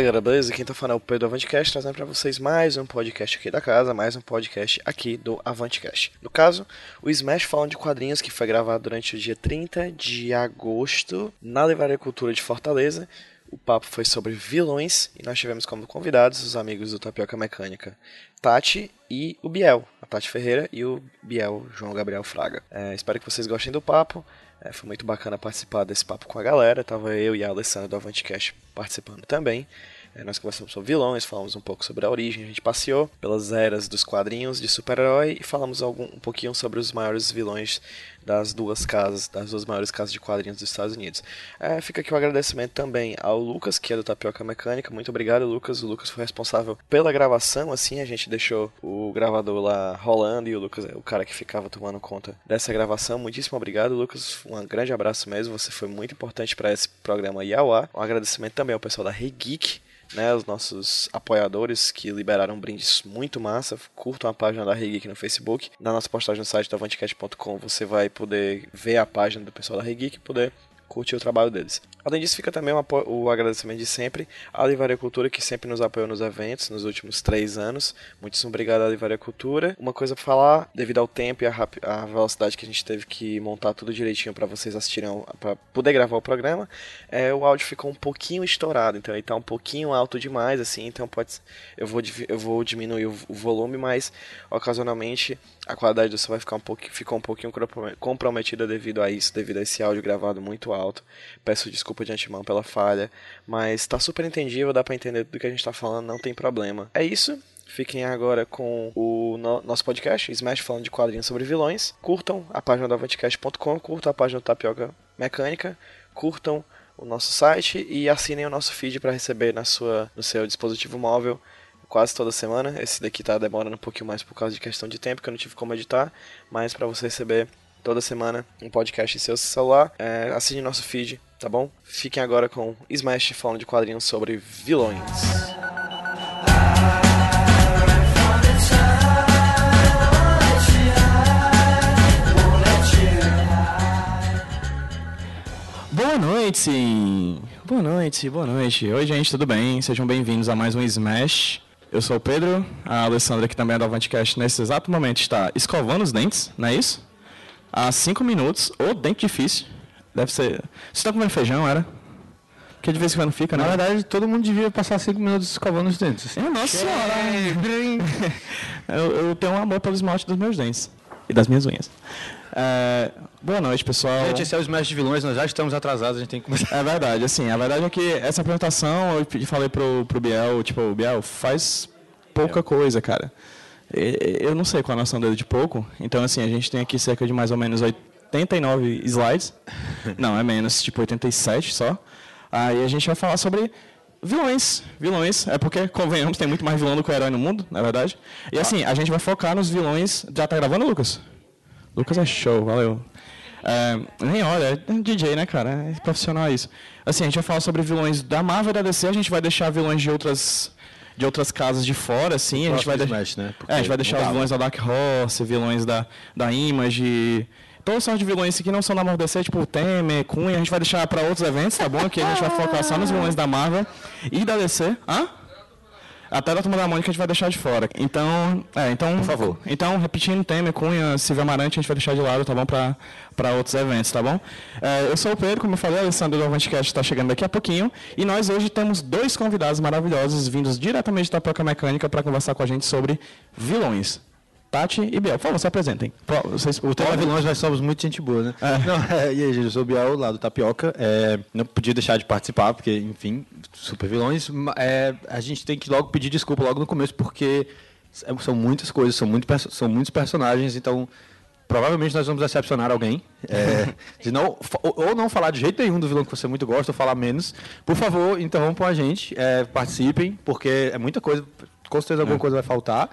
Fala galera, beleza? Quem tá falando é o Pedro Avantcast, trazendo para vocês mais um podcast aqui da casa, mais um podcast aqui do Avantcast. No caso, o Smash falando de quadrinhos que foi gravado durante o dia 30 de agosto na Livraria Cultura de Fortaleza. O papo foi sobre vilões e nós tivemos como convidados os amigos do Tapioca Mecânica, Tati e o Biel, a Tati Ferreira e o Biel João Gabriel Fraga. É, espero que vocês gostem do papo. É, foi muito bacana participar desse papo com a galera. Tava eu e a Alessandra do Avantcast participando também. É, nós conversamos sobre vilões, falamos um pouco sobre a origem, a gente passeou pelas eras dos quadrinhos de super-herói e falamos algum, um pouquinho sobre os maiores vilões das duas casas, das duas maiores casas de quadrinhos dos Estados Unidos. É, fica aqui o um agradecimento também ao Lucas, que é do Tapioca Mecânica. Muito obrigado, Lucas. O Lucas foi responsável pela gravação, assim, a gente deixou o gravador lá rolando e o Lucas é o cara que ficava tomando conta dessa gravação. Muitíssimo obrigado, Lucas. Um grande abraço mesmo. Você foi muito importante para esse programa ar. Um agradecimento também ao pessoal da Regeek né, os nossos apoiadores que liberaram brindes muito massa. Curtam a página da Regeek no Facebook. Na nossa postagem no site da você vai poder ver a página do pessoal da Regeek e poder curtir o trabalho deles. Além disso, fica também o agradecimento de sempre à Livraria Cultura, que sempre nos apoiou nos eventos nos últimos três anos. Muitíssimo obrigado à Livraria Cultura. Uma coisa para falar, devido ao tempo e à velocidade que a gente teve que montar tudo direitinho para vocês assistirem, para poder gravar o programa, é, o áudio ficou um pouquinho estourado, então ele tá um pouquinho alto demais, assim, então pode eu vou, eu vou diminuir o, o volume, mas ocasionalmente a qualidade do som vai ficar um pouquinho, ficou um pouquinho comprometida devido a isso, devido a esse áudio gravado muito alto. Peço desculpa de antemão pela falha, mas tá super entendível, dá para entender tudo que a gente tá falando, não tem problema. É isso. Fiquem agora com o no nosso podcast, Smash falando de quadrinhos sobre vilões. Curtam a página do avantcast.com, curtam a página do Tapioca Mecânica, curtam o nosso site e assinem o nosso feed para receber na sua, no seu dispositivo móvel quase toda semana. Esse daqui tá demorando um pouquinho mais por causa de questão de tempo, que eu não tive como editar, mas para você receber toda semana um podcast em seu celular, é, assine nosso feed tá bom? Fiquem agora com Smash falando de quadrinhos sobre vilões. Boa noite! Boa noite, boa noite. Oi, gente, tudo bem? Sejam bem-vindos a mais um Smash. Eu sou o Pedro, a Alessandra, que também é do Avantcast, nesse exato momento está escovando os dentes, não é isso? Há cinco minutos, ou dente difícil, Deve ser. Você tá comendo feijão, era? Porque de vez em quando fica, né? Na verdade, todo mundo devia passar cinco minutos escovando os dentes. É, nossa senhora! eu, eu tenho um amor pelo esmalte dos meus dentes. E das minhas unhas. É, boa noite, pessoal. Gente, esse é o Smash de vilões, nós já estamos atrasados, a gente tem que começar. É verdade, assim, a verdade é que essa apresentação, eu falei pro, pro Biel, tipo, Biel, faz pouca coisa, cara. Eu não sei qual a noção dele de pouco, então assim, a gente tem aqui cerca de mais ou menos 89 slides. Não, é menos, tipo 87 só. Aí a gente vai falar sobre vilões. Vilões. É porque, convenhamos, tem muito mais vilão do que o herói no mundo, na é verdade. E assim, a gente vai focar nos vilões. Já tá gravando, Lucas? Lucas é show, valeu. É, nem olha, é DJ, né, cara? É profissional isso. Assim, a gente vai falar sobre vilões da Marvel e da DC, a gente vai deixar vilões de outras de outras casas de fora, assim, a gente vai Smash, né? é, a gente vai deixar os vilões da Dark Horse, vilões da da Image, todos são de vilões que não são da Marvel DC, tipo Temer, Cunha, a gente vai deixar para outros eventos, tá bom? Aqui a gente vai focar só nos vilões da Marvel e da DC. Hã? Até da Turma da Mônica a gente vai deixar de fora. Então, é, então... Por favor. Então, repetindo, Temer, Cunha, Silvio Amarante, a gente vai deixar de lado, tá bom? Para outros eventos, tá bom? É, eu sou o Pedro, como eu falei, o Alessandro do Avantcast está chegando daqui a pouquinho. E nós hoje temos dois convidados maravilhosos vindos diretamente da Poca Mecânica para conversar com a gente sobre vilões. Tati e Biel. Por favor, se apresentem. Vocês, O tema vilões, nós somos muito gente boa, né? Não, é, e aí, gente, eu sou o Biel, lá do Tapioca. É, não podia deixar de participar, porque, enfim, super vilões. É, a gente tem que logo pedir desculpa logo no começo, porque é- são muitas coisas, são, muito, são muitos personagens, então provavelmente nós vamos decepcionar alguém. é, de não, ou, não falar de jeito nenhum do vilão que você muito gosta, ou falar menos. Por favor, interrompam a gente, é, participem, porque é muita coisa, com certeza alguma coisa vai faltar.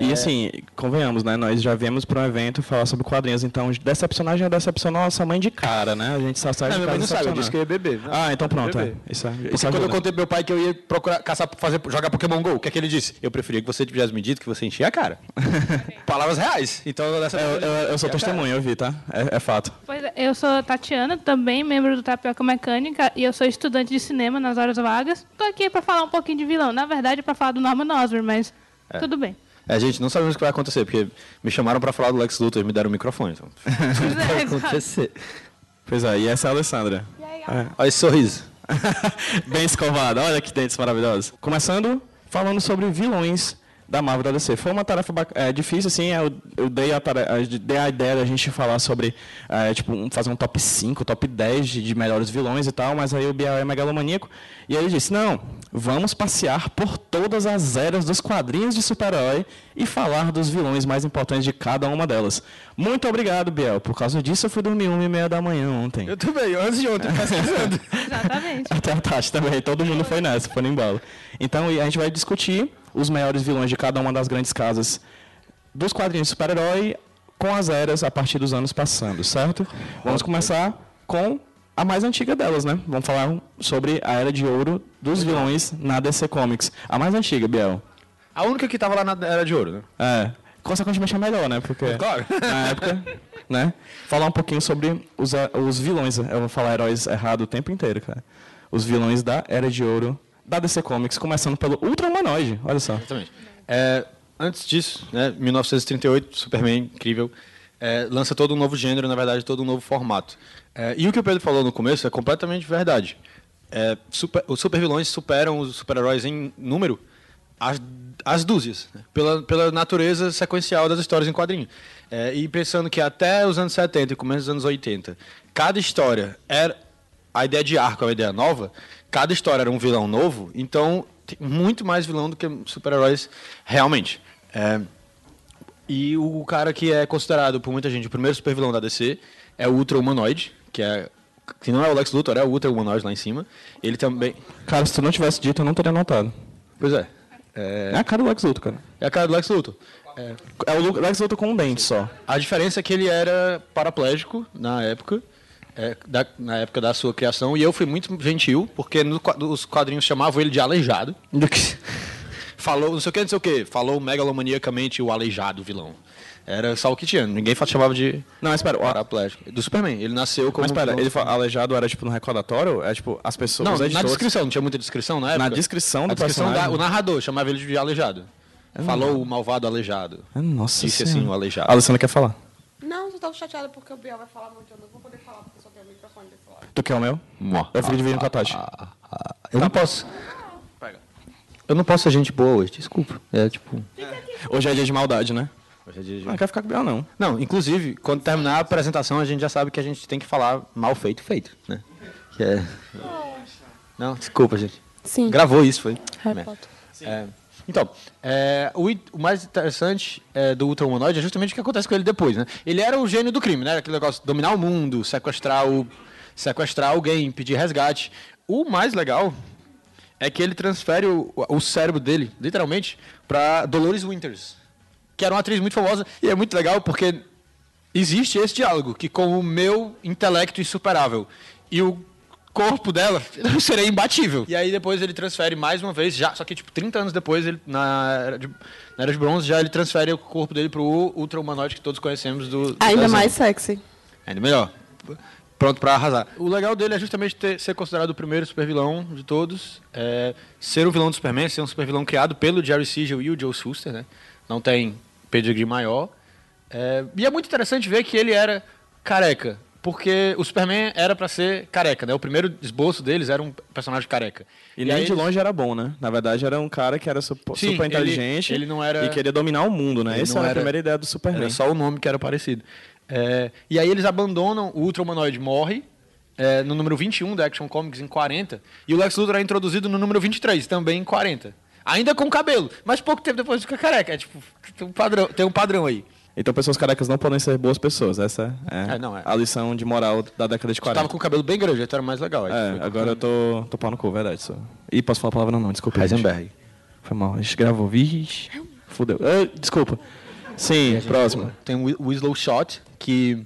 E assim, convenhamos, né? Nós já viemos para um evento falar sobre quadrinhos, então decepcionar já decepcionou a nossa mãe de cara, né? A gente só sai Não, de casa não sabe, eu disse que eu ia beber. né? Ah, então pronto. É. Isso, é- Porque isso quando eu ajuda. contei pro meu pai que eu ia procurar caçar, fazer, jogar Pokémon GO, o que é que ele disse? Eu preferia que você tivesse me dito que você enchia a cara. Palavras reais. Então, dessa Eu, vez eu, ele eu sou testemunha, eu vi, tá? É, é fato. Pois é, eu sou Tatiana, também membro do Tapioca Mecânica, e eu sou estudante de cinema nas horas vagas. Tô aqui pra falar um pouquinho de vilão. Na verdade, é pra falar do Norman Osborn, mas tudo bem. É, gente, não sabemos o que vai acontecer, porque me chamaram pra falar do Lex Luthor e me deram o microfone. Então, Pois é, vai acontecer. Pois é, e essa é a Alessandra. Olha esse sorriso. Bem escovada, olha que dentes maravilhosos. Começando falando sobre vilões da Marvel da DC. Foi uma tarefa é, difícil, assim, eu, eu dei, a tare- a- dei a ideia da gente falar sobre, é, tipo, um- fazer um top 5, top 10 de, de melhores vilões e tal, mas aí o Biel é megalomaníaco, e aí ele disse, não, vamos passear por todas as eras dos quadrinhos de super-herói e falar dos vilões mais importantes de cada uma delas. Muito obrigado, Biel. Por causa disso eu fui dormir uma e meia da manhã ontem. Eu também, antes de ontem, pesquisando. Exatamente. Até a Tati também, todo mundo foi nessa, foi no embalo. Então e a gente vai discutir os maiores vilões de cada uma das grandes casas dos quadrinhos de super-herói com as eras a partir dos anos passando, certo? Vamos começar com a mais antiga delas, né? Vamos falar sobre a era de ouro dos vilões na DC Comics. A mais antiga, Biel. A única que tava lá na Era de Ouro, né? É. Consequentemente é melhor, né? Porque Claro. na época, né? Falar um pouquinho sobre os, os vilões. Eu vou falar heróis errado o tempo inteiro, cara. Os vilões da Era de Ouro da DC Comics, começando pelo Ultra Humanoide. Olha só. Exatamente. É, antes disso, né, 1938, Superman, incrível, é, lança todo um novo gênero, na verdade, todo um novo formato. É, e o que o Pedro falou no começo é completamente verdade. É, super- os supervilões superam os super-heróis em número as dúzias, né, pela, pela natureza sequencial das histórias em quadrinho. É, e pensando que até os anos 70 e começo dos anos 80, cada história era a ideia de arco uma ideia nova, cada história era um vilão novo, então tem muito mais vilão do que super-heróis realmente. É, e o cara que é considerado por muita gente o primeiro super vilão da DC é o Ultra Humanoide, que é que não é o Lex Luthor, é o Ultra Humanoide lá em cima. Ele também, Cara, se tu não tivesse dito, eu não teria notado. pois é, é, É a cara do Lex Luthor, cara. é a cara do Lex Luthor. É o Lu- Lex Luthor com um dente só. A diferença é que ele era paraplégico na época, é, da- na época da sua criação, e eu fui muito gentil, porque no os quadrinhos chamavam ele de aleijado. Falou, não sei o que, não sei o que, falou megalomaniacamente o aleijado vilão. Era só o que tinha, ninguém chamava de Não, espera, o- paraplégico. Do Superman, ele nasceu como... mas espera, ele fala, aleijado era tipo no recordatório? É tipo, as pessoas, Não, os na editores... descrição, não tinha muita descrição na época? Na descrição do A descrição da, o narrador chamava ele de aleijado. Falou o malvado aleijado. Ah, Nossa Disse Senhora. assim, o aleijado. A Alessandra quer falar. Não, só tô chateada porque o Biel vai falar muito. Eu não vou poder falar porque só tem o microfone desse lado. Tu quer o meu? Eu fico dividindo com a Tati. Eu não posso... Eu não posso ser gente boa hoje, desculpa. É tipo... Hoje é dia de maldade, né? Hoje é dia de- Não quer ficar com o Biel, não. Não, inclusive, quando terminar a apresentação, a gente já sabe que a gente tem que falar mal feito, feito, né? Que é... Não, desculpa, gente. Sim. Gravou isso, foi. Harry Merda. Potter. É, então, é, o, o mais interessante é, do Ultra Humanoide é justamente o que acontece com ele depois, né? Ele era o gênio do crime, né? Aquele negócio de dominar o mundo, sequestrar, o, sequestrar alguém, pedir resgate. O mais legal é que ele transfere o, o cérebro dele, literalmente, para Dolores Winters, que era uma atriz muito famosa. E é muito legal porque existe esse diálogo, que com o meu intelecto insuperável e o corpo dela, eu serei imbatível. E aí depois ele transfere mais uma vez, já, só que tipo 30 anos depois, ele, na, era de, na Era de Bronze, já ele transfere o corpo dele pro ultra humanoide que todos conhecemos do, do Ainda desenho. mais sexy. Ainda melhor. Pronto pra arrasar. O legal dele é justamente ter, ser considerado o primeiro supervilão de todos. É, ser um vilão do Superman, ser um supervilão criado pelo Jerry Siegel e o Joe Shuster, né? Não tem pedigree maior. É, e é muito interessante ver que ele era careca porque o Superman era pra ser careca, né? O primeiro esboço deles era um personagem careca. E nem aí de eles- longe era bom, né? Na verdade, era um cara que era supo- Sim, super ele- inteligente ele não era- e queria dominar o mundo, né? Ele Essa não era a era- primeira ideia do Superman. Era só o nome que era parecido. É, e aí eles abandonam, o Ultra Humanoid morre é, no número 21 da Action Comics, em 40, e o Lex Luthor é introduzido no número 23, também em 40. Ainda com cabelo, mas pouco tempo depois fica careca. É tipo, tem um padrão, tem um padrão aí. Então pessoas carecas não podem ser boas pessoas. Essa é, É, não, é. a lição de moral da década de Tu 40. tava com o cabelo bem grande, era mais legal. É, agora eu tô, tô pau no cu, verdade. Só. Ih, posso falar a palavra não, não, desculpa. gente. Heisenberg. Foi mal, a gente gravou. Vixe, fudeu. Ah, desculpa. Sim, próximo. Tem o Winslow Shot, que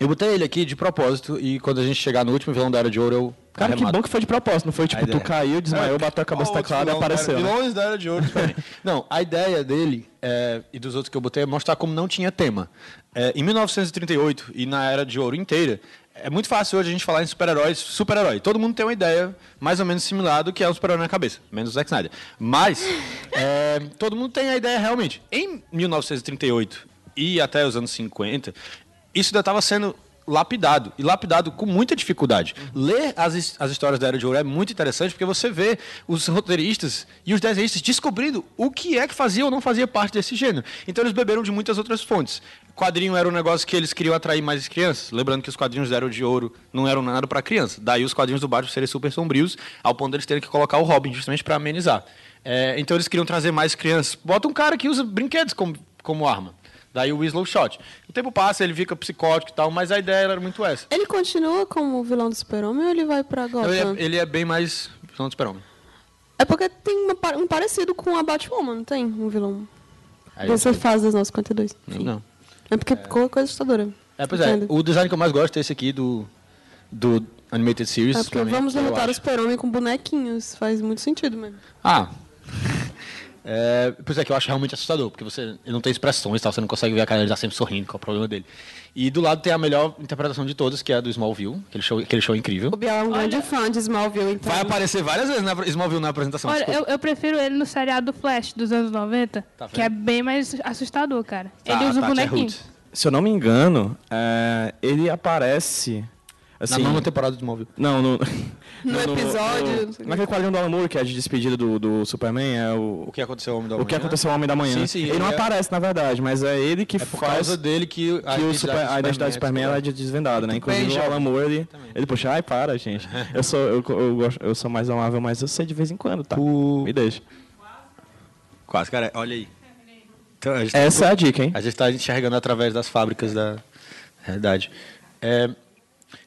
eu botei ele aqui de propósito, e quando a gente chegar no último vilão da Era de Ouro, eu Cara, que arremato. bom que foi de propósito, não foi tipo, tu caiu, desmaiou, bateu a cabeça teclado e apareceu. né? Vilões da Era de Ouro. Não, a ideia dele é, e dos outros que eu botei é mostrar como não tinha tema. É, em 1938 e na Era de Ouro inteira, é muito fácil hoje a gente falar em super-heróis, super-herói. Todo mundo tem uma ideia mais ou menos similar do que é um super-herói na cabeça, menos o Zack Snyder. Mas é, todo mundo tem a ideia realmente. Em 1938 e até os anos 50, isso ainda estava sendo lapidado, e lapidado com muita dificuldade. Ler as, as histórias da Era de Ouro é muito interessante, porque você vê os roteiristas e os desenhistas descobrindo o que é que fazia ou não fazia parte desse gênero. Então eles beberam de muitas outras fontes. Quadrinho era um negócio que eles queriam atrair mais crianças, lembrando que os quadrinhos da Era de Ouro não eram nada para criança. Daí os quadrinhos do Batman serem super sombrios, ao ponto deles terem que colocar o Robin justamente para amenizar. É, então eles queriam trazer mais crianças. Bota um cara que usa brinquedos como, como arma. Daí o Winslow Shot. O tempo passa, ele fica psicótico e tal, mas a ideia era muito essa. Ele continua como o vilão do Super-Homem ou ele vai pra Gotham? ele, é, ele é bem mais vilão do super-homem. É porque tem um parecido com a Batwoman, não tem? Um vilão. Aí Dessa fase das 952. Enfim. Não. É porque ficou coisa assustadora. É, pois é. Entendo. O design que eu mais gosto é esse aqui do, do Animated Series. É porque também, vamos derrotar o. Super-Homem com bonequinhos. Faz muito sentido mesmo. Ah. É, pois é, que eu acho realmente assustador, porque você não tem expressões e tal, você não consegue ver a cara, ele tá sempre sorrindo, qual é o problema dele. E do lado tem a melhor interpretação de todas, que é a do Smallville, aquele show, aquele show incrível. O Biel é um grande fã de Smallville, então. Vai aparecer várias vezes na Smallville na apresentação. Olha, eu, eu prefiro ele no seriado Flash dos anos 90, Tá que é bem mais assustador, cara. Tá, ele usa o Tati é bonequinho. Se eu não me engano, é, ele aparece. Na Assim, nona temporada do Smallville. Não, no. No episódio, não sei o Naquele quadrinho do Alan Moore, que é de despedida do, do Superman, é o. O que aconteceu ao Homem da O que Manhã. aconteceu ao Homem da Manhã. Sim, sim, ele ele não é- aparece, na verdade, mas é ele que É por faz causa dele que que o super- a identidade do Superman é de- desvendada, né? Inclusive bem, o Alan Moore, ele, ele puxa, ai, para, gente. Eu sou, eu, eu, gosto, eu sou mais amável, mas eu sei de vez em quando, tá? O- Me deixa. Quase, cara, olha aí. Então, a gente tá- Essa é a dica, hein? A gente está enxergando através das fábricas da realidade. É,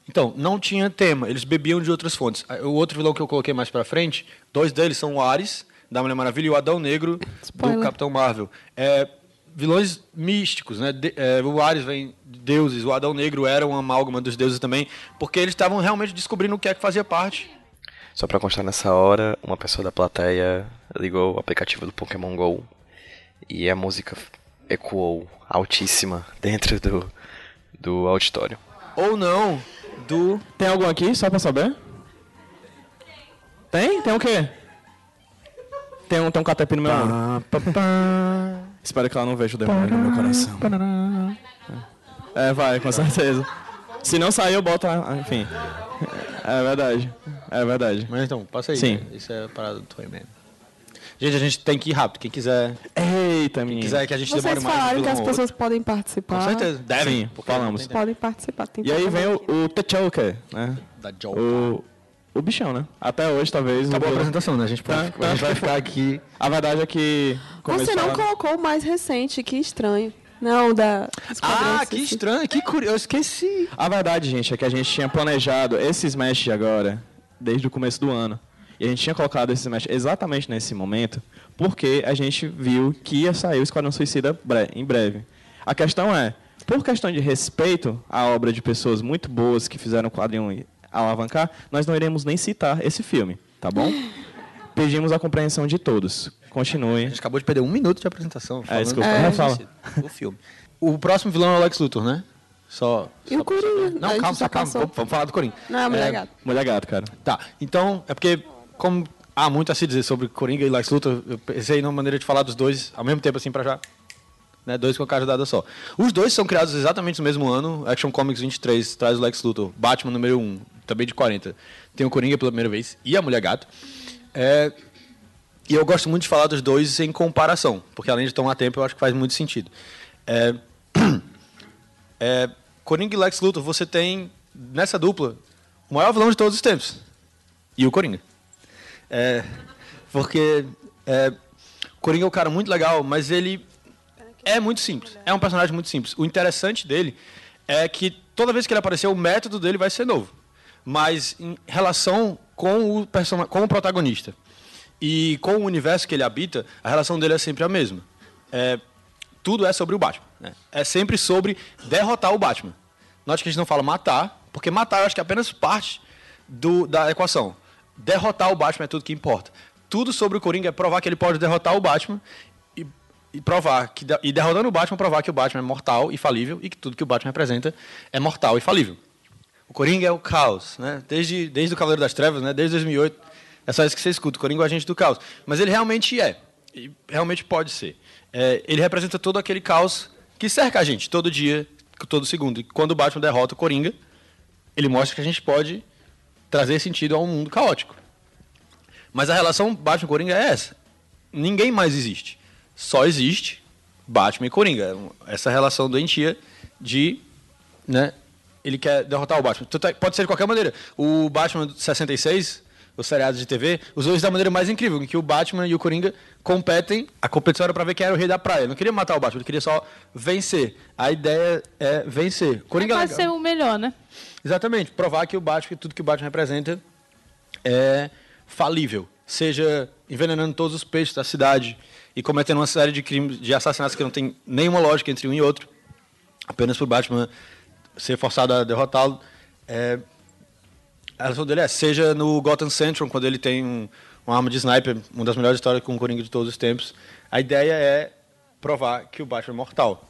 então, não tinha tema, eles bebiam de outras fontes. O outro vilão que eu coloquei mais pra frente, dois deles são o Ares, da Mulher Maravilha, e o Adão Negro, Spoiler. do Capitão Marvel. É, vilões místicos, né? De- é, o Ares vem de deuses, o Adão Negro era uma amálgama dos deuses também, porque eles estavam realmente descobrindo o que é que fazia parte. Só pra constar nessa hora, uma pessoa da plateia ligou o aplicativo do Pokémon GO e a música ecoou altíssima dentro do, do auditório. Ou não, do... Tem algum aqui, só pra saber? Tem? Tem o quê? Tem um, tem um catapi no meu ombro. Espero que ela não veja o demônio no meu coração. É, vai, com certeza. Se não sair, eu boto, a- enfim. É verdade. É verdade. Mas então, passa aí. Sim. né? Isso é a parada do Toyman. Gente, a gente tem que ir rápido. Quem quiser, Eita, minha. quiser que a gente demore Vocês mais... falaram um que as pessoas podem participar. Com certeza, devem. Sim, falamos. Podem participar. Tem E aí vem falar o, o T'Chaka, né? Da Joe. O, o bichão, né? Até hoje, talvez. Acabou a apresentação, né? A gente, pode, Tá, a gente tá. vai ficar aqui. A verdade é que... Você não falaram- colocou o mais recente, que estranho. Não, da Ah, que estranho, que curioso. Eu esqueci. A verdade, gente, é que a gente tinha planejado esse Smash de agora desde o começo do ano. E a gente tinha colocado esse Smash exatamente nesse momento porque a gente viu que ia sair o Esquadrão Suicida bre- em breve. A questão é, por questão de respeito à obra de pessoas muito boas que fizeram o quadrinho alavancar, nós não iremos nem citar esse filme, tá bom? Pedimos a compreensão de todos. A Continue. gente acabou de perder um minuto de apresentação. falando desculpa, é, fala. O filme. O próximo vilão é o Lex Luthor, né? Só. E o Coringa? Não, A calma, calma. Vamos, vamos falar do Coringa. Não, é a mulher É, gato. Mulher gato, cara. Tá, então, é porque, como há muito a se dizer sobre Coringa e Lex Luthor, eu pensei numa maneira de falar dos dois ao mesmo tempo, assim, pra já né? Dois com a cajadada só. Os dois são criados exatamente no mesmo ano. Action Comics 23 traz o Lex Luthor. Batman número 1, também de 40. Tem o Coringa pela primeira vez e a Mulher Gato. É, e eu gosto muito de falar dos dois em comparação, porque além de tomar tempo, eu acho que faz muito sentido. É, é, Coringa e Lex Luthor, você tem nessa dupla o maior vilão de todos os tempos. E o Coringa. É, porque é, Coringa é um cara muito legal, mas ele é muito simples. É um personagem muito simples. O interessante dele é que toda vez que ele aparecer, o método dele vai ser novo. Mas em relação com o, com o protagonista e com o universo que ele habita, a relação dele é sempre a mesma. É, tudo é sobre o Batman. né? É sempre sobre derrotar o Batman. Note que a gente não fala matar, porque matar eu acho que é apenas parte do- da equação. Derrotar o Batman é tudo que importa. Tudo sobre o Coringa é provar que ele pode derrotar o Batman e, e provar que e derrotando o Batman provar que o Batman é mortal e falível e que tudo que o Batman representa é mortal e falível. O Coringa é o caos, né? Desde, desde o Cavaleiro das Trevas, né? Desde 2008, é só isso que você escuta. O Coringa é o agente do caos. Mas ele realmente é. E realmente pode ser. É, ele representa todo aquele caos que cerca a gente, todo dia, todo segundo. E quando o Batman derrota o Coringa, ele mostra que a gente pode trazer sentido a um mundo caótico. Mas a relação Batman-Coringa é essa. Ninguém mais existe. Só existe Batman e Coringa. Essa relação doentia de né, ele quer derrotar o Batman. É- Pode ser de qualquer maneira. O Batman de 66, os seriados de TV, os dois da maneira mais incrível, em que o Batman e o Coringa competem. A competição era para ver quem era o rei da praia. Ele não queria matar o Batman, ele queria só vencer. A ideia é vencer. Coringa é Pode legal. ser o melhor, né? Exatamente, provar que o Batman, tudo que o Batman representa é falível. Seja envenenando todos os peixes da cidade e cometendo uma série de crimes, de assassinatos que não tem nenhuma lógica entre um e outro, apenas o Batman ser forçado a derrotá-lo. É, a relação dele é, seja no Gotham Central, quando ele tem um, uma arma de sniper, uma das melhores histórias com o Coringa de todos os tempos, a ideia é provar que o Batman é mortal.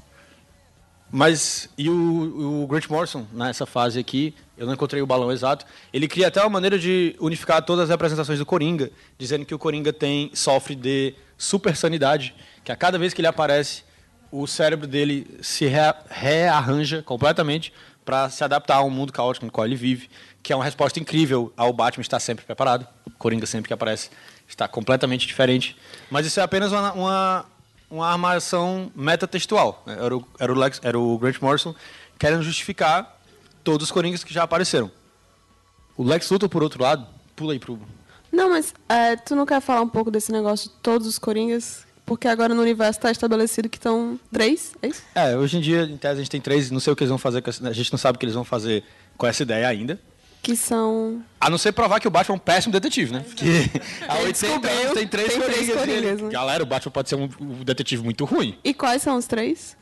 Mas, e o, o Grant Morrison, nessa fase aqui, eu não encontrei o balão exato, ele cria até uma maneira de unificar todas as representações do Coringa, dizendo que o Coringa tem, sofre de super sanidade, que a cada vez que ele aparece, o cérebro dele se rea- rearranja completamente para se adaptar ao mundo caótico no qual ele vive, que é uma resposta incrível ao Batman estar sempre preparado. O Coringa sempre que aparece está completamente diferente. Mas isso é apenas uma, uma, uma armação metatextual. né? Era o, era, o Lex, era o Grant Morrison querendo justificar todos os Coringas que já apareceram. O Lex Luthor, por outro lado, pula aí pro... Não, mas é, tu não quer falar um pouco desse negócio de todos os Coringas? Porque agora no universo está estabelecido que estão três, é isso? É, hoje em dia, em tese, a gente tem três, não sei o que eles vão fazer, a gente não sabe o que eles vão fazer com essa ideia ainda. Que são. A não ser provar que o Batman é um péssimo detetive, né? Que há 80 descobriu, anos tem três tem Coringas. ele- Coringas, né? Galera, o Batman pode ser um, um detetive muito ruim. E quais são os três?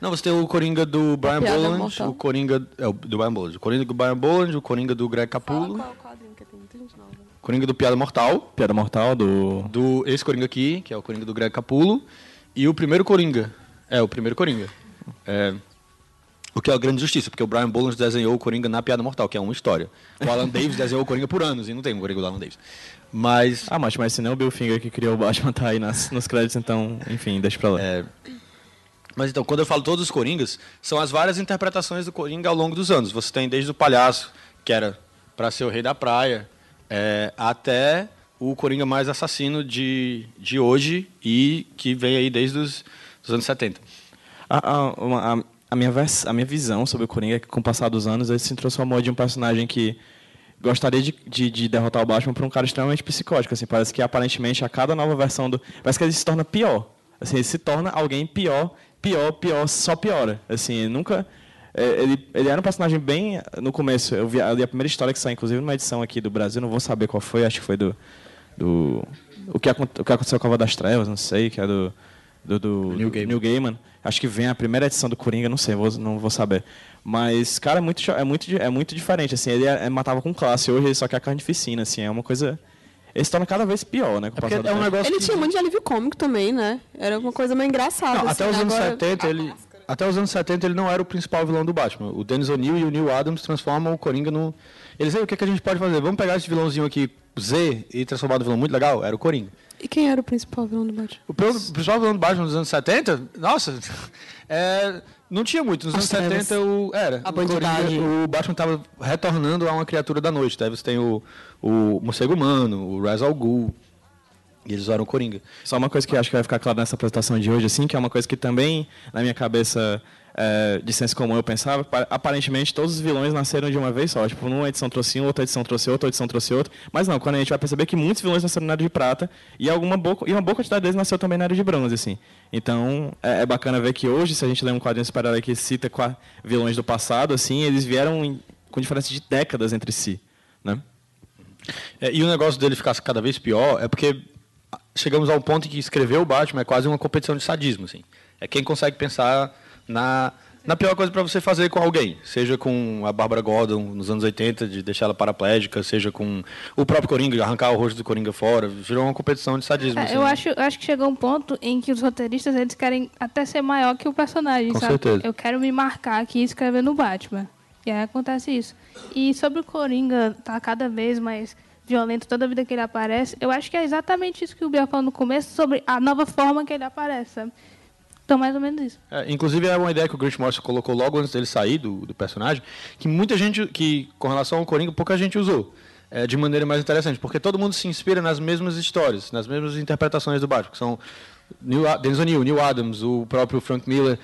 Não, você tem o Coringa do Brian Boland, mortal. o Coringa... É, o do Brian Boland. O Coringa do Brian Boland, o Coringa do Greg Capullo, é o quadrinho que tem muita gente nova? Coringa do Piada Mortal, Piada Mortal do. do esse Coringa aqui, que é o Coringa do Greg Capullo, e o primeiro Coringa. É, o primeiro Coringa. É, o que é a grande justiça, porque o Brian Boland desenhou o Coringa na Piada Mortal, que é uma história. O Alan Davis desenhou o Coringa por anos, e não tem um Coringa do Alan Davis. Mas Ah, mas, mas se não o Bill Finger que criou o Batman tá aí nas, nos créditos, então, enfim, deixa pra lá. É, Mas então, quando eu falo todos os Coringas, são as várias interpretações do Coringa ao longo dos anos. Você tem desde o palhaço, que era para ser o rei da praia, é, até o Coringa mais assassino de, de hoje e que vem aí desde os dos anos 70. A, a, uma- a- a minha vers- a minha visão sobre o Coringa é que, com o passar dos anos, ele se transformou de um personagem que gostaria de, de, de derrotar o Batman para um cara extremamente psicótico. Assim, parece que, aparentemente, a cada nova versão do... Parece que ele se torna pior. Assim, ele se torna alguém pior, pior, pior, só piora. Assim, nunca... é, Ele, ele era um personagem bem... No começo, eu vi, eu li a primeira história que saiu, inclusive, numa edição aqui do Brasil, não vou saber qual foi, acho que foi do... do o, que, o que aconteceu com a Cova das Trevas, não sei, que é do... Do, do do Gaiman. Neil Gaiman. Acho que vem a primeira edição do Coringa, não sei, vou- não vou saber. Mas, cara, é muito, é muito, é muito diferente, assim. Ele é- é- matava com classe, hoje ele só quer carnificina, assim. É uma coisa... Ele se torna cada vez pior, né? Com do é um negócio Ele que- tinha muito de alívio cômico também, né? Era uma coisa meio engraçada. Não, assim, até os anos agora... 70 ele... até os anos 70 ele não era o principal vilão do Batman. O Dennis O'Neill e o Neil Adams transformam o Coringa no. Eles aí, o que, é que a gente pode fazer? Vamos pegar esse vilãozinho aqui, Z, e transformar no vilão muito legal? Era o Coringa. E quem era o principal vilão do Batman? O pr- o principal vilão do Batman nos anos 70, nossa, é, não tinha muito. Nos As anos trevas. 70 o, era. A o, Coringa- o Batman estava retornando a uma criatura da noite. Daí você tem o, o morcego humano, o Ra's al Ghul. E eles usaram o Coringa. Só uma coisa que eu acho que vai ficar claro nessa apresentação de hoje, assim, que é uma coisa que também, na minha cabeça é, de senso comum, eu pensava, pa- aparentemente todos os vilões nasceram de uma vez só. Tipo, numa edição trouxe um, outra edição trouxe outro, outra edição trouxe outro. Mas não, quando a gente vai perceber que muitos vilões nasceram na Era de Prata e, alguma boa, e uma boa quantidade deles nasceu também na Era de Bronze, assim. Então, é, é bacana ver que hoje, se a gente ler um quadrinho super que cita vilões do passado, assim, eles vieram em- com diferença de décadas entre si, né? É, e o negócio dele ficar cada vez pior é porque chegamos ao ponto em que escrever o Batman é quase uma competição de sadismo. Assim. É quem consegue pensar na, na pior coisa para você fazer com alguém. Seja com a Bárbara Gordon nos anos 80, de deixar ela paraplégica, seja com o próprio Coringa, arrancar o rosto do Coringa fora. Virou uma competição de sadismo. É, assim. eu, acho, eu acho que chegou um ponto em que os roteiristas eles querem até ser maior que o personagem, Com sabe? certeza. Eu quero me marcar aqui escrevendo Batman. E aí acontece isso. E sobre o Coringa tá cada vez mais violento toda vida que ele aparece, eu acho que é exatamente isso que o Biel falou no começo sobre a nova forma que ele aparece. sabe? Então, mais ou menos isso. É, inclusive é uma ideia que o Grant Morrison colocou logo antes dele sair do, do personagem, que muita gente, que com relação ao Coringa, pouca gente usou. é, de maneira mais interessante, porque todo mundo se inspira nas mesmas histórias, nas mesmas interpretações do Batman, que são Neil, Dennis O'Neill, Neil Adams, o próprio Frank Miller.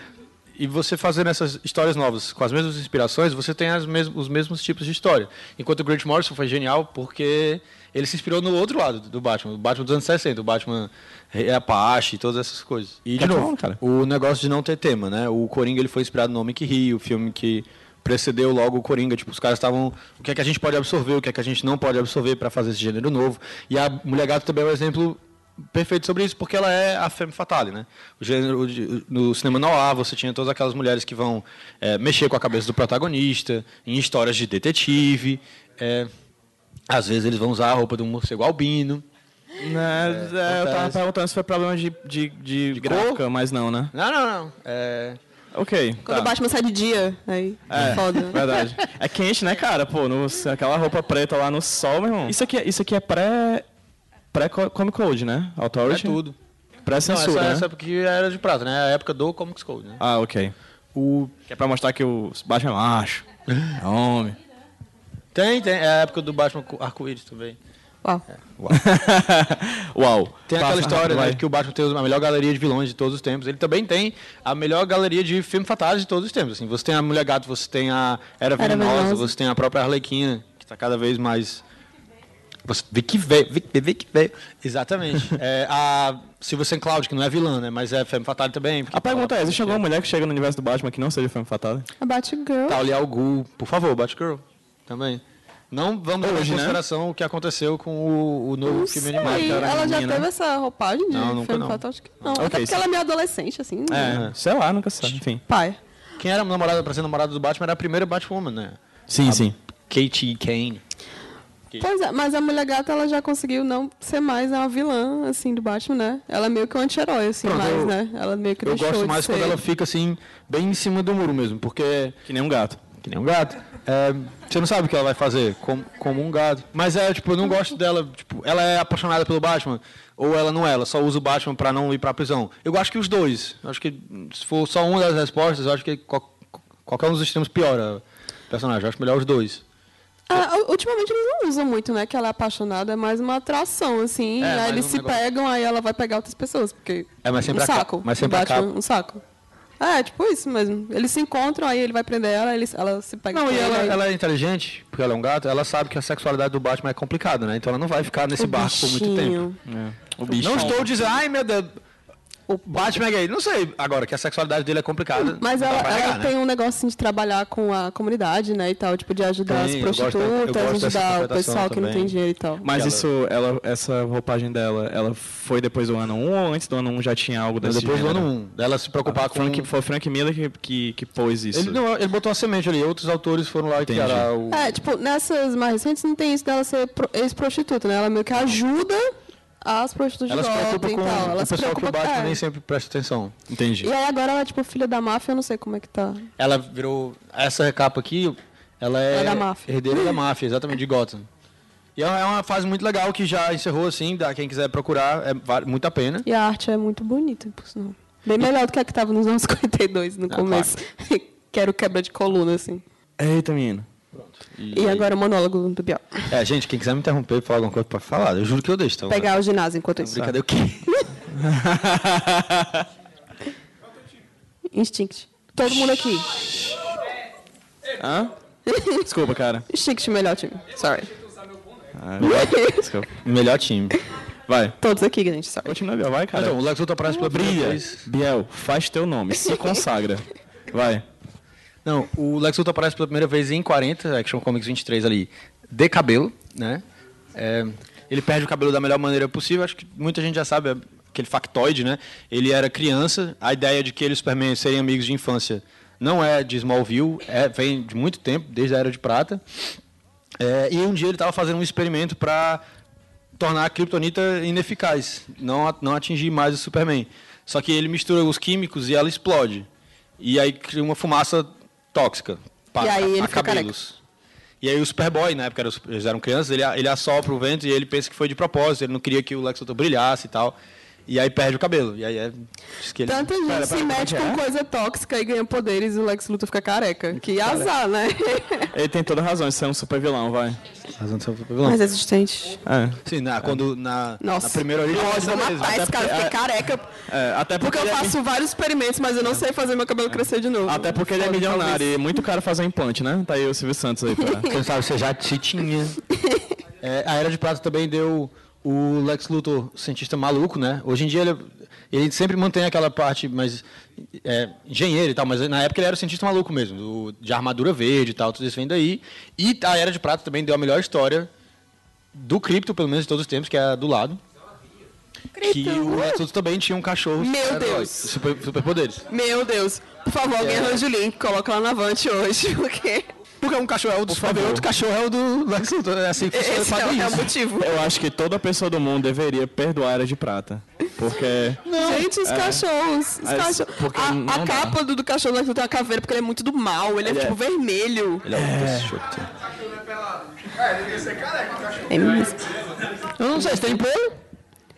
E você fazendo essas histórias novas com as mesmas inspirações, você tem os mesmos tipos de história. Enquanto o Grant Morrison foi genial porque ele se inspirou no outro lado do Batman, o Batman dos anos 60, o Batman Rei Apache, todas essas coisas. E, de Tá novo, cara. o negócio de não ter tema, né? O Coringa ele foi inspirado no Homem que Ri, o filme que precedeu logo o Coringa. Tipo, os caras estavam. O que é que a gente pode absorver, o que é que a gente não pode absorver para fazer esse gênero novo. E a Mulher Gato também é um exemplo perfeito sobre isso, porque ela é a femme fatale, né? O gênero no cinema noir você tinha todas aquelas mulheres que vão é, mexer com a cabeça do protagonista, em histórias de detetive. é, às vezes eles vão usar a roupa de um morcego albino. Né, é, eu tava perguntando se foi problema de, de, de, gráfica, mas não, né? Não, não, não. É, Ok. Quando tá. o Batman sai de dia, aí é foda. Verdade. É quente, né, cara? Pô, no- aquela roupa preta lá no sol, meu irmão. Isso aqui, é- isso aqui é pré. Pré-Comic Code, né? é Authority? tudo. Não, Pré-censura. essa, né? essa porque era de prata, né? A época do Comics Code, né? Ah, ok. O... Que é pra mostrar que o Batman é macho. É homem. Tem, tem. É a época do Batman com arco-íris também. Uau. Uau. Tem Passa aquela história, né, que o Batman tem a melhor galeria de vilões de todos os tempos. Ele também tem a melhor galeria de filme fatais de todos os tempos. Assim, você tem a Mulher Gato, você tem a Era Venenosa, você tem a própria Arlequina, que está cada vez mais... Você vê que veio, vê, vê que veio. Exatamente. é, a Silvia St. Cloud, que não é vilã, né? Mas é Femme Fatale também. A pergunta é, existe alguma mulher que chega no universo do Batman que não seja Femme Fatale? A Batgirl. Talia al Ghul, por favor, Batgirl, também. Não vamos levar em Hoje, né? consideração o que aconteceu com o, o novo Não filme sei, animado. que era ela já menina. teve essa roupagem de Não, nunca filme não. fatal? Acho que não. Ok, Até porque sim. ela é meio adolescente, assim. É, sei lá, nunca sabe. Enfim. Pai. Quem era namorada pra ser namorada do Batman era a primeira Batwoman, né? Sim, sim. Katie Kane. Pois é, mas a Mulher Gata, ela já conseguiu não ser mais uma vilã, assim, do Batman, né? Ela é meio que um anti-herói, assim, Pronto, mais, eu- né? Ela meio que Eu gosto mais ser... quando ela fica assim, bem em cima do muro mesmo, porque. Que nem um gato. Que nem um gato. É, você não sabe o que ela vai fazer, como, como um gato. Mas é, tipo, eu não gosto dela. Tipo, ela é apaixonada pelo Batman, ou ela não é, ela só usa o Batman pra não ir pra prisão. Eu acho que os dois. Eu acho que se for só uma das respostas, eu acho que qual- qualquer um dos extremos piora o personagem. Eu acho melhor os dois. U- ultimamente eles não usam muito, né? Que ela é apaixonada, é mais uma atração, assim. É, aí eles um se negócio. pegam, aí ela vai pegar outras pessoas, porque... É, mas sempre um saco. mas sempre Batman, acaba- Um saco. É, tipo isso mesmo. Eles se encontram, aí ele vai prender ela, eles, ela se pega Não, e ela, aí- ela é inteligente, porque ela é um gato, ela sabe que a sexualidade do Batman é complicada, né? Então ela não vai ficar nesse O barco por muito bichinho. tempo. O bicho. Não estou dizendo, ai meu Deus, o Batman é gay. Não sei, agora que a sexualidade dele é complicada. Mas ela, ela negar, né? tem um negócio assim, de trabalhar com a comunidade, né, e tal, tipo, de ajudar Tem, as prostitutas, ajudar o pessoal que não também. tem dinheiro e tal. Mas Ela- isso, ela, essa roupagem dela, ela foi depois do ano 1 ou antes do ano 1 já tinha algo desse depois do gênero? ano 1, dela se preocupar com... Frank, foi o Frank Miller que, que, que pôs isso. Ele, não, ele botou uma semente ali, outros autores foram lá e criaram o... É, tipo, nessas mais recentes não tem isso dela ser pro- ex-prostituta, né? Ela meio que ajuda as prostitutas Ela de com e tal. Ela o pessoal que Batman é. nem sempre presta atenção. Entendi. E aí agora ela é tipo filha da máfia, eu não sei como é que tá. Ela virou. Essa capa aqui, ela é. É da máfia. Herdeira da máfia, exatamente, de Gotham. E é é uma fase muito legal que já encerrou, assim, dá, quem quiser procurar, é vale muito a pena. E a arte é muito bonita, por sinal. Bem melhor do que a que tava nos anos 52, no Ah, começo. que era o quebra de coluna, assim. Eita, menino. E agora o monólogo do Biel. É, gente, quem quiser me interromper e falar alguma coisa, pode falar. Eu juro que eu deixo. Então, Pegar o ginásio enquanto isso. Brincadeira o quê? Instinct. Todo mundo aqui. Hã? Desculpa, cara. Instinct, melhor time. Sorry. Ah, desculpa. Melhor time. Vai. Todos aqui, gente. Sorry. Continua, Biel. Vai, cara. Então, o Lex Luthor aparece pela vez. Biel, faz teu nome. Se consagra. Vai. Não, o Lex Luthor aparece pela primeira vez em 40, Action Comics 23 ali, de cabelo, né? É, ele perde o cabelo da melhor maneira possível, acho que muita gente já sabe, é aquele factoide, né? Ele era criança, a ideia de que ele e o Superman seriam amigos de infância não é de Smallville, é, vem de muito tempo, desde a Era de Prata. É, e um dia ele estava fazendo um experimento para tornar a Kryptonita ineficaz, não, não atingir mais o Superman. Só que ele mistura os químicos e ela explode. E aí cria uma fumaça tóxica. E aí ele a cabelos. E aí o Superboy, na época eles eram crianças, ele, ele assopra o vento e ele pensa que foi de propósito, ele não queria que o Lex Luthor brilhasse e tal. E aí perde o cabelo. E aí é. Diz que ele... Tanta gente Pera, se pera, mete é com é? coisa tóxica e ganha poderes e o Lex Luthor fica careca. Que azar, né? Ele tem toda razão de ser um super vilão, vai. Razão de ser um vilão. Mais resistente. É. Sim, na, quando na, Nossa. na primeira origem. É vou matar esse cara, porque- fiquei careca. É, até Porque porque, eu é faço vários experimentos, mas eu não sei fazer meu cabelo crescer de novo. até porque ele é milionário talvez. e muito caro fazer implante, né? Tá aí o Silvio Santos aí pra... Quem sabe você já se tinha. É, a Era de Prata também deu o Lex Luthor cientista maluco, né? Hoje em dia ele, ele sempre mantém aquela parte mais é, engenheiro e tal, mas na época ele era o cientista maluco mesmo, do- de armadura verde e tal, tudo isso vem daí. E a Era de Prata também deu a melhor história do cripto, pelo menos de todos os tempos, que é a do lado. Que o Lex Luthor também tinha um cachorro Meu Deus. super, superpoderes. Meu Deus. Por favor, alguém É. arranja o link, coloca lá na Avante hoje, porque Porque um cachorro é o do Superman, outro cachorro é o do Lex Luthor. É assim que funciona esse é, é o quadrinhos. motivo. Eu acho que toda pessoa do mundo deveria perdoar a Era de Prata. Porque... Gente, os cachorros. Os É, cachorros. A, não a capa do, do cachorro do Lex Luthor tem uma caveira porque ele é muito do mal. Ele, é, Ele é- tipo vermelho. Ele é o Peixoto. É mesmo. Eu não sei, se tem pelo?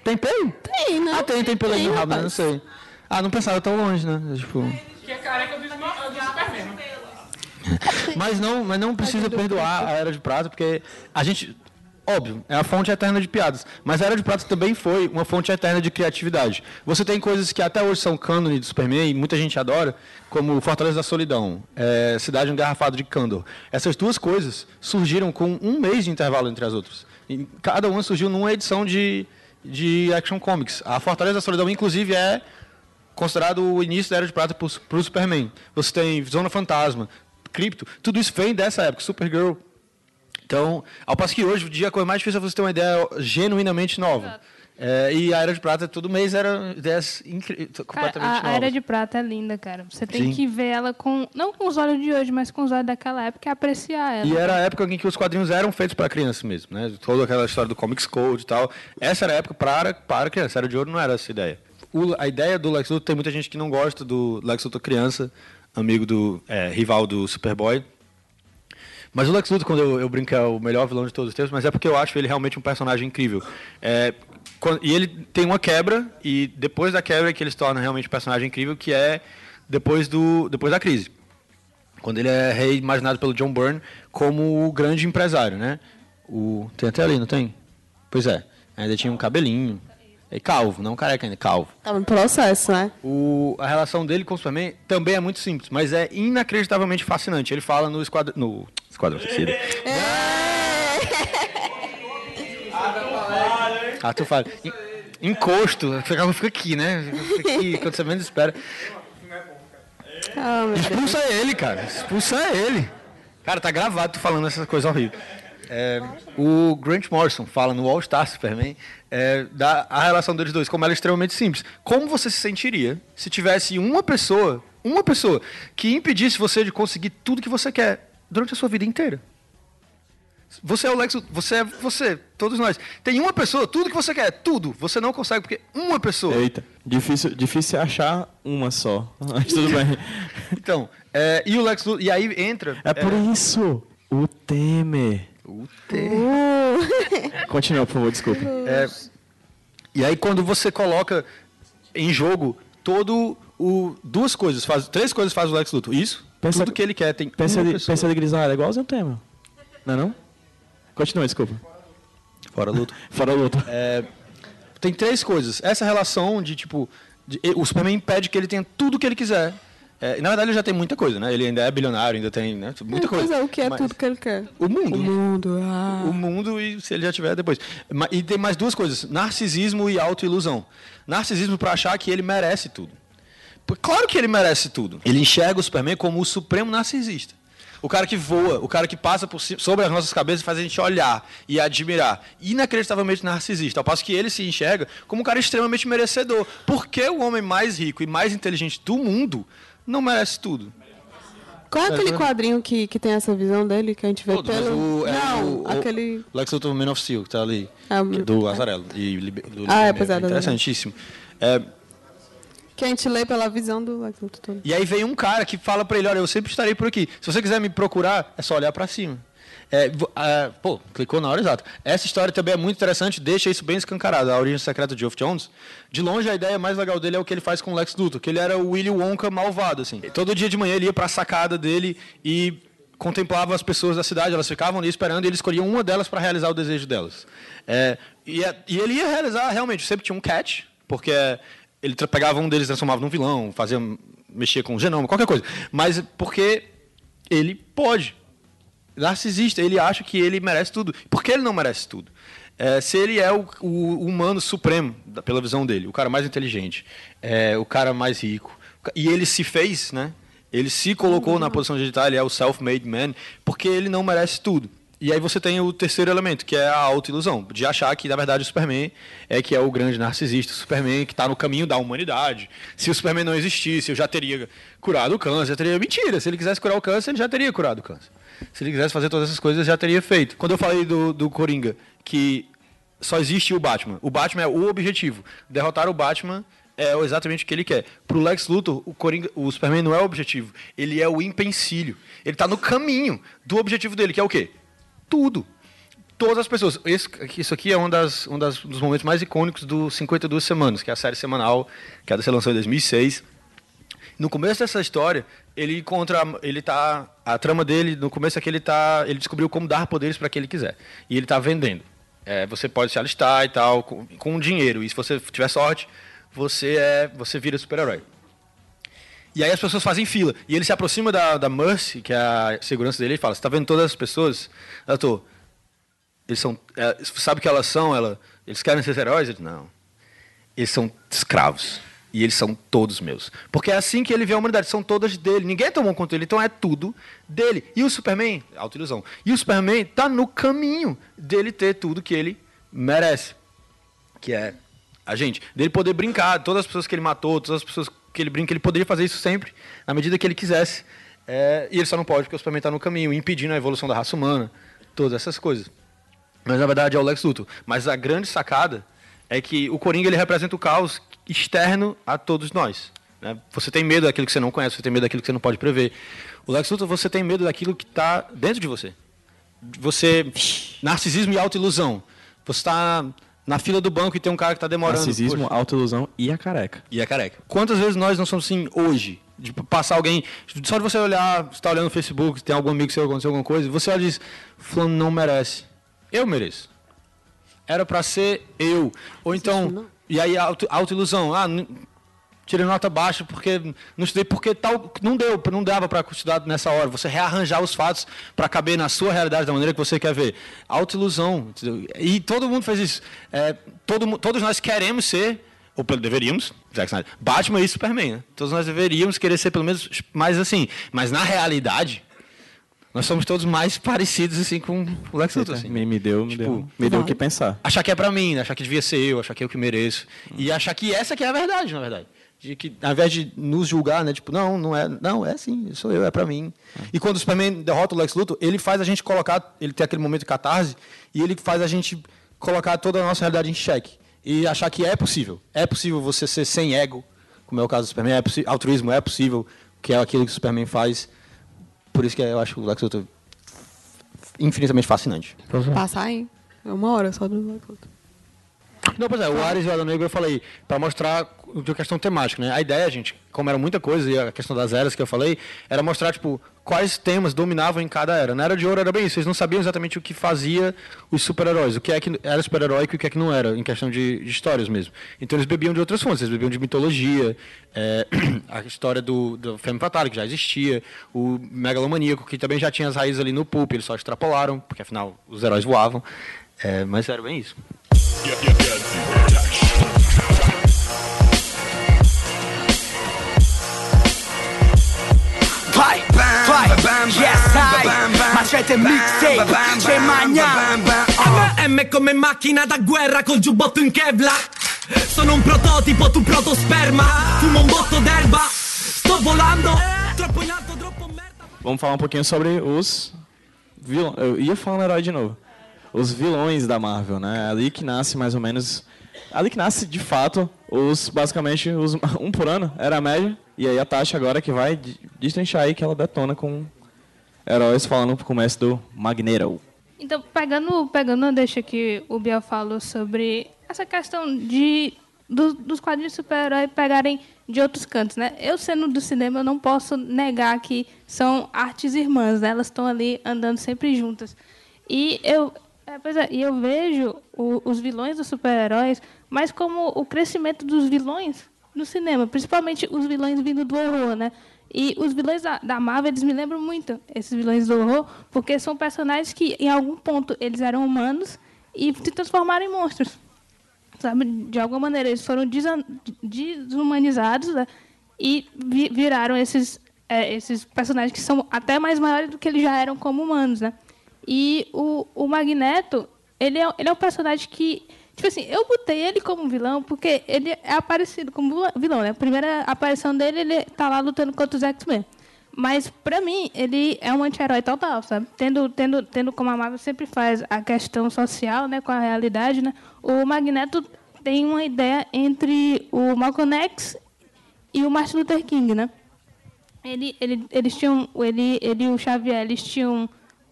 Tem pelo? Tem, né? Ah, tem, tem pelo aí no rabo, né? rapaz. Não sei. Ah, não pensava tão longe, né? Tipo... Que é careca do, né? Mas não, mas não precisa perdoar a Era de Prata, porque a gente... Óbvio, é a fonte eterna de piadas. Mas a Era de Prata também foi uma fonte eterna de criatividade. Você tem coisas que até hoje são cânone do Superman e muita gente adora, como Fortaleza da Solidão, é, Cidade Engarrafada de Kandor. Essas duas coisas surgiram com um mês de intervalo entre as outras. E cada uma surgiu numa edição de, de Action Comics. A Fortaleza da Solidão, inclusive, é considerado o início da Era de Prata para o Superman. Você tem Zona Fantasma, Crypto, tudo isso vem dessa época, Supergirl. Então, ao passo que hoje, o dia, a coisa mais difícil é você ter uma ideia genuinamente nova. É, e a Era de Prata, todo mês era ideias incri- Cara, completamente a, a novas. Era de Prata é linda, cara. Você tem Sim. que ver ela com. Não com os olhos de hoje, mas com os olhos daquela época e apreciar ela. E era a época em que os quadrinhos eram feitos para criança mesmo, né? Toda aquela história do Comics Code e tal. Essa era a época para, para criança. Era de ouro não era essa ideia. O- a ideia do Lex Luthor, tem muita gente que não gosta do Lex Luthor criança, amigo do é, rival do Superboy. Mas o Lex Luthor, quando eu, eu brinco, é o melhor vilão de todos os tempos, mas é porque eu acho ele realmente um personagem incrível. É, quan- e ele tem uma quebra, e depois da quebra é que ele se torna realmente um personagem incrível, que é depois, do, depois da crise quando ele é reimaginado pelo John Byrne como o grande empresário, né? O tem até ali, não tem? Pois é, ainda tinha um cabelinho, é calvo, não careca ainda, calvo. Tá no processo, né? O, a relação dele com o Superman também é muito simples, mas é inacreditavelmente fascinante. Ele fala no Esquadrão, no Esquadrão Suicida. Ah, tu fala. En- Encosto, fica fica aqui, né? Fica aqui, quando você menos espera. Ah, meu Deus. Expulsa ele, cara. Expulsa ele. Cara, tá gravado tu falando essa coisa horrível. É, o Grant Morrison fala no All Star Superman é, da a relação deles dois, como ela é extremamente simples. Como você se sentiria se tivesse uma pessoa, uma pessoa, que impedisse você de conseguir tudo que você quer durante a sua vida inteira? Você é o Lex você é você, todos nós. Tem uma pessoa, tudo que você quer, tudo. Você não consegue porque uma pessoa. Eita, difícil, difícil é achar uma só. Mas tudo bem. Então, é, e o Lex e aí entra. É por isso o Temer. O T. Continua, por favor, desculpa. É, e aí quando você coloca em jogo todo o duas coisas, faz três coisas faz o Lex Luthor. Isso, Pensa- tudo que ele quer tem Pensa de, pessoa. pensa de grisalha, é igualzinho o Temer. Não é não? Continua, desculpa. Fora Luthor. Fora o outro. Tem três coisas. Essa relação de tipo, de- o Superman impede que ele tenha tudo que ele quiser. É, na verdade ele já tem muita coisa, né? Ele ainda é bilionário, ainda tem né? muita coisa. Pois é, o que é Mas- tudo que ele quer? O mundo. O mundo, ah. o mundo e se ele já tiver depois. E tem mais duas coisas: narcisismo e autoilusão. Narcisismo para achar que ele merece tudo. Claro que ele merece tudo. Ele enxerga o Superman como o supremo narcisista. O cara que voa, o cara que passa por sobre as nossas cabeças e faz a gente olhar e admirar. Inacreditavelmente narcisista. Ao passo que ele se enxerga como um cara extremamente merecedor. Porque o homem mais rico e mais inteligente do mundo não merece tudo. Qual é aquele quadrinho que, que tem essa visão dele que a gente vê Todos, mas pelo. o- é Não, o- o- aquele. Lex Luthor Man of Steel, que tá ali. Ah, o- é do Azarello. E do Ah, é, pois é, do Interessantíssimo. É, Que a gente lê pela visão do Lex Luthor todo. e aí vem um cara que fala pra ele, olha, eu sempre estarei por aqui. Se você quiser me procurar, é só olhar pra cima. É, ah, pô, clicou na hora exata. Essa história também é muito interessante, deixa isso bem escancarado. A origem secreta de Geoff Jones. De longe, a ideia mais legal dele é o que ele faz com o Lex Luthor, que ele era o Willy Wonka malvado, assim. Todo dia de manhã ele ia pra sacada dele e contemplava as pessoas da cidade, elas ficavam ali esperando e ele escolhia uma delas para realizar o desejo delas. É, e, a- e ele ia realizar, realmente, sempre tinha um catch, porque ele tra- pegava um deles, transformava num vilão, fazia, mexia com o genoma, qualquer coisa. Mas porque ele pode narcisista, ele acha que ele merece tudo. Por que ele não merece tudo? É, se ele é o, o humano supremo, pela visão dele, o cara mais inteligente, é, o cara mais rico, e ele se fez, né? Ele se colocou na posição de editar, ele é o self-made man, porque ele não merece tudo. E aí você tem o terceiro elemento, que é a autoilusão, de achar que, na verdade, o Superman é que é o grande narcisista, o Superman que está no caminho da humanidade. Se o Superman não existisse, eu já teria curado o câncer, teria... Mentira, se ele quisesse curar o câncer, ele já teria curado o câncer. Se ele quisesse fazer todas essas coisas, já teria feito. Quando eu falei do, do Coringa, que só existe o Batman. O Batman é o objetivo. Derrotar o Batman é exatamente o que ele quer. Pro Lex Luthor, o, Coringa, o Superman não é o objetivo. Ele é o empecilho. Ele está no caminho do objetivo dele, que é o quê? Tudo. Todas as pessoas. Esse- isso aqui é um, das, um das- dos momentos mais icônicos do 52 Semanas, que é a série semanal que a DC lançou em 2006. No começo dessa história, ele encontra, ele tá, a trama dele no começo é que ele tá, ele descobriu como dar poderes para quem ele quiser e ele está vendendo. É, você pode se alistar e tal com, com dinheiro e se você tiver sorte, você é, você vira super-herói. E aí as pessoas fazem fila e ele se aproxima da, da Mercy, que é a segurança dele, e fala: "Você está vendo todas as pessoas?" Ela tô. Eles são, é, sabe o que elas são? Ela, eles querem ser heróis? Ele, não. Eles são escravos. E eles são todos meus. Porque é assim que ele vê a humanidade. São todas dele. Ninguém tomou conta dele. Então é tudo dele. E o Superman, autoilusão. E o Superman está no caminho dele ter tudo que ele merece. Que é a gente. Dele poder brincar. Todas as pessoas que ele matou, todas as pessoas que ele brinca, ele poderia fazer isso sempre, na medida que ele quisesse. É, e ele só não pode porque o Superman está no caminho, impedindo a evolução da raça humana. Todas essas coisas. Mas na verdade é o Lex Luthor. Mas a grande sacada é que o Coringa ele representa o caos externo a todos nós. né? Você tem medo daquilo que você não conhece, você tem medo daquilo que você não pode prever. O Lex Luthor você tem medo daquilo que está dentro de você. Você narcisismo e autoilusão. Você está na fila do banco e tem um cara que está demorando. Narcisismo, Poxa, autoilusão e a careca. e é careca. Quantas vezes nós não somos assim hoje? De passar alguém. Só de você olhar, você está olhando no Facebook, tem algum amigo seu aconteceu alguma coisa, você olha e diz: Fulano não merece. Eu mereço. Era para ser eu. Ou então. E aí, auto- autoilusão. Ah, tirei nota baixa porque não estudei porque tal. Não deu, não dava para estudar nessa hora. Você rearranjar os fatos para caber na sua realidade da maneira que você quer ver. Autoilusão. E todo mundo faz isso. É, todo, todos nós queremos ser ou deveríamos, Zack Snyder, Batman e Superman, né? Todos nós deveríamos querer ser pelo menos mais assim, mas na realidade nós somos todos mais parecidos assim com o Lex Luthor, assim. Me, me deu, me Tipo, deu, me deu o que pensar. Achar que é pra mim, né? achar que devia ser eu, achar que é eu que mereço e achar que essa que é a verdade, na verdade. de que, ao invés de nos julgar, né? Tipo, não, não é, não, é assim, sou eu, é pra mim. E quando o Superman derrota o Lex Luthor, ele faz a gente colocar, ele tem aquele momento de catarse, e ele faz a gente colocar toda a nossa realidade em xeque. E achar que é possível. É possível você ser sem ego, como é o caso do Superman, é altruísmo é possível, que é aquilo que o Superman faz. Por isso que eu acho o Lex Luthor infinitamente fascinante. Passar, hein? É uma hora só do Lex Luthor. Não, pois é, o Ares e o Adão Negro eu falei, para mostrar de questão temática, né? A ideia, gente, como era muita coisa, e a questão das eras que eu falei, era mostrar, tipo, quais temas dominavam em cada era. Na Era de Ouro era bem isso, eles não sabiam exatamente o que fazia os super-heróis, o que é que era super-heróico e o que é que não era, em questão de, de histórias mesmo. Então eles bebiam de outras fontes, eles bebiam de mitologia, é, a história do, do Femme Fatale, que já existia, o Megalomaníaco, que também já tinha as raízes ali no Pulp, eles só extrapolaram, porque afinal os heróis voavam. É, mas era bem isso. Vai, yes I Macete mixtape, c'è magna MM come macchina da guerra col giubbotto in Kevlar Sono un prototipo, tu protosperma Fumo un botto d'erba Sto volando Troppo in alto, troppo merda Vamos falar um pouquinho sobre os. Eu ia falar no herói de novo. Os vilões da Marvel, né? Ali que nasce mais ou menos. Ali que nasce de fato os basicamente os um por ano era a média e aí a taxa agora que vai de- destrinchar aí que ela detona com heróis falando pro começo do Magneto. Então, pegando, pegando a deixa que o Biel falou sobre essa questão de do- dos quadrinhos de super-herói pegarem de outros cantos, né? Eu sendo do cinema, eu não posso negar que são artes irmãs, né? Elas estão ali andando sempre juntas. E eu, é, pois é, eu vejo o- os vilões dos super-heróis, mas como o crescimento dos vilões no cinema, principalmente os vilões vindo do horror, né? E os vilões da, da Marvel, eles me lembram muito esses vilões do horror, porque são personagens que, em algum ponto, eles eram humanos e se transformaram em monstros. Sabe? De alguma maneira, eles foram desumanizados né? e vi- viraram esses, é, esses personagens que são até mais maiores do que eles já eram como humanos, né? E o, o Magneto, ele é, ele é um personagem que... Tipo assim, eu botei ele como vilão porque ele é aparecido como vilão, né? A primeira aparição dele, ele tá lá lutando contra os X-Men. Mas, pra mim, ele é um anti-herói total, sabe? Tendo, tendo, tendo como a Marvel sempre faz a questão social, né? Com a realidade, né? O Magneto tem uma ideia entre o Malcolm X e o Martin Luther King, né? Ele, ele, eles tinham, ele, ele e o Xavier, eles tinham,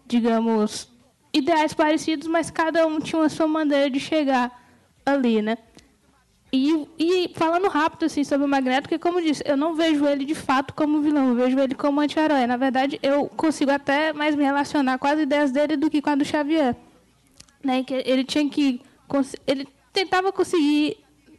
digamos, ideais parecidos, mas cada um tinha a sua maneira de chegar ali, né? E, e falando rápido assim sobre o Magneto, que como eu disse, eu não vejo ele de fato como vilão, eu vejo ele como anti-herói. Na verdade, eu consigo até mais me relacionar com as ideias dele do que com a do Xavier. Né? Que ele tinha que ele tentava conseguir,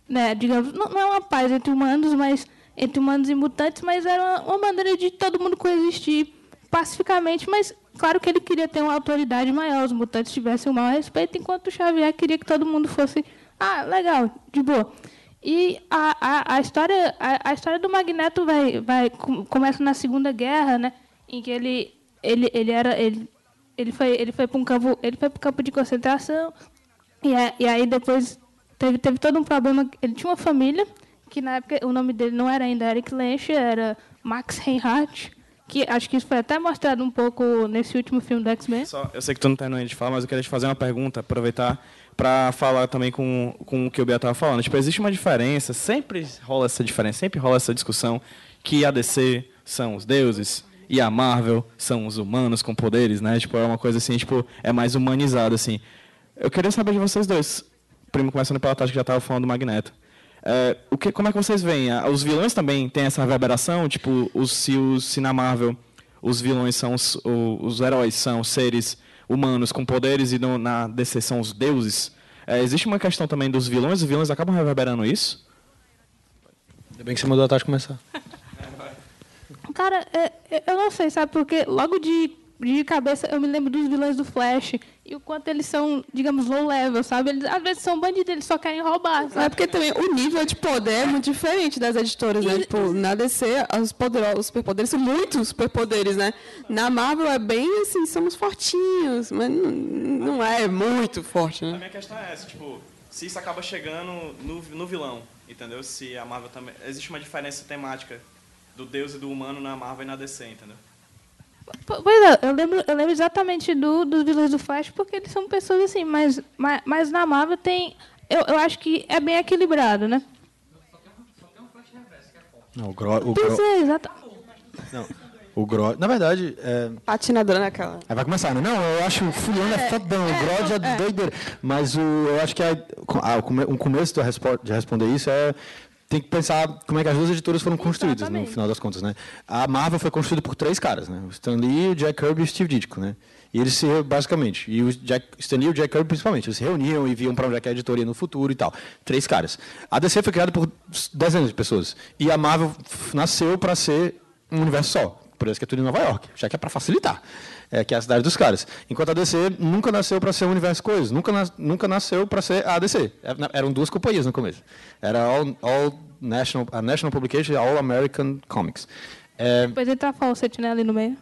né, digamos, não, não é uma paz entre humanos, mas entre humanos e mutantes, mas era uma, uma maneira de todo mundo coexistir pacificamente, mas claro que ele queria ter uma autoridade maior, os mutantes tivessem um maior respeito, enquanto o Xavier queria que todo mundo fosse, ah, legal, de boa. E a, a, a história a, a história do Magneto vai vai com- começa na Segunda Guerra, né, em que ele ele ele era ele ele foi ele foi para um campo ele foi para campo de concentração e, a- e aí depois teve teve todo um problema ele tinha uma família que na época o nome dele não era ainda Eric Lange era Max Reinhardt que acho que isso foi até mostrado um pouco nesse último filme do X-Men eu sei que tu não terminou de falar, mas eu queria te fazer uma pergunta, aproveitar para falar também com, com o que o Bia estava falando. Tipo, existe uma diferença, sempre rola essa diferença, sempre rola essa discussão que a DC são os deuses e a Marvel são os humanos com poderes, né? Tipo, é uma coisa assim, tipo, é mais humanizado assim. Eu queria saber de vocês dois, primo começando pela Tati que já estava falando do Magneto. É, o que, como é que vocês veem? Ah, Os vilões também têm essa reverberação? Tipo, os, se, os, se na Marvel os vilões são os, os heróis são seres humanos com poderes e no- na DC são os deuses. É, existe uma questão também dos vilões, os vilões acabam reverberando isso? Ainda bem que você mandou a Tati começar. Cara, é- é- eu não sei, sabe? Porque logo de, de cabeça eu me lembro dos vilões do Flash e o quanto eles são, digamos, low level, sabe? Eles às vezes são bandidos, eles só querem roubar, É sabe? porque também o nível de poder é muito diferente das editoras, né? Tipo, na DC, os, poderosos, os superpoderes são muitos superpoderes, né? Na Marvel é bem assim, somos fortinhos, mas não, não é muito forte, A né? minha questão é essa, tipo, se isso acaba chegando no, no vilão, Entendeu? Se a Marvel também. Existe uma diferença temática do Deus e do humano na Marvel e na DC, entendeu? Pois é, eu lembro, eu lembro exatamente do, dos vilões do Flash, porque eles são pessoas assim, mas, mas, mas na Marvel tem. Eu, eu acho que é bem equilibrado, né? Não, o Gro... O Pois Gro... é, exata. Não, o Gro... Na verdade, é... Patinadora naquela. Aí vai começar, né? Não, eu acho o fulano é fodão, o Grod é doideira. Mas o, eu acho que a, a, o come- um começo da respo- de responder isso é tem que pensar como é que as duas editoras foram construídas, no Exatamente. final das contas, né? A Marvel foi construída por três caras, né? O Stan Lee, o Jack Kirby e o Steve Ditko, né? E eles se, basicamente, e o Jack, Stan Lee e o Jack Kirby principalmente, eles se reuniam e viam para onde é que a editora ia no futuro e tal. Três caras. A DC foi criada por dezenas de pessoas. E a Marvel nasceu para ser um universo só. Por isso que é tudo em Nova York, já que é para facilitar. É, que é a cidade dos caras. Enquanto a DC nunca nasceu para ser um universo coisa, nunca, nas- nunca nasceu para ser a DC. Eram duas companhias no começo. Era All, All National, a National Publication e a All American Comics. É, Depois entra a Fawcett, né, ali no meio.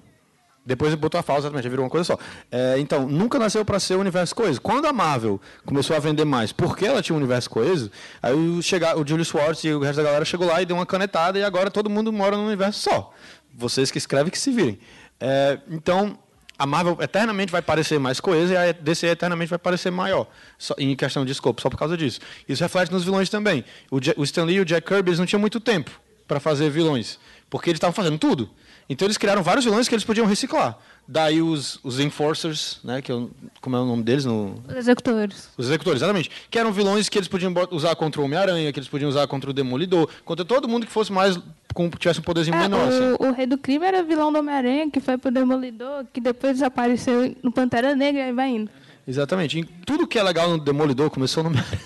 depois botou a falsa, exatamente, já virou uma coisa só. É, então, nunca nasceu para ser o universo coeso. Quando a Marvel começou a vender mais, porque ela tinha um universo coeso, aí o, chega, o Julius Schwartz e o resto da galera chegou lá e deu uma canetada e agora todo mundo mora num universo só. Vocês que escrevem que se virem. É, então, a Marvel eternamente vai parecer mais coesa e a DC eternamente vai parecer maior, só, em questão de escopo, só por causa disso. Isso reflete nos vilões também. O, Ja- o Stan Lee e o Jack Kirby eles não tinham muito tempo para fazer vilões, porque eles estavam fazendo tudo. Então eles criaram vários vilões que eles podiam reciclar. Daí os, os Enforcers, né, que eu, como é o nome deles no, Os executores. os executores, exatamente. Que eram vilões que eles podiam usar contra o Homem-Aranha, que eles podiam usar contra o Demolidor, contra todo mundo que fosse mais. Com, tivesse um poderzinho É, menor. assim. o, o Rei do Crime era vilão do Homem-Aranha, que foi pro Demolidor, que depois desapareceu no Pantera Negra e vai indo. Exatamente. E tudo que é legal no Demolidor começou no Homem-Aranha.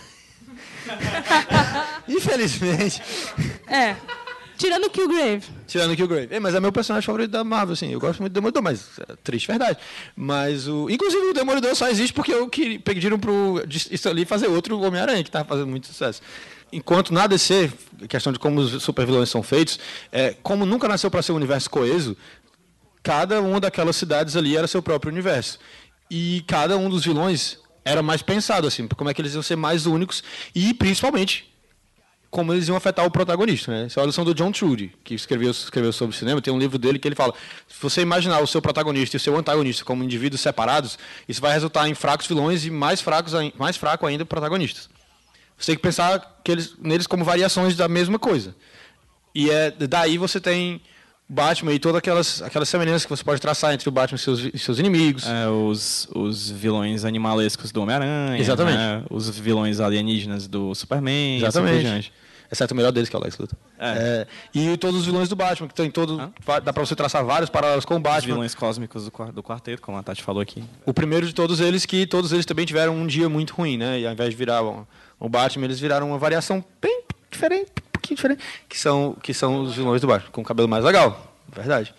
Infelizmente. É. Tirando o Killgrave. Tirando o Killgrave. É, mas é meu personagem favorito da Marvel, assim. Eu gosto muito do Demolidor, mas é triste verdade. Mas o. Inclusive o Demolidor só existe porque eu que pediram pro Stan Lee fazer outro Homem-Aranha, que tava fazendo muito sucesso. Enquanto na DC, questão de como os supervilões são feitos, é, como nunca nasceu para ser um universo coeso, cada uma daquelas cidades ali era seu próprio universo. E cada um dos vilões era mais pensado, assim, como é que eles iam ser mais únicos e, principalmente, como eles iam afetar o protagonista. Né? Essa é a lição do John Trudy, que escreveu, escreveu sobre cinema. Tem um livro dele que ele fala: se você imaginar o seu protagonista e o seu antagonista como indivíduos separados, isso vai resultar em fracos vilões e mais, fracos, ai- mais fraco ainda protagonistas. Você tem que pensar que eles, neles como variações da mesma coisa. E é daí você tem Batman e todas aquelas, aquelas semelhanças que você pode traçar entre o Batman e seus, e seus inimigos. É, os, os vilões animalescos do Homem-Aranha. Exatamente. né? Os vilões alienígenas do Superman. assim Exatamente. diante. Exceto o melhor deles, que é o Lex Luthor. É. É, e todos os vilões do Batman, que tem todo. Dá pra você traçar vários paralelos com o Os Batman. vilões cósmicos do, do quarteto, como a Tati falou aqui. O primeiro de todos eles, que todos eles também tiveram um dia muito ruim, né? E ao invés de virar o, o Batman, eles viraram uma variação bem diferente, um pouquinho diferente, que são, que são os vilões do Batman, com o cabelo mais legal, verdade.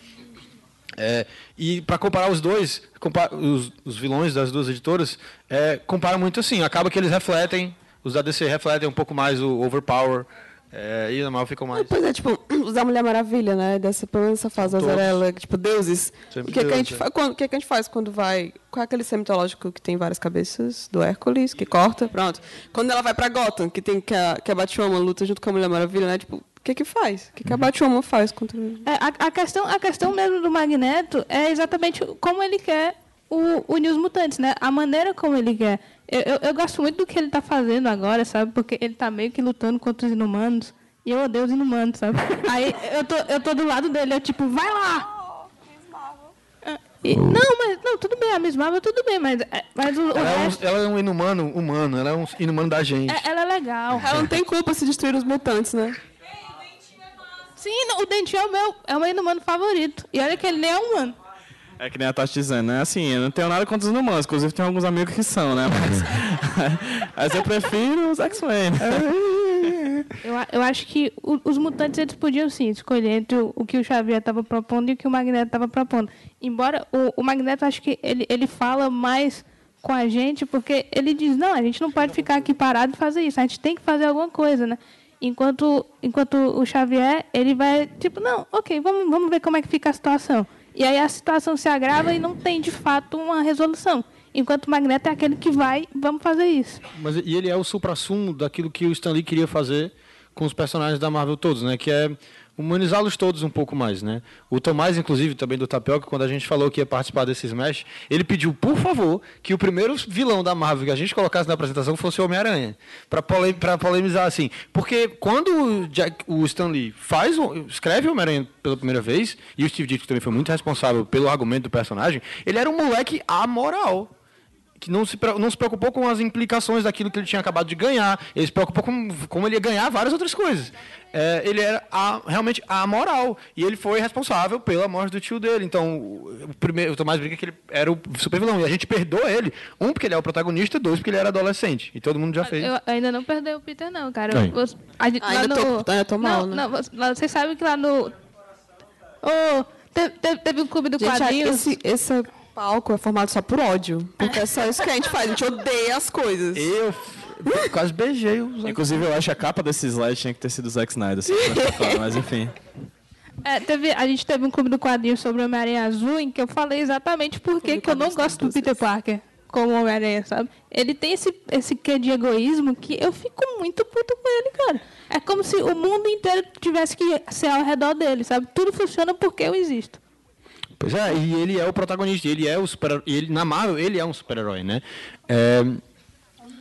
É, e para comparar os dois, compa- os, os vilões das duas editoras, é, compara muito assim. Acaba que eles refletem, os da DC refletem um pouco mais o overpower, é, e Marvel ficam mais. Pois é, tipo, da Mulher Maravilha, né? Dessa, pelo menos essa fase azarela, tipo, deuses. Sempre o que, é que, a gente é. fa- quando- o que, é que a gente faz quando vai. Qual é aquele ser mitológico que tem várias cabeças? Do Hércules, que corta? Pronto. Quando ela vai pra Gotham, que tem que a, que a Batwoman luta junto com a Mulher Maravilha, né? Tipo, o que que faz? O que, que a Batwoman faz contra. É, a, a questão, a questão mesmo do Magneto é exatamente como ele quer o, unir os mutantes, né? A maneira como ele quer. Eu, eu, eu gosto muito do que ele tá fazendo agora, sabe? Porque ele tá meio que lutando contra os inumanos. E eu odeio os inumanos, sabe? Aí eu tô, eu tô do lado dele, eu tipo, vai lá! É, e- não, mas não, tudo bem, a Miss Marvel tudo bem, mas, é, mas o, o Ela é, resto, um, ela é um inumano humano, ela é um inumano da gente. é- ela é legal. Ela não tem culpa se destruir os mutantes, né? Sim, não, o Dentinho é o meu, é o meu inumano favorito. E olha que ele nem é humano. É que nem a Tati dizendo, né? Assim, eu não tenho nada contra os humanos. Inclusive, tem alguns amigos que são, né? Mas, mas eu prefiro os X-Men. Eu, eu acho que os mutantes eles podiam sim escolher entre o, o que o Xavier estava propondo e o que o Magneto estava propondo. Embora o, o Magneto acho que ele, ele fala mais com a gente porque ele diz não, a gente não pode ficar aqui parado e fazer isso, a gente tem que fazer alguma coisa, né? Enquanto enquanto o Xavier ele vai tipo não, ok, vamos vamos ver como é que fica a situação. E aí a situação se agrava e não tem de fato uma resolução. Enquanto o Magneto é aquele que vai, vamos fazer isso. Mas, e ele é o supra-sumo daquilo que o Stan Lee queria fazer com os personagens da Marvel todos, né? Que é humanizá-los todos um pouco mais, né? O Tomás, inclusive, também do Tapioca, quando a gente falou que ia participar desse Smash, ele pediu, por favor, que o primeiro vilão da Marvel que a gente colocasse na apresentação fosse o Homem-Aranha, para pole polemizar assim, porque quando o, Jack, o Stan Lee faz, escreve o Homem-Aranha pela primeira vez, e o Steve Ditko também foi muito responsável pelo argumento do personagem, ele era um moleque amoral que não se, não se preocupou com as implicações daquilo que ele tinha acabado de ganhar. Ele se preocupou com como ele ia ganhar várias outras coisas. É, ele era a, realmente amoral. E ele foi responsável pela morte do tio dele. Então, o, primeiro, o Tomás brinca que ele era o super vilão. E a gente perdoa ele. Um, porque ele é o protagonista. Dois, porque ele era adolescente. E todo mundo já fez. Eu ainda não perdei o Peter, não, cara. Eu, eu, ainda, no, tô, ainda tô mal, não, né? Não, vocês sabem que lá no... Oh, teve, teve um clube do gente, quadrinhos... Esse, esse palco é formado só por ódio. Porque é só isso que a gente faz. A gente odeia as coisas. Eu quase beijei o Inclusive, eu acho que a capa desse slide tinha que ter sido o Zack Snyder. Assim, mas enfim. É, teve, a gente teve um clube do quadrinho sobre o Homem-Aranha Azul em que eu falei exatamente por que eu não gosto do Peter Parker como Homem-Aranha, sabe? Ele tem esse, esse quê de egoísmo que eu fico muito puto com ele, cara. É como se o mundo inteiro tivesse que ser ao redor dele, sabe? Tudo funciona porque eu existo. Pois é, e ele é o protagonista, ele é o super, ele na Marvel ele é um super-herói, né? É,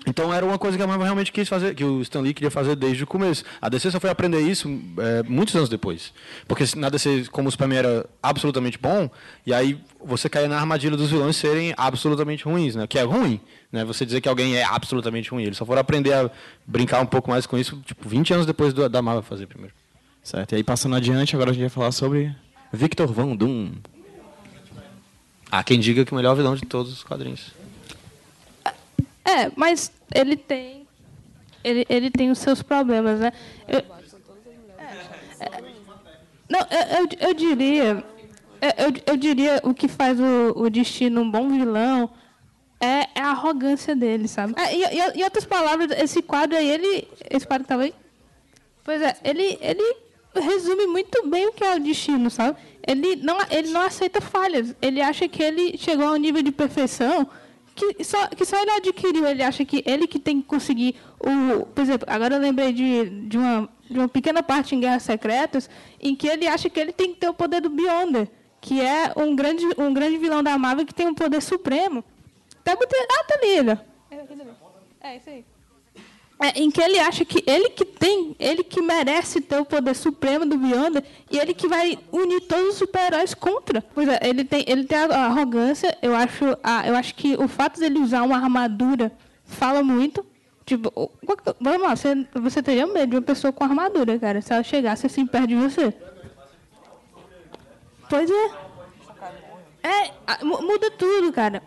então era uma coisa que a Marvel realmente quis fazer, que o Stan Lee queria fazer desde o começo. A DC só foi aprender isso é, muitos anos depois. Porque na DC, como o Superman era absolutamente bom, e aí você caía na armadilha dos vilões serem absolutamente ruins, né? Que é ruim, né? Você dizer que alguém é absolutamente ruim. Eles só foram aprender a brincar um pouco mais com isso, tipo, 20 anos depois do, da Marvel fazer primeiro. Certo. E aí passando adiante, agora a gente vai falar sobre Victor Van Doom. Há quem diga que o melhor vilão de todos os quadrinhos. É, mas ele tem. Ele, ele tem os seus problemas, né? Eu, é, não, eu, eu, eu diria. Eu, eu diria o que faz o, o destino um bom vilão é, é a arrogância dele, sabe? É, e, e, em outras palavras, esse quadro aí, ele. Esse quadro aí. Pois é, ele, ele resume muito bem o que é o destino, sabe? Ele não, ele não aceita falhas. Ele acha que ele chegou a um nível de perfeição que só, que só ele adquiriu. Ele acha que ele que tem que conseguir o. Por exemplo, agora eu lembrei de, de, uma, de uma pequena parte em Guerras Secretas, em que ele acha que ele tem que ter o poder do Beyonder, que é um grande, um grande vilão da Marvel que tem um poder supremo. Até botei. Ah, tá ali, É, isso aí é, em que ele acha que ele que tem, ele que merece ter o poder supremo do Beyonder e ele que vai unir todos os super-heróis contra. Pois é, ele tem, ele tem a arrogância. Eu acho, a, eu acho que o fato dele usar uma armadura fala muito. Tipo, vamos lá, você, você teria medo de uma pessoa com armadura, cara. Se ela chegasse assim perto de você. Pois é. É, muda tudo, cara.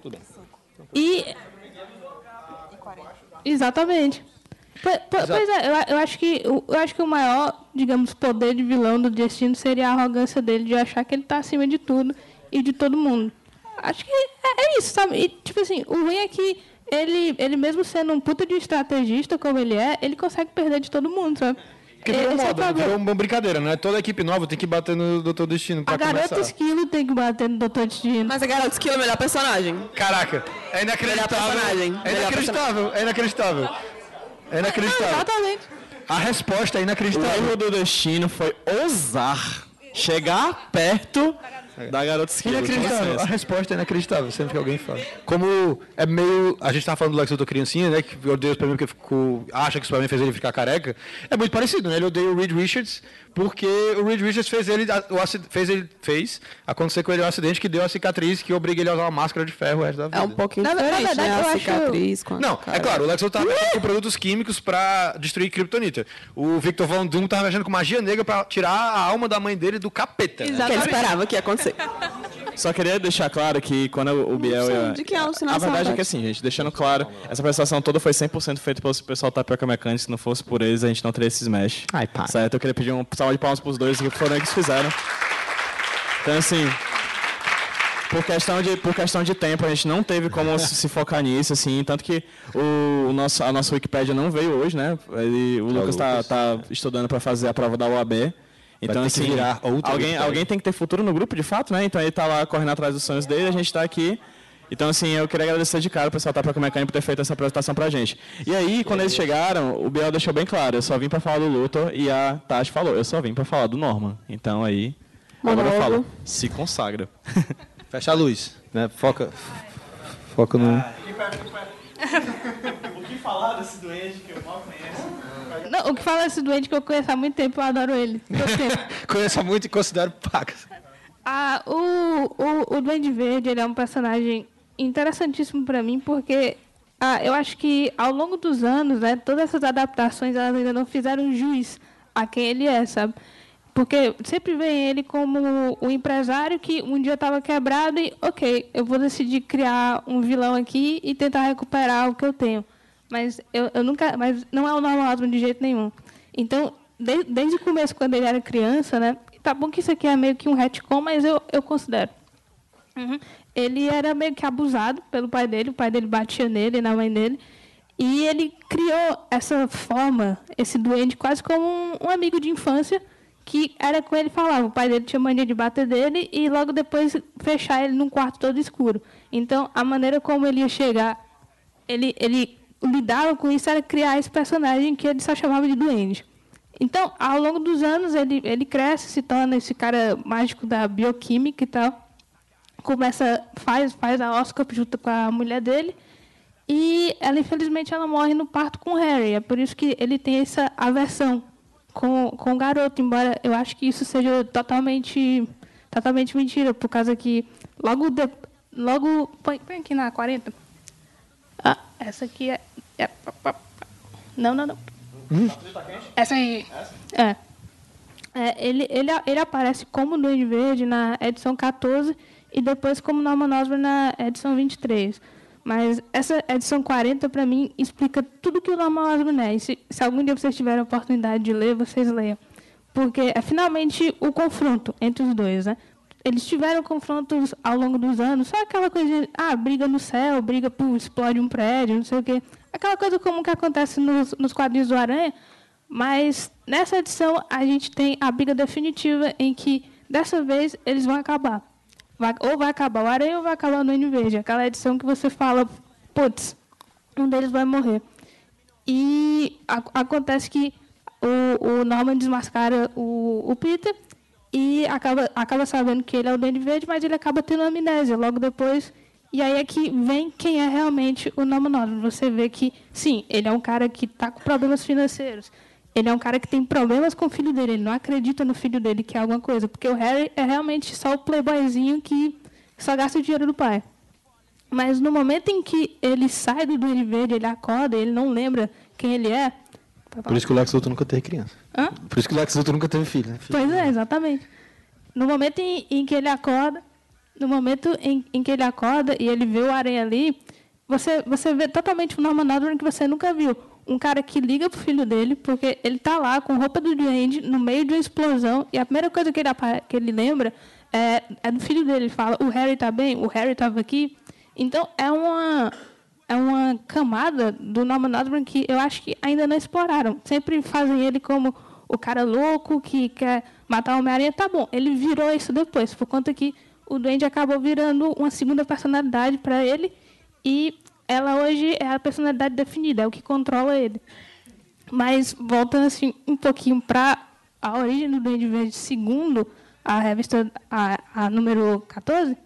E. Exatamente. Pois, é, eu, eu, acho que, eu acho que o maior, digamos, poder de vilão do Destino seria a arrogância dele de achar que ele está acima de tudo e de todo mundo. Acho que é, é isso, sabe? E, tipo assim, o ruim é que ele, ele mesmo sendo um puta de estrategista como ele é, ele consegue perder de todo mundo, sabe? Porque virou Esse moda, é virou uma brincadeira, né? Toda equipe nova tem que bater no Doutor Destino pra A Garota começar. Esquilo tem que bater no Doutor Destino. Mas a Garota Esquilo é o melhor personagem. Caraca, é inacreditável. É inacreditável, é inacreditável. É inacreditável. exatamente. A resposta é inacreditável. O erro do destino foi ousar chegar perto da garota esquilo. Inacreditável. A resposta é inacreditável, sempre que alguém fala. Como é meio. A gente tava falando do Lex Luthor criancinha, né? Que odeia o Superman porque ficou, acha que o Superman fez ele ficar careca. É muito parecido, né? Ele odeia o Reed Richards porque o Reed Richards fez ele, o, fez ele fez acontecer com ele um acidente que deu a cicatriz que obriga ele a usar uma máscara de ferro o resto da vida. É um pouquinho na, diferente, na verdade, né? A cicatriz com a Não, cara. é claro, o Lex Luthor tava mexendo com produtos químicos para destruir Kryptonita. O Victor Von Doom tava mexendo com magia negra para tirar a alma da mãe dele do capeta. Né? Que ele esperava que ia acontecer. Só queria deixar claro que quando o Biel... Ia... De que é a verdade é que assim, gente, deixando claro, essa prestação toda foi 100% feita pelo pessoal Tapioca Mecânica. Se não fosse por eles, a gente não teria esse Smash. Ai, pá. Certo? Eu queria pedir um salve de palmas pros dois que foram eles que fizeram. Então, assim, por questão de por questão de tempo a gente não teve como se focar nisso assim tanto que o, o nosso a nossa Wikipédia não veio hoje né Ele, o Lucas está tá estudando para fazer a prova da UAB então assim alguém alguém tem que ter futuro no grupo de fato né então ele está lá correndo atrás dos sonhos dele a gente está aqui Então, assim, eu queria agradecer de cara o pessoal da Troca Mecânica por ter feito essa apresentação pra gente. E aí, quando eles chegaram, o Biel deixou bem claro, eu só vim pra falar do Luthor e a Tati falou, eu só vim pra falar do Norman. Então aí, agora eu falo, se consagra. Fecha a luz, né? Foca, foca no... O que falar desse doente que eu mal conheço? Não, o que fala desse doente que eu conheço há muito tempo, eu adoro ele. Conheço muito e considero pacas. Ah, o, o, o Duende Verde ele é um personagem interessantíssimo para mim, porque ah, eu acho que ao longo dos anos, né, todas essas adaptações elas ainda não fizeram juiz a quem ele é, sabe? Porque sempre vem ele como o empresário que um dia estava quebrado e, ok, eu vou decidir criar um vilão aqui e tentar recuperar o que eu tenho. Mas eu, eu nunca, mas não é o normal de jeito nenhum. Então, de- desde o começo, quando ele era criança, né? Tá bom que isso aqui é meio que um retcon, mas eu, eu considero. Uhum. Ele era meio que abusado pelo pai dele, o pai dele batia nele, na mãe dele. E ele criou essa forma, esse duende, quase como um, um amigo de infância, que era com ele falava. O pai dele tinha mania de bater dele e logo depois fechar ele num quarto todo escuro. Então, a maneira como ele ia chegar, ele, ele lidava com isso, era criar esse personagem que ele só chamava de duende. Então, ao longo dos anos, ele, ele cresce, se torna esse cara mágico da bioquímica e tal. Começa faz faz a Oscar junto com a mulher dele. E ela infelizmente ela morre no parto com o Harry. É por isso que ele tem essa aversão com, com o garoto embora eu acho que isso seja totalmente totalmente mentira por causa que logo de, logo põe, põe aqui na 40 ah essa aqui é, é não não não essa aí é é, ele, ele, ele aparece como Duende Verde na edição 14 e depois como Norman Osborn na edição 23. Mas essa edição 40, para mim, explica tudo que o Norman Osborn é. E se, se algum dia vocês tiverem a oportunidade de ler, vocês leiam. Porque é finalmente o confronto entre os dois, né? Eles tiveram confrontos ao longo dos anos, só aquela coisa de, ah, briga no céu, briga por explode um prédio, não sei o quê. Aquela coisa comum que acontece nos, nos quadrinhos do Aranha, mas nessa edição a gente tem a briga definitiva em que dessa vez eles vão acabar. Vai- ou vai acabar o Aranha ou vai acabar o Duende Verde. Aquela edição que você fala, putz, um deles vai morrer. E a- acontece que o, o Norman desmascara o, o Peter e acaba, acaba sabendo que ele é o Duende Verde, mas ele acaba tendo amnésia logo depois. E aí é que vem quem é realmente o Osborn. Você vê que, sim, ele é um cara que está com problemas financeiros. Ele é um cara que tem problemas com o filho dele. Ele não acredita no filho dele que é alguma coisa. Porque o Harry é realmente só o playboyzinho que só gasta o dinheiro do pai. Mas no momento em que ele sai do Duende Verde, ele acorda, ele não lembra quem ele é. Por isso que o Lex Luthor nunca teve criança. Hã? Por isso que o Lex Luthor nunca teve filho, né? Filho. Pois é, exatamente. No momento em, em que ele acorda, no momento em, em que ele acorda e ele vê o aranha ali, você, você vê totalmente um Norman Osborn que você nunca viu. Um cara que liga pro filho dele, porque ele tá lá com roupa do duende, no meio de uma explosão, e a primeira coisa que ele, que ele lembra é, é do filho dele. Ele fala, o Harry tá bem? O Harry tava aqui? Então, é uma, é uma camada do Norman Osborn que eu acho que ainda não exploraram. Sempre fazem ele como o cara louco que quer matar o Homem-Aranha. Tá bom, ele virou isso depois, por conta que o Duende acabou virando uma segunda personalidade para ele e ela hoje é a personalidade definida, é o que controla ele. Mas voltando assim um pouquinho para a origem do Duende Verde, segundo a revista a, a número 14,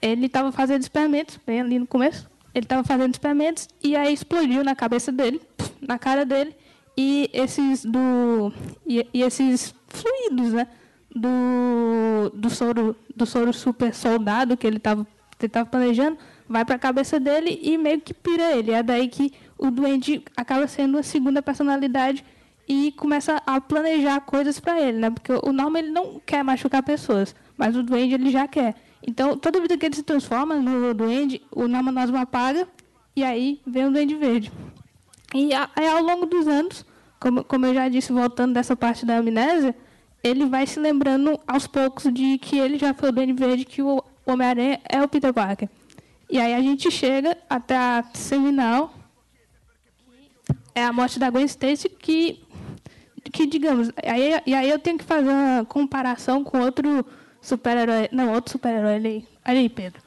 ele estava fazendo experimentos, bem ali no começo. Ele estava fazendo experimentos e aí explodiu na cabeça dele, na cara dele, e esses do e, e esses fluidos, né, do do soro do soro super soldado que ele estava tava planejando, vai para a cabeça dele e meio que pira ele. É daí que o duende acaba sendo a segunda personalidade e começa a planejar coisas para ele, né? Porque o Norman ele não quer machucar pessoas, mas o duende ele já quer. Então, toda vida que ele se transforma no duende, o Osborn apaga e aí vem o duende verde. E aí, ao longo dos anos, como, como eu já disse, voltando dessa parte da amnésia, ele vai se lembrando aos poucos de que ele já foi o Duende Verde, que o Homem-Aranha é o Peter Parker. E aí a gente chega até a seminal, é a morte da Gwen Stacy, que, que digamos, aí, e aí eu tenho que fazer uma comparação com outro super-herói, não, outro super-herói, aí, olha aí, Pedro.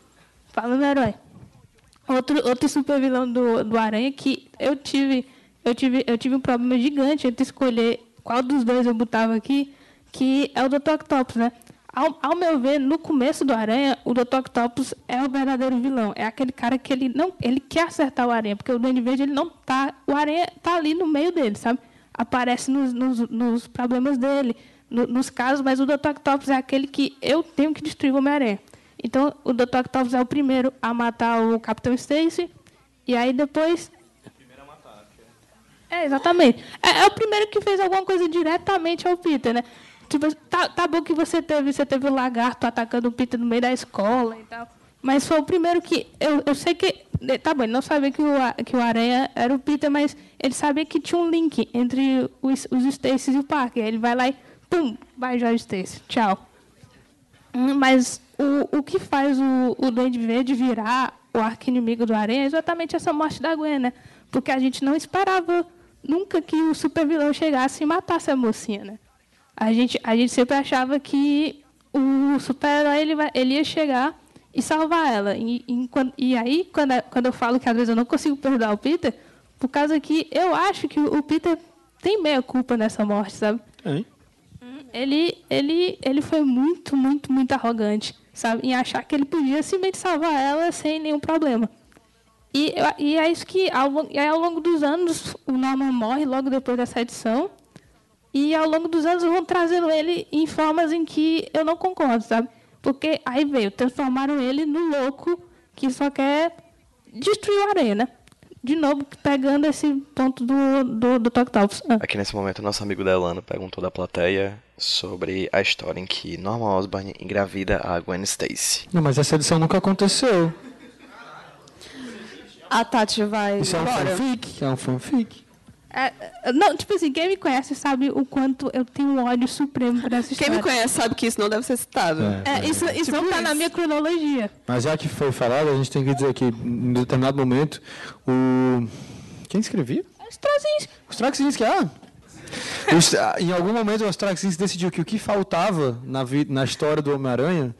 Fala, meu herói. Outro, outro super vilão do, do Aranha que eu tive, eu tive, eu tive um problema gigante entre escolher qual dos dois eu botava aqui, que é o Dr. Octopus, né? Ao, ao meu ver, no começo do Aranha, o Dr. Octopus é o verdadeiro vilão. É aquele cara que ele não, ele quer acertar o Aranha, porque o Duende Verde ele não tá, o Aranha tá ali no meio dele, sabe? Aparece nos, nos, nos problemas dele, no- nos casos, mas o Dr. Octopus é aquele que eu tenho que destruir o Homem-Aranha. Então, o Dr. Octopus é o primeiro a matar o Capitão Stacy, e aí depois é, exatamente. É, é o primeiro que fez alguma coisa diretamente ao Peter, né? Tipo, tá, tá bom que você teve, você teve o lagarto atacando o Peter no meio da escola e tal. Mas foi o primeiro que. Eu, eu sei que. Tá bom, ele não sabia que o, A- que o Aranha era o Peter, mas ele sabia que tinha um link entre os, os Stacy e o Parker. Ele vai lá e. Pum! Vai, Jorge Stacy. Tchau. Hum, Mas o, o que faz o, o Duende Verde virar o arqui-inimigo do Aranha é exatamente essa morte da Gwen, né? Porque a gente não esperava nunca que o super vilão chegasse e matasse a mocinha, né? A gente, a gente sempre achava que o super-herói ele, ele ia chegar e salvar ela. E, e, e aí, quando, quando eu falo que às vezes eu não consigo perdoar o Peter, por causa que eu acho que o Peter tem meia culpa nessa morte, sabe? Ele, ele, ele foi muito, muito, muito arrogante, sabe? Em achar que ele podia simplesmente salvar ela sem nenhum problema. E, e é isso que, ao, aí, ao longo dos anos, o Norman morre logo depois dessa edição. E ao longo dos anos vão trazendo ele em formas em que eu não concordo, sabe? Porque aí veio, transformaram ele no louco que só quer destruir o areia, né? De novo, pegando esse ponto do, do, do Tok Talks. Ah. Aqui nesse momento, nosso amigo Delano perguntou da plateia sobre a história em que Norman Osborn engravida a Gwen Stacy. Não, mas essa edição nunca aconteceu. A Tati vai Isso é um embora. fanfic? É um fanfic. É, é, não, tipo assim, quem me conhece sabe o quanto eu tenho um ódio supremo por essa Quem história. me conhece sabe que isso não deve ser citado. É, isso isso não tá na minha cronologia. Mas já que foi falado, a gente tem que dizer que em determinado momento o. Quem escrevia? Os trozinhos. Os Straczynski, ah! Os- ah, em algum momento o Straczynski decidiu que o que faltava na, vi- na história do Homem-Aranha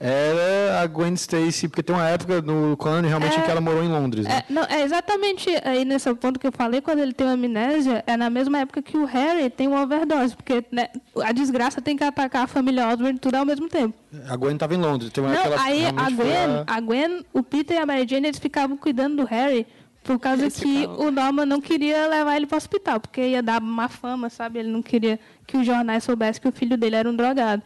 era a Gwen Stacy, porque tem uma época no Conan realmente É. que ela morou em Londres, né? É, não, é exatamente aí nesse ponto que eu falei, quando ele tem uma amnésia, é na mesma época que o Harry tem uma overdose, porque né, a desgraça tem que atacar a família Osborn tudo ao mesmo tempo. A Gwen estava em Londres, tem uma época Não, ela aí a Gwen, a- a Gwen, o Peter e a Mary Jane, eles ficavam cuidando do Harry por causa Eles que ficavam. o Norman não queria levar ele para o hospital, porque ia dar má fama, sabe? Ele não queria que os jornais soubessem que o filho dele era um drogado.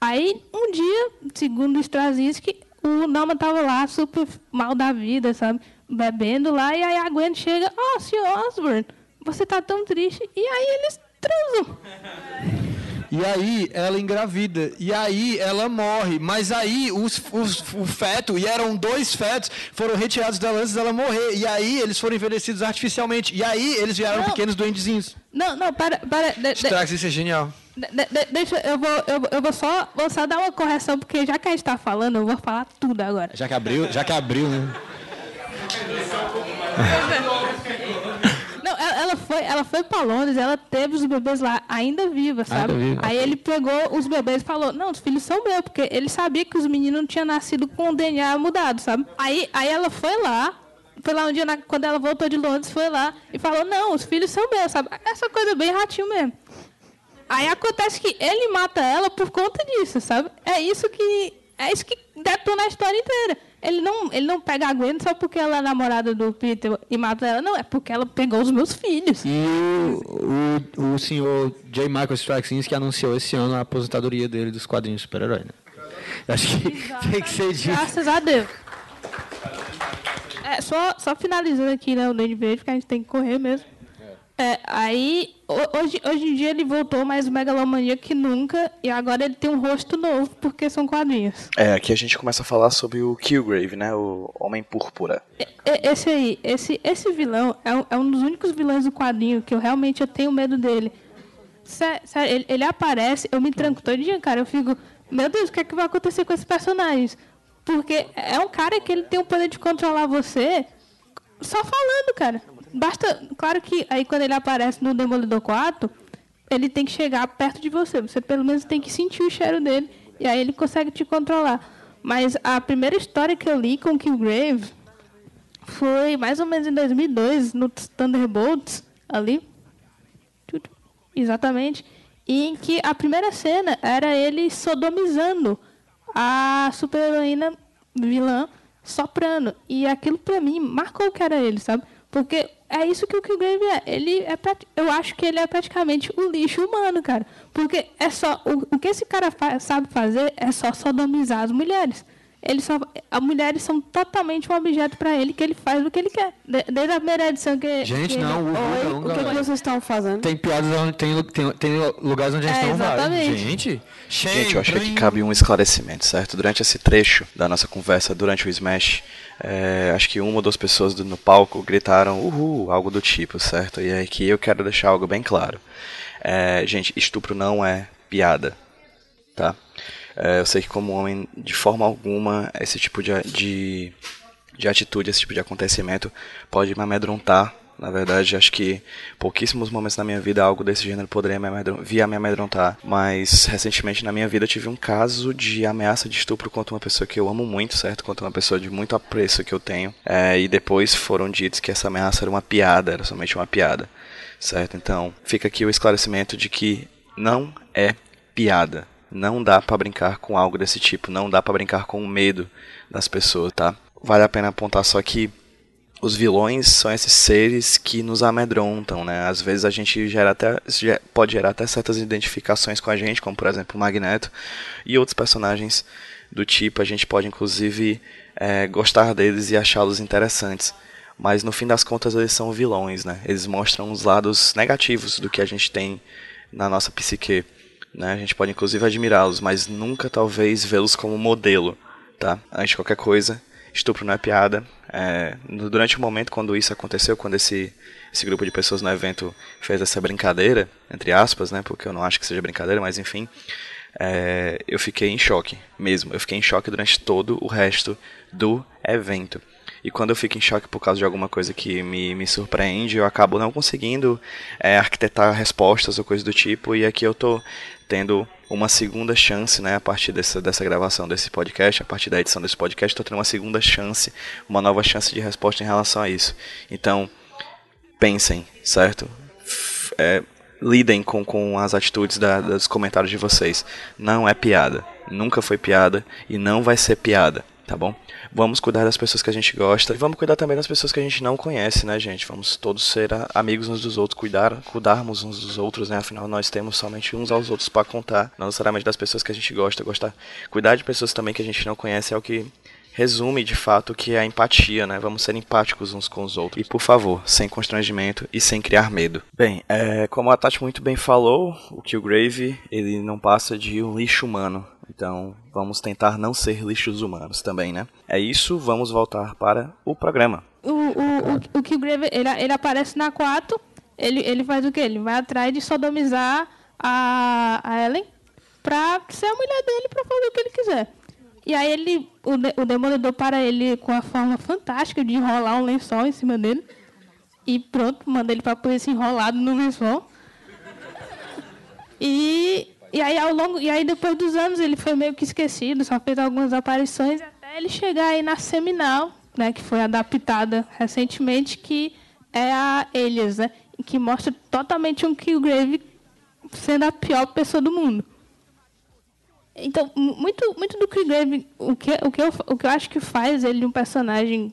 Aí, um dia, segundo o Straczynski, o Norman tava lá super mal da vida, sabe? Bebendo lá, e aí a Gwen chega, oh, senhor Osborn, você tá tão triste. E aí eles transam. E aí ela engravida. E aí ela morre. Mas aí os, os- o feto, e eram dois fetos, foram retirados dela antes dela morrer. E aí eles foram envelhecidos artificialmente. E aí eles vieram Não. pequenos duendezinhos. Não, não, para, para. Strax, isso é genial. De- de- deixa, eu vou, eu, eu vou só, vou só dar uma correção, porque já que a gente tá falando, eu vou falar tudo agora. Já que abriu, já que abriu, né? Não, ela, foi, ela foi pra Londres, ela teve os bebês lá ainda viva, sabe? Ainda viva. Aí ele pegou os bebês e falou, não, os filhos são meus, porque ele sabia que os meninos não tinham nascido com o DNA mudado, sabe? Aí, aí ela foi lá, foi lá um dia, na- quando ela voltou de Londres, foi lá e falou, não, os filhos são meus, sabe? Essa coisa bem ratinho mesmo. Aí acontece que ele mata ela por conta disso, sabe? É isso que é isso que detona a história inteira. Ele não, ele não pega a Gwen só porque ela é namorada do Peter e mata ela, não, é porque ela pegou os meus filhos. E o, o, o senhor J. Michael Straczynski anunciou esse ano a aposentadoria dele dos quadrinhos de super-herói, né? Acho que tem que ser dito. Graças a Deus. É, só, só finalizando aqui, né, o Duende Verde, porque a gente tem que correr mesmo. É, aí, ho- hoje, hoje em dia ele voltou mais megalomaníaco que nunca, e agora ele tem um rosto novo, porque são quadrinhos. É, aqui a gente começa a falar sobre o Killgrave, né? O Homem Púrpura. E- Esse aí, esse, esse vilão é um, é um dos únicos vilões do quadrinho que eu realmente eu tenho medo dele. Sé- Sério, ele, ele aparece, eu me tranco todinha, cara. Eu fico, meu Deus, o que é que vai acontecer com esses personagens? Porque é um cara que ele tem o poder de controlar você só falando, cara. Basta, claro que aí quando ele aparece no Demolidor 4, ele tem que chegar perto de você. Você pelo menos tem que sentir o cheiro dele e aí ele consegue te controlar. Mas a primeira história que eu li com Killgrave foi mais ou menos em 2002, no Thunderbolts, ali. Exatamente. Em que a primeira cena era ele sodomizando a super-heroína vilã soprano. E aquilo pra mim marcou que era ele, sabe? Porque é isso que o Killgrave é. Ele é eu acho que ele é praticamente o lixo humano, cara. Porque é só o, o que esse cara fa- sabe fazer é só sodomizar as mulheres. Ele só, as mulheres são totalmente um objeto pra ele que ele faz o que ele quer. De- desde a primeira edição que Gente, que não, ele, o Oi, não, o que, que galera. vocês estão fazendo? Tem piadas onde tem, tem, tem lugares onde a gente É, não vai. exatamente. Gente, Gente, eu acho que aqui cabe um esclarecimento, certo? Durante esse trecho da nossa conversa, durante o Smash, é, acho que uma ou duas pessoas do- no palco gritaram uhul, algo do tipo, certo? E aqui eu quero deixar algo bem claro. É, gente, estupro não é piada, tá? É, eu sei que como homem, de forma alguma, esse tipo de, de, de atitude, esse tipo de acontecimento pode me amedrontar. Na verdade, acho que pouquíssimos momentos na minha vida algo desse gênero poderia me amedron- vir a me amedrontar. Mas recentemente na minha vida eu tive um caso de ameaça de estupro contra uma pessoa que eu amo muito, certo? Contra uma pessoa de muito apreço que eu tenho. É, e depois foram ditos que essa ameaça era uma piada, era somente uma piada, certo? Então fica aqui o esclarecimento de que não é piada. Não dá pra brincar com algo desse tipo, não dá pra brincar com o medo das pessoas, tá? Vale a pena apontar só que os vilões são esses seres que nos amedrontam, né? Às vezes a gente gera até, pode gerar até certas identificações com a gente, como por exemplo o Magneto e outros personagens do tipo. A gente pode inclusive é, gostar deles e achá-los interessantes. Mas no fim das contas eles são vilões, né? Eles mostram os lados negativos do que a gente tem na nossa psique. Né? A gente pode inclusive admirá-los, mas nunca talvez vê-los como modelo, tá? Antes de qualquer coisa, estupro não é piada. É, durante o momento quando isso aconteceu, quando esse, esse grupo de pessoas no evento fez essa brincadeira, entre aspas, né? Porque eu não acho que seja brincadeira, mas enfim, é, eu fiquei em choque mesmo. Eu fiquei em choque durante todo o resto do evento. E quando eu fico em choque por causa de alguma coisa que me, me surpreende, eu acabo não conseguindo é, arquitetar respostas ou coisa do tipo. E aqui eu tô tendo uma segunda chance, né, a partir dessa, dessa gravação desse podcast, a partir da edição desse podcast, tô tendo uma segunda chance, uma nova chance de resposta em relação a isso. Então, pensem, certo? É, lidem com, com as atitudes da, dos comentários de vocês. Não é piada. Nunca foi piada e não vai ser piada, tá bom? Vamos cuidar das pessoas que a gente gosta e vamos cuidar também das pessoas que a gente não conhece, né, gente? Vamos todos ser amigos uns dos outros, cuidar, cuidarmos uns dos outros, né? Afinal, nós temos somente uns aos outros para contar, não necessariamente das pessoas que a gente gosta, gostar. Cuidar de pessoas também que a gente não conhece é o que resume de fato o que é a empatia, né? Vamos ser empáticos uns com os outros. E por favor, sem constrangimento e sem criar medo. Bem, é, como a Tati muito bem falou, o Killgrave ele não passa de um lixo humano. Então vamos tentar não ser lixos humanos também, né? É isso, vamos voltar para o programa. O, o, o, o Killgrave, ele, ele aparece na 4, ele, ele faz o quê? Ele vai atrás de sodomizar a, a Ellen pra ser a mulher dele pra fazer o que ele quiser. E aí ele, o, o Demolidor para ele com a forma fantástica de enrolar um lençol em cima dele. E pronto, manda ele pra polícia enrolado no lençol. E, e, aí, ao longo, e aí depois dos anos ele foi meio que esquecido, só fez algumas aparições até ele chegar aí na Seminal, né, que foi adaptada recentemente, que é a Elias, né, que mostra totalmente um Killgrave sendo a pior pessoa do mundo. Então, mu- muito, muito do Killgrave, o que, o, que eu, o que eu acho que faz ele um personagem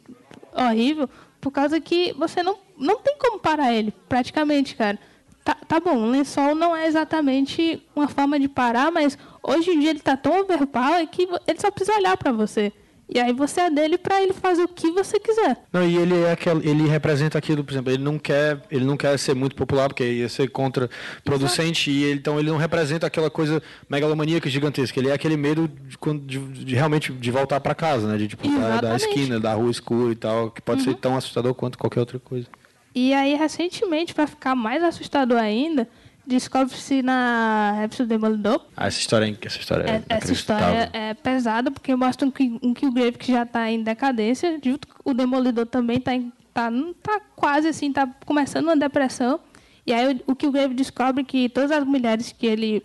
horrível, por causa que você não, não tem como parar ele, praticamente, cara. Tá, tá bom, o lençol não é exatamente uma forma de parar, mas hoje em dia ele tá tão overpower que vo- ele só precisa olhar pra você. E aí você é dele pra ele fazer o que você quiser. Não, e ele é aquele, ele representa aquilo, por exemplo, ele não quer, ele não quer ser muito popular porque ia ser contraproducente e ele, então ele não representa aquela coisa megalomaníaca gigantesca, ele é aquele medo de, de- de realmente de voltar para casa, né, de tipo da, da esquina, da rua escura e tal, que pode ser tão assustador quanto qualquer outra coisa. E aí, recentemente, pra ficar mais assustador ainda, descobre-se na Rhapsody Demolidor Ah, essa história, é- essa história é, É- essa história é pesada porque mostra um, um Killgrave que já está em decadência, junto com o Demolidor também está tá, não tá quase assim, tá começando uma depressão. E aí o, o Killgrave descobre que todas as mulheres que ele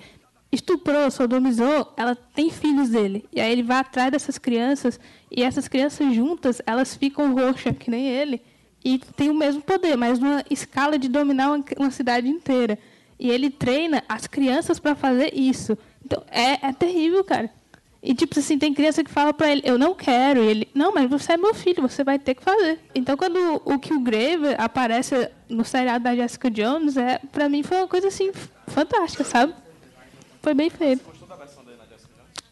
estuprou, sodomizou, ela tem filhos dele. E aí ele vai atrás dessas crianças e essas crianças juntas, elas ficam roxas, que nem ele, e tem o mesmo poder, mas numa escala de dominar uma, cidade inteira. E ele treina as crianças para fazer isso. Então, é, é terrível, cara. E, tipo assim, tem criança que fala pra ele, eu não quero. E ele, não, mas você é meu filho, você vai ter que fazer. Então, quando o Killgrave aparece no seriado da Jessica Jones, é, pra mim foi uma coisa, assim, fantástica, sabe? Foi bem feito.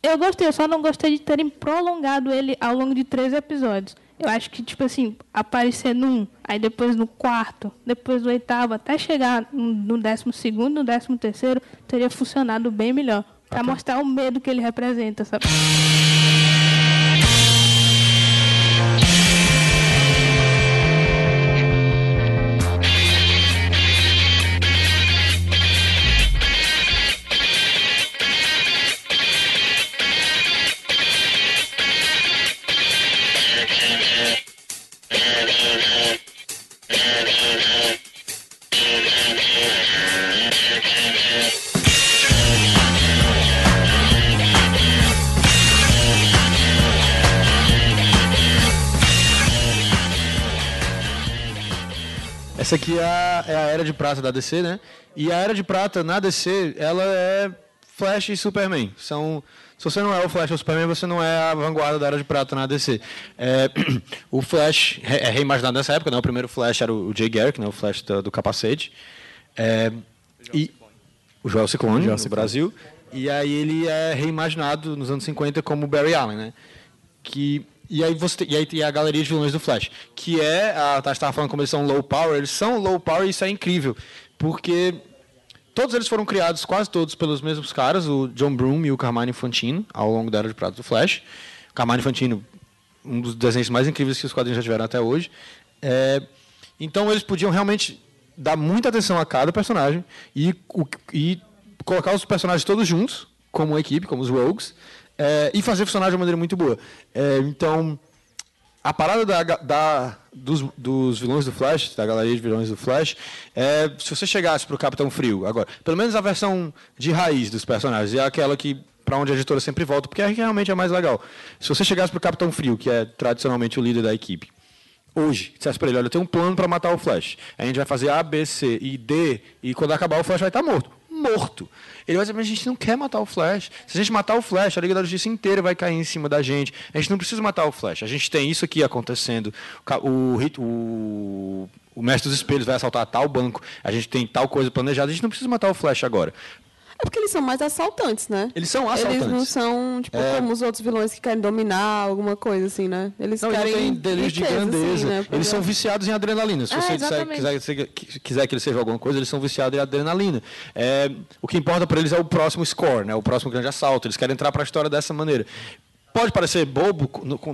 Eu gostei, eu só não gostei de terem prolongado ele ao longo de três episódios. Eu acho que, tipo assim, aparecer num, aí depois no quarto, depois no oitavo, até chegar no décimo segundo, no décimo terceiro, teria funcionado bem melhor. Pra mostrar o medo que ele representa, sabe? Essa aqui é a, é a Era de Prata da DC, né? E a Era de Prata na DC, ela é Flash e Superman. São, se você não é o Flash ou o Superman, você não é a vanguarda da Era de Prata na DC. É, o Flash é reimaginado nessa época, né? O primeiro Flash era o Jay Garrick, né? o Flash do, do capacete. É, e o Joel Ciclone, no Brasil. E aí ele é reimaginado nos anos 50 como Barry Allen, né? Que e aí você e aí tem a galeria de vilões do Flash, que é a Tati estava falando como eles são low power, eles são low power e isso é incrível, porque todos eles foram criados quase todos pelos mesmos caras, o John Broom e o Carmine Infantino, ao longo da era de prata do Flash. O Carmine Infantino, um dos desenhos mais incríveis que os quadrinhos já tiveram até hoje. É, então eles podiam realmente dar muita atenção a cada personagem e, o- e colocar os personagens todos juntos, como uma equipe, como os Rogues, é, e fazer funcionar de uma maneira muito boa. É, então, a parada da, da- dos, dos vilões do Flash, da galeria de vilões do Flash, é se você chegasse para o Capitão Frio, agora, pelo menos a versão de raiz dos personagens, é aquela que para onde a editora sempre volta, porque é realmente é mais legal. Se você chegasse para o Capitão Frio, que é tradicionalmente o líder da equipe, hoje, dissesse para ele, olha, eu tenho um plano para matar o Flash. A gente vai fazer A, B, C e D, e quando acabar o Flash vai estar morto. Morto. Ele vai mas a gente não quer matar o Flash. Se a gente matar o Flash, a Liga da Justiça inteira vai cair em cima da gente. A gente não precisa matar o Flash. A gente tem isso aqui acontecendo. O o, o Mestre dos Espelhos vai assaltar tal banco. A gente tem tal coisa planejada. A gente não precisa matar o Flash agora. É porque eles são mais assaltantes, né? Eles são Eles não assaltantes. são, tipo, É. como os outros vilões que querem dominar alguma coisa, assim, né? Eles Não, eles querem têm delírio de riqueza, grandeza. assim, né? Eles são viciados em adrenalina. Se É, você disser- quiser, se- quiser que eles sejam alguma coisa, eles são viciados em adrenalina. É, o que importa para eles é o próximo score, né? o próximo grande assalto. Eles querem entrar para a história dessa maneira. Pode parecer bobo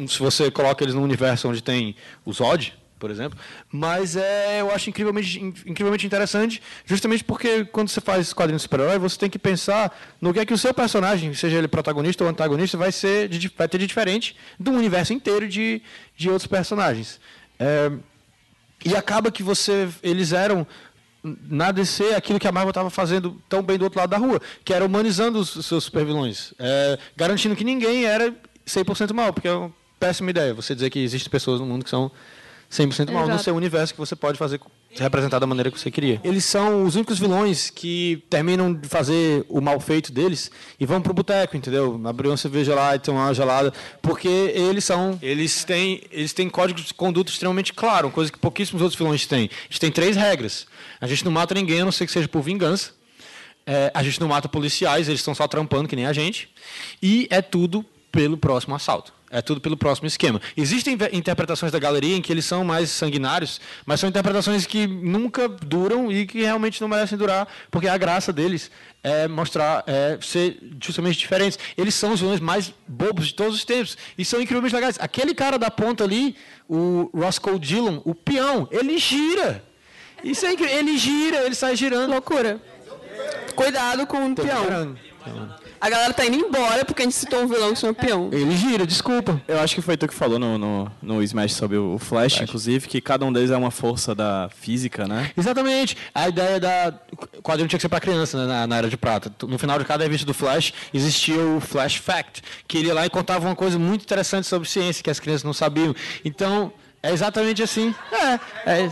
se você coloca eles num universo onde tem o Zod, por exemplo, mas é, eu acho incrivelmente, in- incrivelmente interessante, justamente porque quando você faz quadrinhos de super-herói, você tem que pensar no que é que o seu personagem, seja ele protagonista ou antagonista, vai, ser de- vai ter de diferente do universo inteiro de, de outros personagens. É, e acaba que você eles eram na DC aquilo que a Marvel estava fazendo tão bem do outro lado da rua, que era humanizando os, os seus supervilões, é, garantindo que ninguém era 100% mal, porque é uma péssima ideia você dizer que existem pessoas no mundo que são 100% mal no Exato. seu universo que você pode fazer se representar da maneira que você queria. Eles são os únicos vilões que terminam de fazer o mal feito deles e vão pro boteco, entendeu? Abrir uma cerveja lá e tomar uma gelada, porque eles são, eles têm, eles têm códigos de conduta extremamente claro, coisa que pouquíssimos outros vilões têm. A gente tem três regras. A gente não mata ninguém, a não ser que seja por vingança. É, a gente não mata policiais, eles estão só trampando que nem a gente. E é tudo pelo próximo assalto. É tudo pelo próximo esquema. Existem interpretações da galeria em que eles são mais sanguinários, mas são interpretações que nunca duram e que realmente não merecem durar, porque a graça deles é mostrar, é ser justamente diferentes. Eles são os vilões mais bobos de todos os tempos e são incrivelmente legais. Aquele cara da ponta ali, o Roscoe Dillon, o peão, ele gira. Isso é incrível. Ele gira, ele sai girando. Loucura. Cuidado com o peão. Liberando. A galera tá indo embora porque a gente citou um vilão que chama peão. Ele gira, desculpa. Eu acho que foi tu que falou no, no, no Smash sobre o Flash, inclusive, que cada um deles é uma força da física, né? Exatamente. A ideia da. O quadrinho tinha que ser pra criança, né, na, na Era de Prata. No final de cada revista do Flash, existia o Flash Fact, que ele ia lá e contava uma coisa muito interessante sobre ciência que as crianças não sabiam. Então, é exatamente assim. É. é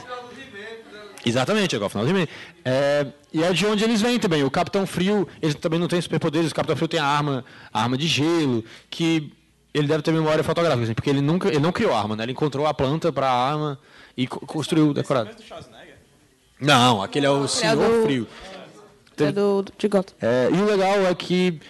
Exatamente, é igual ao final do e é, E é de onde eles vêm também. O Capitão Frio, ele também não tem superpoderes. O Capitão Frio tem a arma, a arma de gelo, que ele deve ter memória fotográfica, assim, porque ele nunca, ele não criou arma, né? Ele encontrou a planta para a arma e co- construiu o decorado. Não, aquele é o Senhor do- Frio. É do, de Gotham. É, e o legal é que,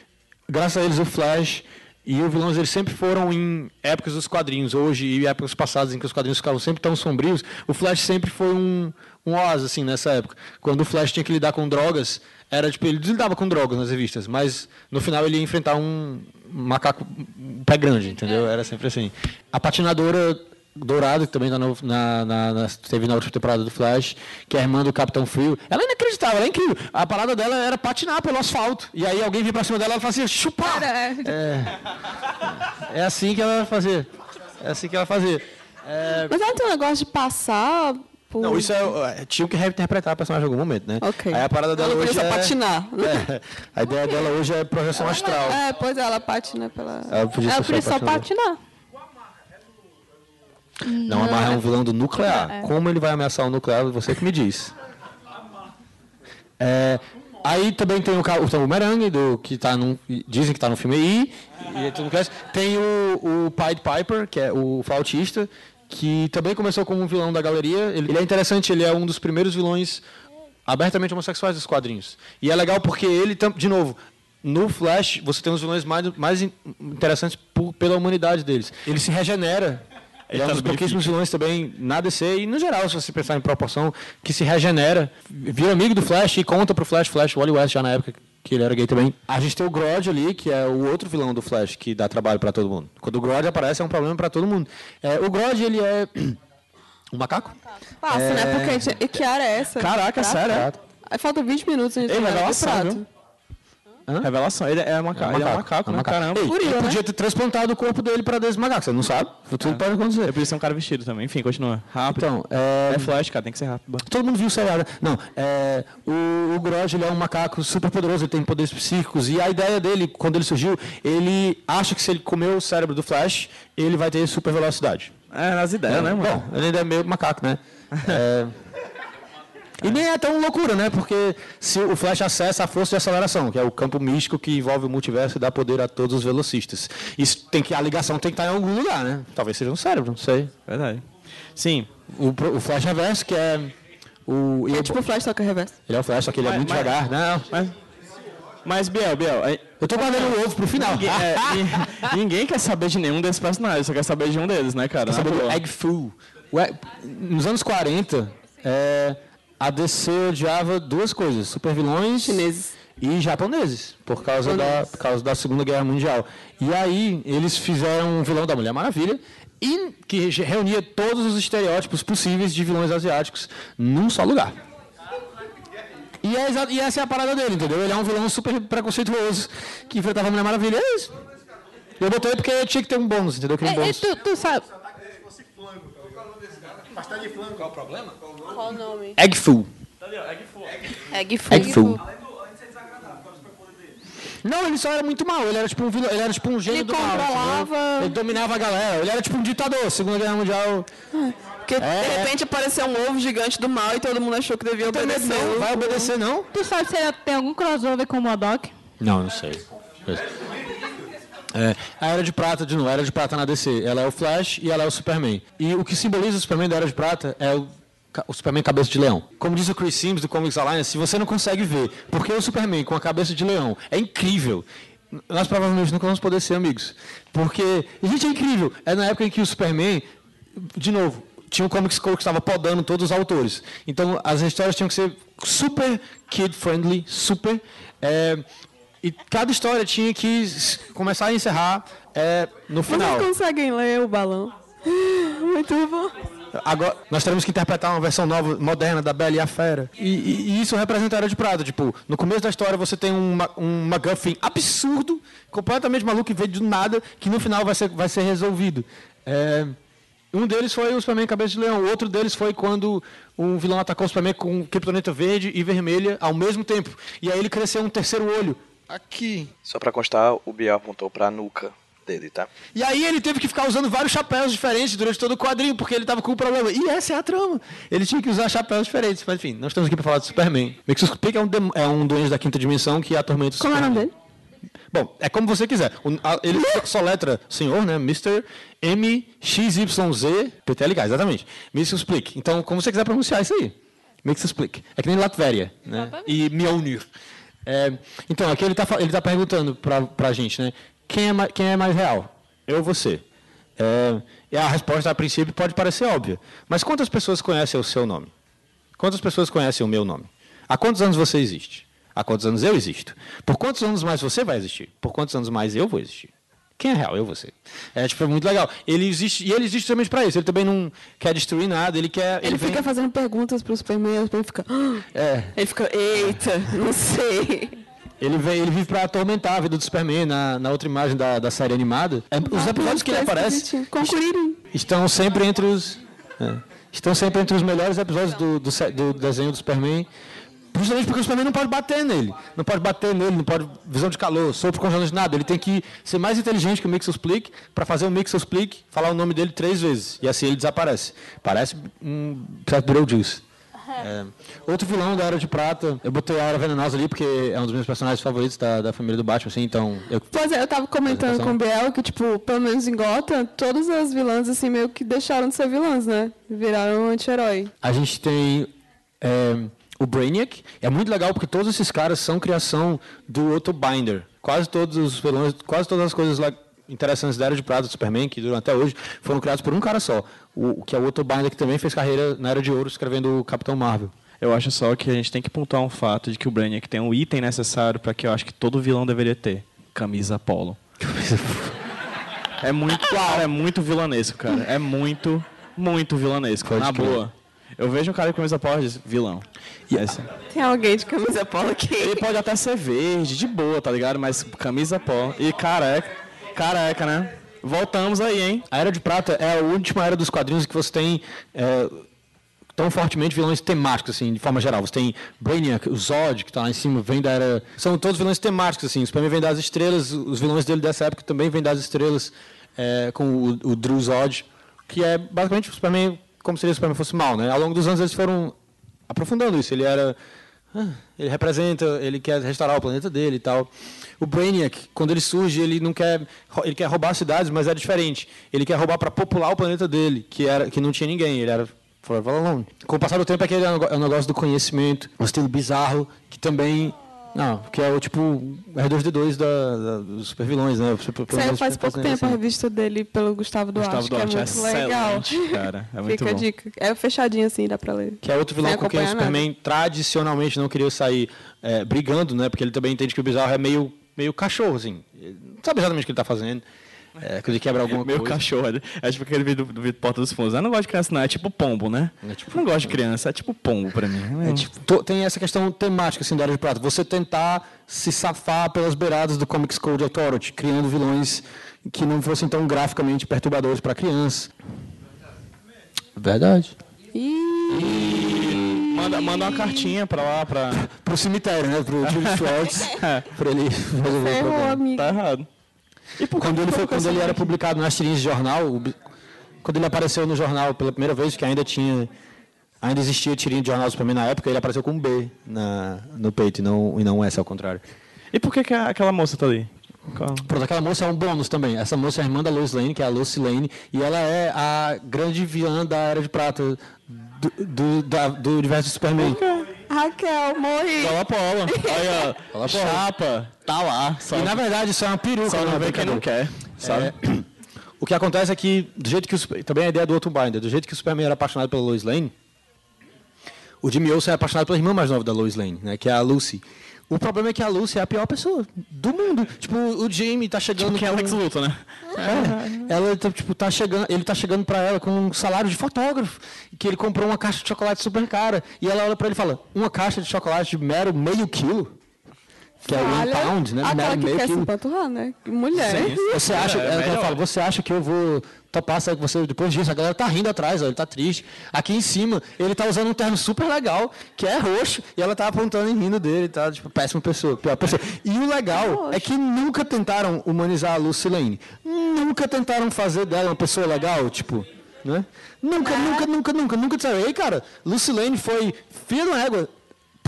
graças a eles, o Flash e o vilão eles sempre foram em épocas dos quadrinhos, hoje e épocas passadas em que os quadrinhos ficavam sempre tão sombrios, o Flash sempre foi um, um oásis, assim, nessa época. Quando o Flash tinha que lidar com drogas, era tipo, ele lidava com drogas nas revistas, mas no final ele ia enfrentar um macaco, um pé grande, entendeu? Era sempre assim. A patinadora Dourado, que também tá no- na, na, na, teve na última temporada do Flash, que é a irmã do Capitão Frio. Ela é inacreditável, ela é incrível. A parada dela era patinar pelo asfalto. E aí alguém vinha pra cima dela e ela fala assim, chupar! É, é assim que ela vai fazer. É assim que ela vai fazer. Mas ela tem um negócio de passar por... Não, isso é, é, tinha que reinterpretar a personagem em algum momento, né? Ok. Aí a parada dela Ela hoje é... patinar. É, a ideia dela hoje é projeção astral. É, pois é, ela patina pela... Ela podia Ela só patinadora. patinar. Não, Amarra é um vilão do nuclear. Como ele vai ameaçar o nuclear, você que me diz. É, aí também tem o, o Tom Boomerang, do, que tá num, dizem que está no filme aí. E conhece. Tem o, o Pied Piper, que é o flautista, que também começou como um vilão da galeria. Ele, ele é interessante, ele é um dos primeiros vilões abertamente homossexuais dos quadrinhos. E é legal porque ele, de novo, no Flash, você tem os vilões mais, mais in- interessantes por- pela humanidade deles. Ele se regenera. Ele é um tá dos pouquíssimos vilões também na DC e no geral, se você pensar em proporção, que se regenera, vira amigo do Flash e conta pro Flash, Flash, Wally West já na época que ele era gay também. A gente tem o Grodd ali, que é o outro vilão do Flash, que dá trabalho pra todo mundo. Quando o Grodd aparece é um problema pra todo mundo. É, o Grodd, ele é um macaco? Passa, né? Porque a gente... E que área é essa? Caraca, sério? é? Aí falta 20 minutos a gente Ei, chegar no revelação, prato. viu? Revelação, ele é, maca... ele é um macaco, é um né? Caramba. Ei, Furil, ele né? podia ter transplantado o corpo dele pra desse macaco, você não sabe? Tudo pode acontecer. Eu podia ser um cara vestido também. Enfim, continua. Rápido. Então, é, É Flash, cara, tem que ser rápido. Todo mundo viu o seriado. né? Não, é, o, o Grodd ele é um macaco super poderoso, ele tem poderes psíquicos. E a ideia dele, quando ele surgiu, ele acha que se ele comer o cérebro do Flash, ele vai ter super velocidade. É, nas ideias, né, mano? Bom, ele ainda é meio macaco, né? É, E nem é tão loucura, né? Porque se o Flash acessa a força de aceleração, que é o campo místico que envolve o multiverso e dá poder a todos os velocistas. Isso tem que a ligação tem que estar em algum lugar, né? Talvez seja no cérebro, não sei. Verdade. Sim. O, o Flash Reverso, que é o e É o- tipo o Flash toca reverso. ele é o Flash, só que ele é Mas- muito mas- devagar. Não, Mas, mas Biel, Biel, aí- eu tô guardando o ovo pro final. ninguém, é, ni- ninguém quer saber de nenhum desses personagens, só quer saber de um deles, né, cara? Quer saber do. Egg Foo. Nos anos 40, é, a DC odiava duas coisas: supervilões Chineses. e japoneses, por causa, da, por causa da Segunda Guerra Mundial. E aí eles fizeram um vilão da Mulher Maravilha, e que re- reunia todos os estereótipos possíveis de vilões asiáticos num só lugar. E, é e essa é a parada dele, entendeu? Ele é um vilão super preconceituoso que enfrentava a Mulher Maravilha. É isso. Eu botei porque tinha que ter um bônus, entendeu? Aquele É, é, bônus. tu, tu sabe. Qual o nome? Egg Foo. Egg Egg Foo. Não, ele só era muito mal. Ele era tipo um vilão, ele era tipo um gênio Ele do mal. controlava- entendeu? Ele dominava a galera. Ele era tipo um ditador. Segunda Guerra Mundial. Porque de repente apareceu um ovo gigante do mal e todo mundo achou que devia obedecer. Não, o- vai obedecer não? Tu sabe se tem algum crossover com o Modok? Não, não sei. É, a Era de Prata, de novo, a Era de Prata na DC. Ela é o Flash e ela é o Superman. E o que simboliza o Superman da Era de Prata é o, o Superman cabeça de leão. Como diz o Chris Sims do Comics Alliance, se você não consegue ver porque o Superman com a cabeça de leão é incrível, nós provavelmente nunca vamos poder ser amigos. Porque, gente, é incrível. É na época em que o Superman, de novo, tinha um Comics Code que estava podando todos os autores. Então, as histórias tinham que ser super kid-friendly, super... é, e cada história tinha que começar e encerrar é, no final. Vocês conseguem ler o balão? Muito bom. agora nós teremos que interpretar uma versão nova, moderna da Bela e a Fera. E, e- e isso representa a Era de Prata. Tipo, no começo da história você tem um, um MacGuffin absurdo, completamente maluco e veio do nada, que no final vai ser, vai ser resolvido. É, um deles foi o Superman Cabeça de Leão. Outro deles foi quando um vilão atacou o Superman com criptonita verde e vermelha ao mesmo tempo. E aí ele cresceu um terceiro olho. Aqui. Só pra constar, o Biel apontou pra nuca dele, tá? E aí ele teve que ficar usando vários chapéus diferentes durante todo o quadrinho, porque ele tava com um problema. E essa é a trama. Ele tinha que usar chapéus diferentes. Mas enfim, nós estamos aqui para falar de Superman. Mixus Peak é um, dem- é um doente da quinta dimensão que atormenta o Como é o Superman. nome dele? Bom, é como você quiser. O- a- ele soletra senhor, né? Mr. MXYZ PTLK, exatamente. Mixus Explique. Então, como você quiser pronunciar isso aí. Mixus Explique. É que nem Latvéria, né? E Mjolnir. É, então, aqui ele está ele tá perguntando para a gente, né? Quem é, quem é mais real? Eu ou você? É, a resposta, a princípio, pode parecer óbvia. Mas quantas pessoas conhecem o seu nome? Quantas pessoas conhecem o meu nome? Há quantos anos você existe? Há quantos anos eu existo? Por quantos anos mais você vai existir? Por quantos anos mais eu vou existir? Quem é real? Eu você. É tipo, é muito legal. Ele existe, e ele existe justamente para isso. Ele também não quer destruir nada, ele quer. Ele vem- fica fazendo perguntas pro Superman, o Superman fica. "Ah". É. Ele fica, eita, não sei. Ele, vem, ele vive para atormentar a vida do Superman na, na outra imagem da, da série animada. É, os episódios que ele aparece estão sempre entre os. é, estão sempre entre os melhores episódios do, do, do desenho do Superman. Justamente porque o Superman não pode bater nele. Não pode bater nele, não pode. Visão de calor, sopro congelante, nada. Ele tem que ser mais inteligente que o Mixel Split para fazer o Mixel Split falar o nome dele três vezes. E assim ele desaparece. Parece um certo Beetlejuice. É. Outro vilão da Era de Prata, eu botei a Era Venenosa ali porque é um dos meus personagens favoritos da, da família do Batman, assim, então. Eu, Pois é, eu tava comentando com o Biel que, tipo, pelo menos em Gotham, todas as vilãs, assim, meio que deixaram de ser vilãs, né? Viraram anti-herói. A gente tem é, o Brainiac. É muito legal porque todos esses caras são criação do Otto Binder. Quase todos os vilões, quase todas as coisas lá interessantes da Era de Prata do Superman, que duram até hoje, foram criados por um cara só. O, que é o Otto Binder, que também fez carreira na Era de Ouro escrevendo o Capitão Marvel. Eu acho só que a gente tem que pontuar um fato de que o Brainiac tem um item necessário para que eu acho que todo vilão deveria ter. Camisa polo. É muito, cara, é muito vilanesco, cara. É muito, muito vilanesco. Pode na crer. boa. Eu vejo um cara com camisa polo e diz, vilão. Esse. Tem alguém de camisa polo aqui. Ele pode até ser verde, de boa, tá ligado? Mas camisa polo. E careca. Careca, né? Voltamos aí, hein? A Era de Prata é a última era dos quadrinhos que você tem é, tão fortemente vilões temáticos, assim, de forma geral. Você tem Brainiac, o Zod, que está lá em cima, vem da era... São todos vilões temáticos, assim. O Superman vem das estrelas, os vilões dele dessa época também vêm das estrelas, é, com o, o Drew Zod, que é basicamente o Superman, como se o Superman fosse mal, né? Ao longo dos anos eles foram aprofundando isso. Ele era... ah, Ele representa, ele quer restaurar o planeta dele e tal. O Brainiac, quando ele surge, ele não quer, ele quer roubar cidades, mas é diferente. Ele quer roubar para popular o planeta dele, que era, que não tinha ninguém. Ele era forever alone. Com o passar do tempo, aquele é o negócio do conhecimento, o estilo bizarro, que também, não, que é o tipo R2D2 da, da, dos super vilões, né? Super- Saiu faz pouco tempo a revista dele pelo Gustavo Duarte, Gustavo que é Duarte muito legal. cara. É muito Fica a bom. dica. É fechadinho assim, dá pra ler. Que é outro vilão Sem com quem o Superman tradicionalmente não queria sair é, brigando, né? Porque ele também entende que o bizarro é meio, meio cachorro, assim. Ele não sabe exatamente o que ele está fazendo. É, quando ele quebra alguma Meu coisa. cachorro. é- É tipo aquele vídeo do, do Vitor Porta dos Fundos. Eu não gosto de criança, não. É tipo pombo, né? É tipo Eu não gosto de criança. É tipo pombo pra mim. É, tipo, to- tem essa questão temática assim, da Era de Prata. Você tentar se safar pelas beiradas do Comics Code Authority, criando vilões que não fossem tão graficamente perturbadores para criança. Verdade. Manda, manda uma cartinha pra lá, pra... Pro cemitério, né? Pro Jim Schwartz. pra ele resolver o Ferrou, problema. amigo. Tá errado. E Quando ele, foi, quando ele era publicado nas tirinhas de jornal, o quando ele apareceu no jornal pela primeira vez, que ainda tinha, ainda existia tirinha de jornal do Superman na época, ele apareceu com um B na, no peito e não, e não S ao contrário. E por que, que aquela moça tá ali? Qual- Pronto, aquela moça é um bônus também. Essa moça é a irmã da Lois Lane, que é a Lucy Lane, e ela é a grande vilã da Era de Prata do, do, da- do universo do Superman. Raquel, morri. Cola Polo. Olha, Polo. chapa. Tá lá. Só, E na verdade isso é uma peruca, só não né, vê quem não quer. Sabe? É, o que acontece é que, do jeito que o, também a ideia do outro Binder, do jeito que o Superman era apaixonado pela Lois Lane, o Jimmy Olsen é apaixonado pela irmã mais nova da Lois Lane, né, que é a Lucy. O problema é que a Lucy é a pior pessoa do mundo. Tipo, o Jamie tá chegando. Tipo que é Alex Luthor, né? É, ela tipo, tá chegando, ele tá chegando pra ela com um salário de fotógrafo, que ele comprou uma caixa de chocolate super cara. E ela olha pra ele e fala, uma caixa de chocolate de mero meio quilo? Que é one Olha, pound, né? Aquela que meio quer se quilo. empanturrar, né? Mulher. Você acha, É, é, fala, você acha que eu vou topar sair com você depois disso? A galera tá rindo atrás, ó, ele tá triste. Aqui em cima, ele tá usando um terno super legal, que é roxo, e ela tá apontando e rindo dele, tá? Tipo, péssima pessoa, pior pessoa. E o legal é que nunca tentaram humanizar a Lucy Lane. Nunca tentaram fazer dela uma pessoa legal, tipo, né? Nunca, nunca, nunca, nunca, nunca disseram, ei, cara, Lucy Lane foi filha de uma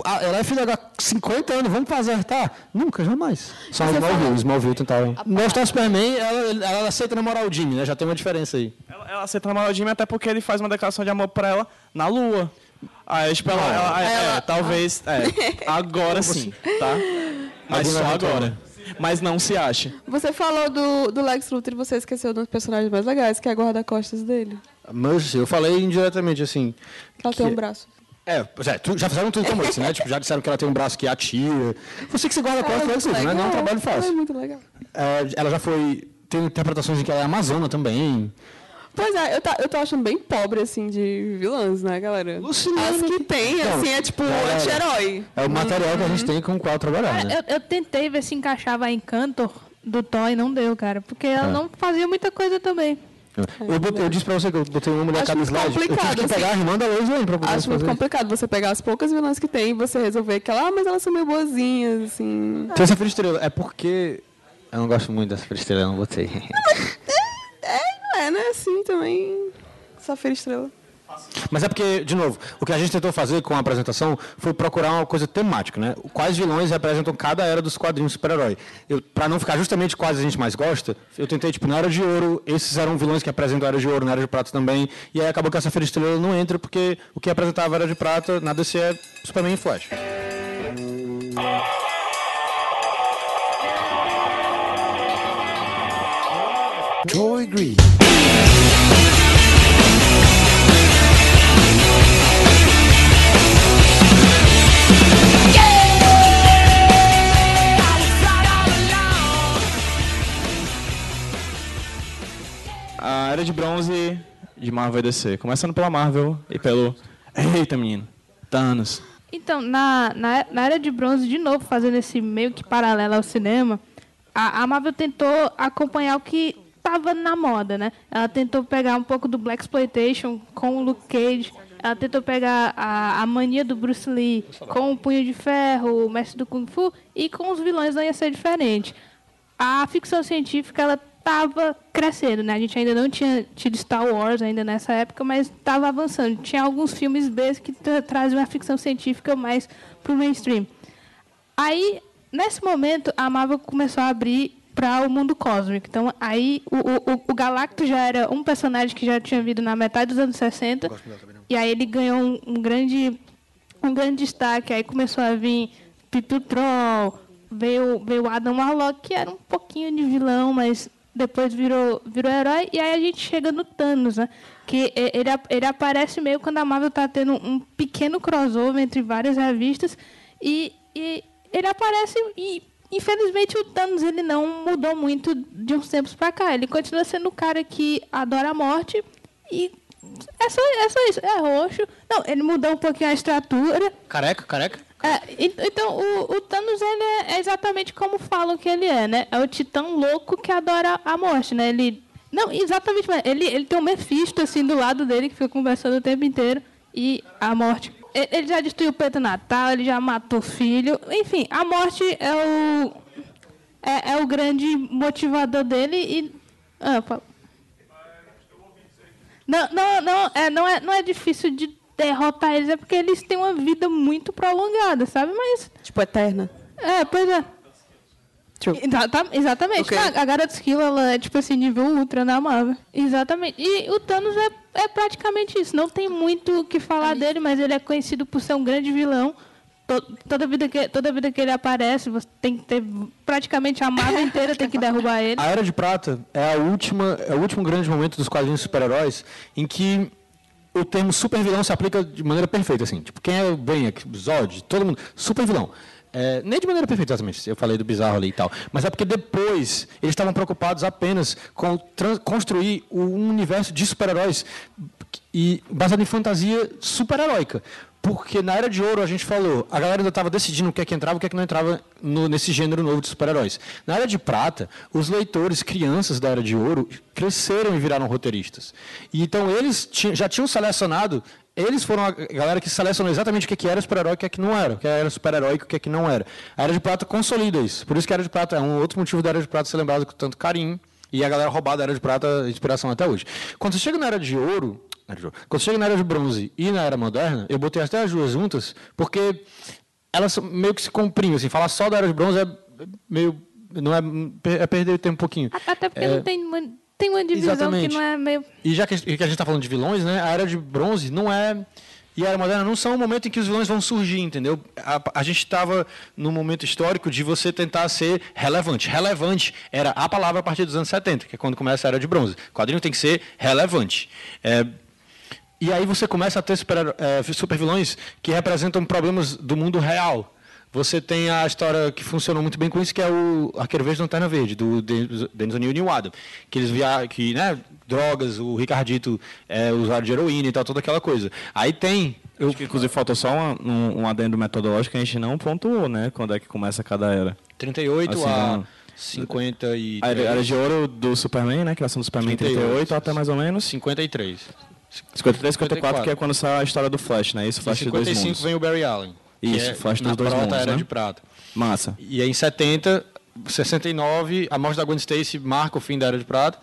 Ah, Ela é filha há 50 anos, vamos fazer, tá? Nunca, jamais. Só Você Smallville, fala- Smallville tentaram. Mostrar Superman, ela, ela aceita namorar o Jimmy, né? Já tem uma diferença aí. Ela, ela aceita namorar o Jimmy até porque ele faz uma declaração de amor pra ela na lua. Aí, tipo, ela, ela- é, Ela- é, talvez, é, agora sim, tá? Mas só agora. Mas não se acha. Você falou do, do Lex Luthor e você esqueceu um dos personagens mais legais, que é a guarda-costas dele. Mas eu falei indiretamente, assim. Que ela tem Que- um braço. É, pois é, tu- já fizeram tudo como esse, né? Tipo, já disseram que ela tem um braço que atira. Você que se guarda costas, é isso, né? Não é um trabalho é fácil. muito legal. É, ela já foi. Tem interpretações em que ela é amazona também. Pois é, eu, tá, eu tô achando bem pobre, assim, de vilãs, né, galera? Luciana, As que tem, assim, é tipo é- anti-herói. É o material que a gente tem com o qual trabalhar, né? Eu, eu tentei ver se encaixava em Cantor do Thor e não deu, cara. Porque ela É. não fazia muita coisa também. Eu, bot- eu disse pra você que eu botei uma mulher muito slide. Eu tive complicado, que pegar assim. a irmã da Lois Lane pra poder Acho muito complicado você pegar as poucas vilãs que tem e você resolver que ela, ah, mas elas são meio boazinhas, assim. Tem essa estrela. É porque. Eu não gosto muito dessa estrela, eu não botei. É, não é, né? Assim também. Safira Estrela. Mas é porque, de novo, o que a gente tentou fazer com a apresentação foi procurar uma coisa temática, né? Quais vilões representam cada era dos quadrinhos super-herói. Pra não ficar justamente quais a gente mais gosta, eu tentei, tipo, na Era de Ouro, esses eram vilões que apresentam a Era de Ouro, na Era de Prata também, e aí acabou que essa Feira Estrela não entra, porque o que apresentava a Era de Prata, na DC é Superman e Flash. Joy Green. A Era de Bronze de Marvel e DC. Começando pela Marvel e pelo... Eita, menino. Thanos. Então, na, na, na Era de Bronze, de novo, fazendo esse meio que paralelo ao cinema, a, a Marvel tentou acompanhar o que estava na moda, né? Ela tentou pegar um pouco do Black Exploitation com o Luke Cage. Ela tentou pegar a, a mania do Bruce Lee com o Punho de Ferro, o Mestre do Kung Fu, e com os vilões não ia ser diferente. A ficção científica, ela estava crescendo, né? A gente ainda não tinha tido Star Wars ainda nessa época, mas estava avançando. Tinha alguns filmes B que tra traziam a ficção científica mais para o mainstream. Aí, nesse momento, a Marvel começou a abrir para o mundo cósmico. Então, aí o, o, o Galactus já era um personagem que já tinha vindo na metade dos anos 60. E aí ele ganhou um, um grande um grande destaque. Aí começou a vir Pipi Troll, veio veio Adam Warlock, que era um pouquinho de vilão, mas depois virou virou herói. E aí a gente chega no Thanos, né? Que ele, ele aparece meio quando a Marvel está tendo um pequeno crossover entre várias revistas e, e ele aparece e infelizmente o Thanos ele não mudou muito de uns tempos pra cá. Ele continua sendo o cara que adora a morte e é só, é só isso. É roxo. Não, ele mudou um pouquinho a estrutura. Careca, careca? É, então, o, o Thanos ele é, é exatamente como falam que ele é, né? É o titã louco que adora a morte, né? Ele. Não, exatamente, ele, ele tem um Mephisto assim do lado dele que fica conversando o tempo inteiro. E a morte. e- Ele já destruiu o Preto Natal, ele já matou o filho. Enfim, a morte é o. É, é o grande motivador dele e. Ah. Não, não, não, é, não, é, não é difícil de derrotar eles, é porque eles têm uma vida muito prolongada, sabe? Mas. Tipo, eterna. É, pois é. True. Exata- exatamente. Ok. A, a Garota Skill, ela é tipo assim, nível ultra na Marvel. Exatamente. E o Thanos é, é praticamente isso. Não tem muito o que falar dele, mas ele é conhecido por ser um grande vilão. To- Toda vida, que, toda vida que ele aparece, você tem que ter. Praticamente a Marvel inteira tem que derrubar ele. A Era de Prata é a última, é o último grande momento dos quadrinhos de super-heróis em que o termo super vilão se aplica de maneira perfeita assim. Tipo, quem é bem aqui, Zod, todo mundo, super vilão. É, nem de maneira perfeita, exatamente. Eu falei do bizarro ali e tal. Mas é porque depois eles estavam preocupados apenas com construir um universo de super-heróis e baseado em fantasia super-heróica. Porque na Era de Ouro a gente falou, a galera ainda estava decidindo o que é que entrava e o que é que não entrava no- nesse gênero novo de super-heróis. Na Era de Prata, os leitores, crianças da Era de Ouro, cresceram e viraram roteiristas. E então eles já tinham selecionado, eles foram a galera que selecionou exatamente o que é era super-herói e o que é que não era, o que era super-heróico e o que é que não era. A Era de Prata consolida isso. Por isso que a Era de Prata é um outro motivo da Era de Prata ser lembrada com tanto carinho. E a galera roubar da Era de Prata inspiração até hoje. Quando você chega na Era de Ouro. Quando chega na Era de Bronze e na Era Moderna, eu botei até as duas juntas, porque elas meio que se comprimem. Assim, falar só da Era de Bronze é meio. Não é, é perder tempo um pouquinho. Até porque É, não tem uma, tem uma divisão Exatamente. que não é meio. E já que, que a gente está falando de vilões, né? A Era de Bronze não é. E a Era Moderna não são o momento em que os vilões vão surgir, entendeu? A, a gente estava num momento histórico de você tentar ser relevante. Relevante era a palavra a partir dos anos 70, que é quando começa a Era de Bronze. O quadrinho tem que ser relevante. É, e aí você começa a ter super, é, super vilões que representam problemas do mundo real. Você tem a história que funcionou muito bem com isso, que é o Arqueiro Verde e Lanterna Verde, do Dennis O'Neill e Neil Adam. Que eles via que, né, drogas, o Ricardito é usuário de heroína e tal, toda aquela coisa. Aí tem... Eu, Acho que, inclusive, faltou só uma- um, um adendo metodológico que a gente não pontuou, né? Quando é que começa cada era. 38 Assim, a não. 53. A era, de ouro do Superman, né? Criação do Superman em 38, 38 até mais ou menos. 53. 53, 54, 54, que é quando sai a história do Flash, né? Isso, Flash de dois 55 mundos. vem o Barry Allen. Isso, é Flash dos dois prota mundos, Era né? de Prata. Massa. E aí em 70, 69, a morte da Gwen Stacy marca o fim da Era de Prata.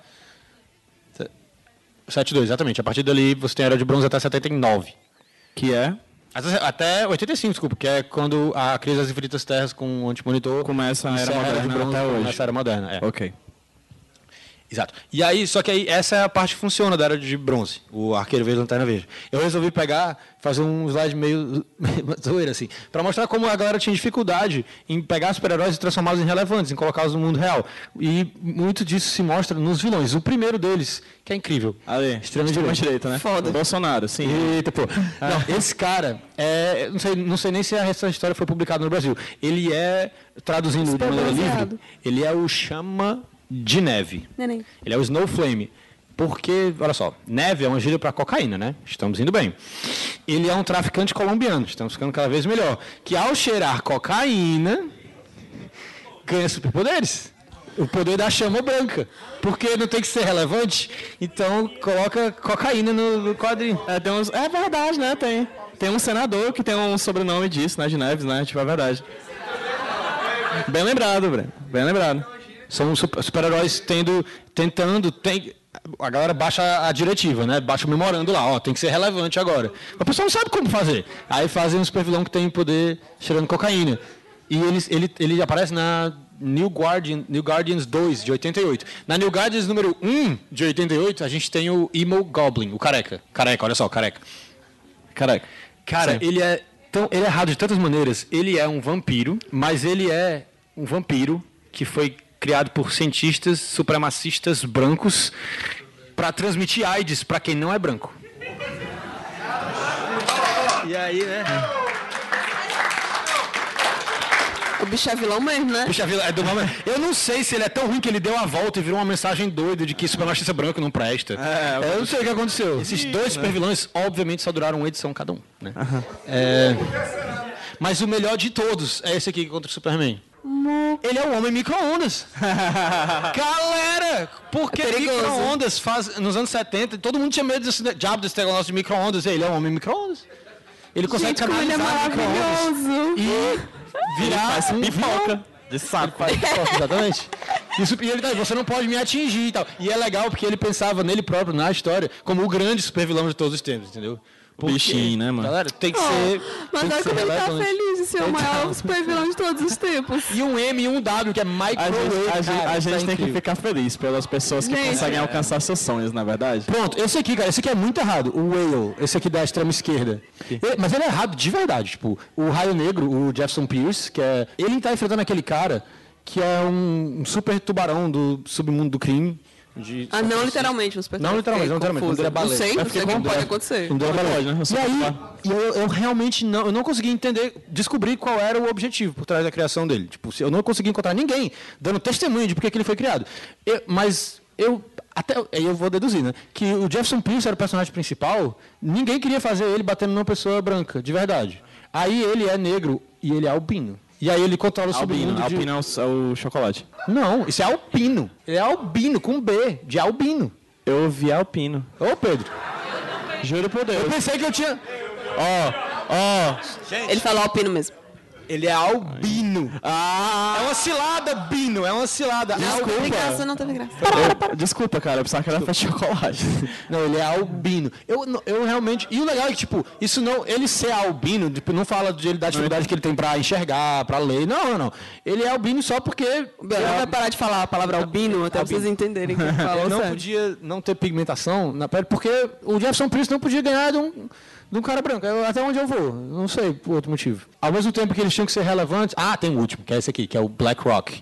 72, exatamente. A partir dali você tem a Era de Bronze até 79. Que é... Até- Até 85, desculpa, que é quando a crise das infinitas terras com o antimonitor Começa a Era Moderna de Bronze, até hoje. começa a Era Moderna. É. Ok. Exato. E aí, só que aí, essa é a parte que funciona da era de bronze, o arqueiro verde e lanterna verde. Eu resolvi pegar, fazer um slide meio, meio zoeira, assim, para mostrar como a galera tinha dificuldade em pegar super-heróis e transformá-los em relevantes, em colocá-los no mundo real. E muito disso se mostra nos vilões. O primeiro deles, que é incrível. Ali, Extrema extrema direita. direita, né? Foda. Bolsonaro, sim. Eita, pô. Não, esse cara, é, não, sei, não sei nem se essa história foi publicada no Brasil. Ele é, traduzindo de maneira livre, ele é o chama de neve. Neném. Ele é o Snow Flame. Porque, olha só, neve é uma gíria para cocaína, né? Estamos indo bem. Ele é um traficante colombiano, estamos ficando cada vez melhor. Que ao cheirar cocaína, ganha superpoderes. O poder da chama branca. Porque não tem que ser relevante, então coloca cocaína no, no quadrinho. É, tem uns- é verdade, né? Tem, tem um senador que tem um sobrenome disso, né? De Neves, né? Tipo, é verdade. Bem lembrado, Breno. Bem lembrado. São super- super-heróis tendo, tentando. Tem, a galera baixa a diretiva, né? Baixa o memorando lá, ó, tem que ser relevante agora. Mas o pessoal não sabe como fazer. Aí fazem um super vilão que tem poder cheirando cocaína. E ele, ele, ele aparece na New, Guardian, New Guardians 2, de 88. Na New Guardians número 1, de 88, a gente tem o Emo Goblin, o careca. Careca, olha só, careca. Caraca. Cara, Sim. ele é tão, ele é errado de tantas maneiras. Ele é um vampiro, mas ele é um vampiro que foi criado por cientistas supremacistas brancos para transmitir AIDS para quem não é branco. E aí, né? O bicho é vilão mesmo, né? Puxa vida, é do nome. Eu não sei se ele é tão ruim que ele deu a volta e virou uma mensagem doida de que supremacista branco não presta. É, eu não sei o que aconteceu. Esses dois super vilões, obviamente, só duraram uma edição cada um. Né? É, Mas o melhor de todos é esse aqui contra o Superman. Ele é o homem micro-ondas. Galera, porque É micro-ondas faz nos anos 70, todo mundo tinha medo desse diabo desse negócio de micro-ondas. Ele é um homem micro-ondas. Ele consegue Gente, como ele é canalizar micro-ondas maravilhoso. e virar Faz um pipoca. De saco. Faz pipoca, exatamente. Isso, e ele tá, você não pode me atingir e tal. E é legal porque ele pensava nele próprio, na história, como o grande super vilão de todos os tempos, entendeu? Porque, Bichinho, né, mano? Galera, tem que Oh, ser. mas olha como ele tá feliz de ser o maior super vilão de todos os tempos. E um M e um W, que é microwave. gente, a gente- cara, a isso gente é tem que ficar feliz pelas pessoas que Gente. conseguem alcançar seus sonhos, na é verdade. Pronto, esse aqui, cara, esse aqui é muito errado. O Whale, esse aqui da extrema esquerda. Ele- mas ele é errado de verdade. Tipo, o Raio Negro, o Jefferson Pierce, que é. Ele tá enfrentando aquele cara que é um, um super tubarão do submundo do crime. De Ah, não literalmente, nos Não literalmente, não literalmente. Não, Não sei, Eu não fiquei sei como com- pode acontecer. Não deu balé. Pode, né? E aí, eu, eu realmente não, eu não consegui entender, descobrir qual era o objetivo por trás da criação dele. Tipo, eu não consegui encontrar ninguém dando testemunho de por que que ele foi criado. Eu- mas eu até aí eu vou deduzir, né? Que o Jefferson Pierce era o personagem principal. Ninguém queria fazer ele batendo numa pessoa branca, de verdade. Aí ele é negro e ele é albino. E aí ele controla o Albino. submundo de... Albino é o, é o chocolate. Não, isso é albino. Ele é albino, com B, de albino. Eu ouvi alpino. Ô, Pedro. Juro por Deus. Eu pensei que eu tinha... Ó, ó. Ele falou alpino mesmo. Ele é albino. Ah! É uma cilada, bino. É uma cilada. Não teve Albino. graça, não teve graça. Eu- desculpa, cara, eu pensava que era pra chocolate. Não, ele é albino. Eu, eu realmente. E o legal é que, tipo, isso não. Ele ser albino, tipo, não fala de ele da dificuldade que ele tem pra enxergar, pra ler. Não, não, não. Ele é albino só porque. Bernardo vai parar de falar a palavra albino até vocês entenderem o que ele falou. Ele não sério. podia não ter pigmentação na pele, porque o Jefferson Priest não podia ganhar de um, de um cara branco. Eu- até onde eu vou? Não sei, por outro motivo. Ao mesmo tempo que eles tinham que ser relevantes. Ah, tem o último, que é esse aqui, que é o Black Rock.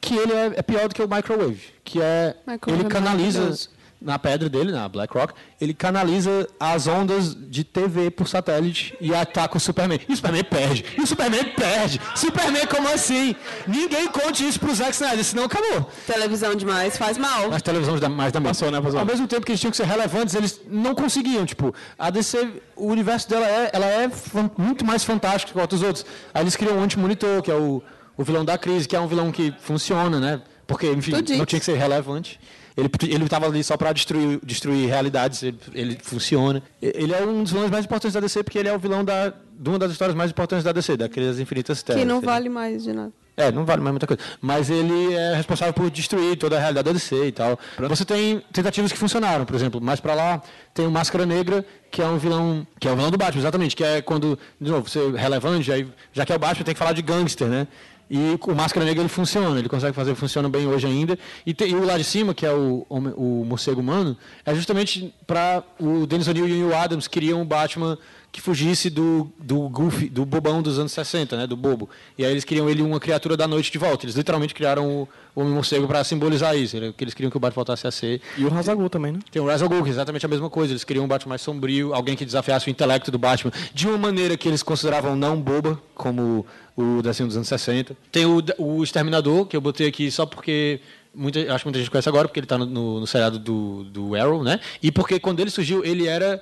Que ele é, é pior do que o Microwave. Que é. Microwave ele é canaliza. maravilhoso. Na pedra dele, na Black Rock, ele canaliza as ondas de TV por satélite e ataca o Superman. E o Superman perde. E o Superman perde. Superman, como assim? Ninguém conte isso pro Zack Snyder, senão acabou. Televisão demais faz mal. Mas televisão da- mais da Passou, né, passou. Ao mesmo tempo que eles tinham que ser relevantes, eles não conseguiam. Tipo, a DC, o universo dela é, ela é muito mais fantástico que outros outros. Aí eles criam o Anti-Monitor, que é o, o vilão da crise, que é um vilão que funciona, né? Porque, enfim, não tinha que ser relevante. Ele ele estava ali só para destruir, destruir realidades, ele, ele funciona. Ele é um dos vilões mais importantes da DC, porque ele é o vilão da, de uma das histórias mais importantes da DC, daqueles Infinitas Terras. Que não vale mais de nada. é, não vale mais muita coisa. Mas ele é responsável por destruir toda a realidade da DC e tal. Você tem tentativas que funcionaram, por exemplo, mais pra lá tem o Máscara Negra, que é um vilão, que é o vilão do Batman, exatamente, que é quando, de novo, você é relevante, aí, já que é o Batman, tem que falar de gangster, né? E o Máscara Negra ele funciona, ele consegue fazer, funciona bem hoje ainda. E, e o lá de cima, que é o, homem- o morcego humano, é justamente para o Dennis O'Neill e o Adams queriam um Batman que fugisse do, do Goofy, do bobão dos anos 60, né, do bobo. E aí eles queriam ele uma criatura da noite de volta. Eles literalmente criaram o, o Homem Morcego para simbolizar isso, ele- que eles queriam que o Batman voltasse a ser. E o Razagul também, né? Tem o Ghul, que é exatamente a mesma coisa. Eles queriam um Batman mais sombrio, alguém que desafiasse o intelecto do Batman de uma maneira que eles consideravam não boba, como o desenho dos anos 60. Tem o, o Exterminador, que eu botei aqui só porque muita, acho que muita gente conhece agora, porque ele está no, no, no seriado do, do Arrow, né? E porque quando ele surgiu, ele era...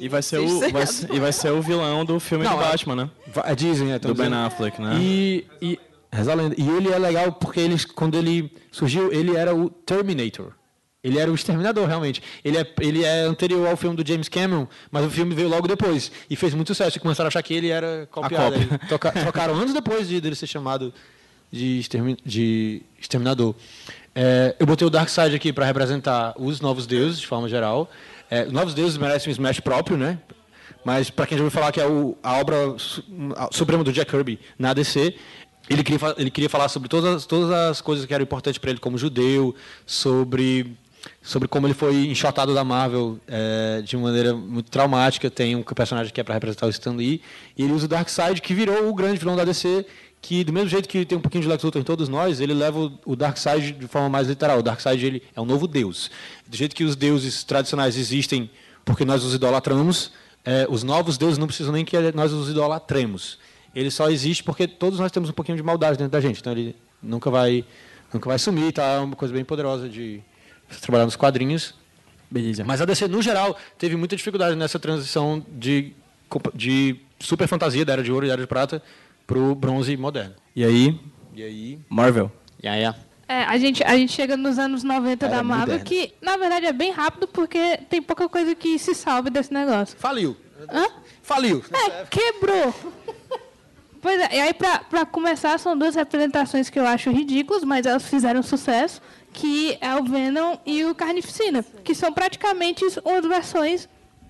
E vai ser, o, vai, e vai ser o vilão do filme Não, do é- Batman, né? É, dizem, é. Do Ben dizendo. Affleck, né? E, e, a e ele é legal porque ele, quando ele surgiu, ele era o Terminator. Ele era o Exterminador, realmente. Ele é, ele é anterior ao filme do James Cameron, mas o filme veio logo depois. E fez muito sucesso. E começaram a achar que ele era copiado. troca- trocaram anos depois de dele ser chamado de, extermi- de Exterminador. É, eu botei o Darkseid aqui para representar os novos deuses, de forma geral. É, os novos deuses merecem um smash próprio, né? Mas para quem já ouviu falar que é o- a obra suprema do Jack Kirby na DC, ele queria, ele queria falar sobre todas, as- todas as coisas que eram importantes para ele como judeu, sobre, sobre como ele foi enxotado da Marvel é, de maneira muito traumática. Tem um personagem que é para representar o Stan Lee, e ele usa o Darkseid, que virou o grande vilão da DC, que do mesmo jeito que tem um pouquinho de Lex Luthor em todos nós, ele leva o- Darkseid de forma mais literal. O Darkseid ele é um novo deus. Do jeito que os deuses tradicionais existem porque nós os idolatramos, é, os novos deuses não precisam nem que nós os idolatremos. Ele só existe porque todos nós temos um pouquinho de maldade dentro da gente. Então ele nunca vai, nunca vai sumir, tá? É uma coisa bem poderosa de trabalhar nos quadrinhos. Beleza. Mas a DC, no geral, teve muita dificuldade nessa transição de, de super fantasia da Era de Ouro e Era de Prata pro bronze moderno. E aí, E aí... Marvel. Yeah, yeah. É, a gente, a gente chega nos anos 90 Era da Marvel, moderno. que na verdade é bem rápido porque tem pouca coisa que se salve desse negócio. Faliu. Hã? Faliu. É, quebrou. Pois é, e aí pra, pra começar são duas representações que eu acho ridículas, mas elas fizeram sucesso, que é o Venom e o Carnificina, que são praticamente umas versões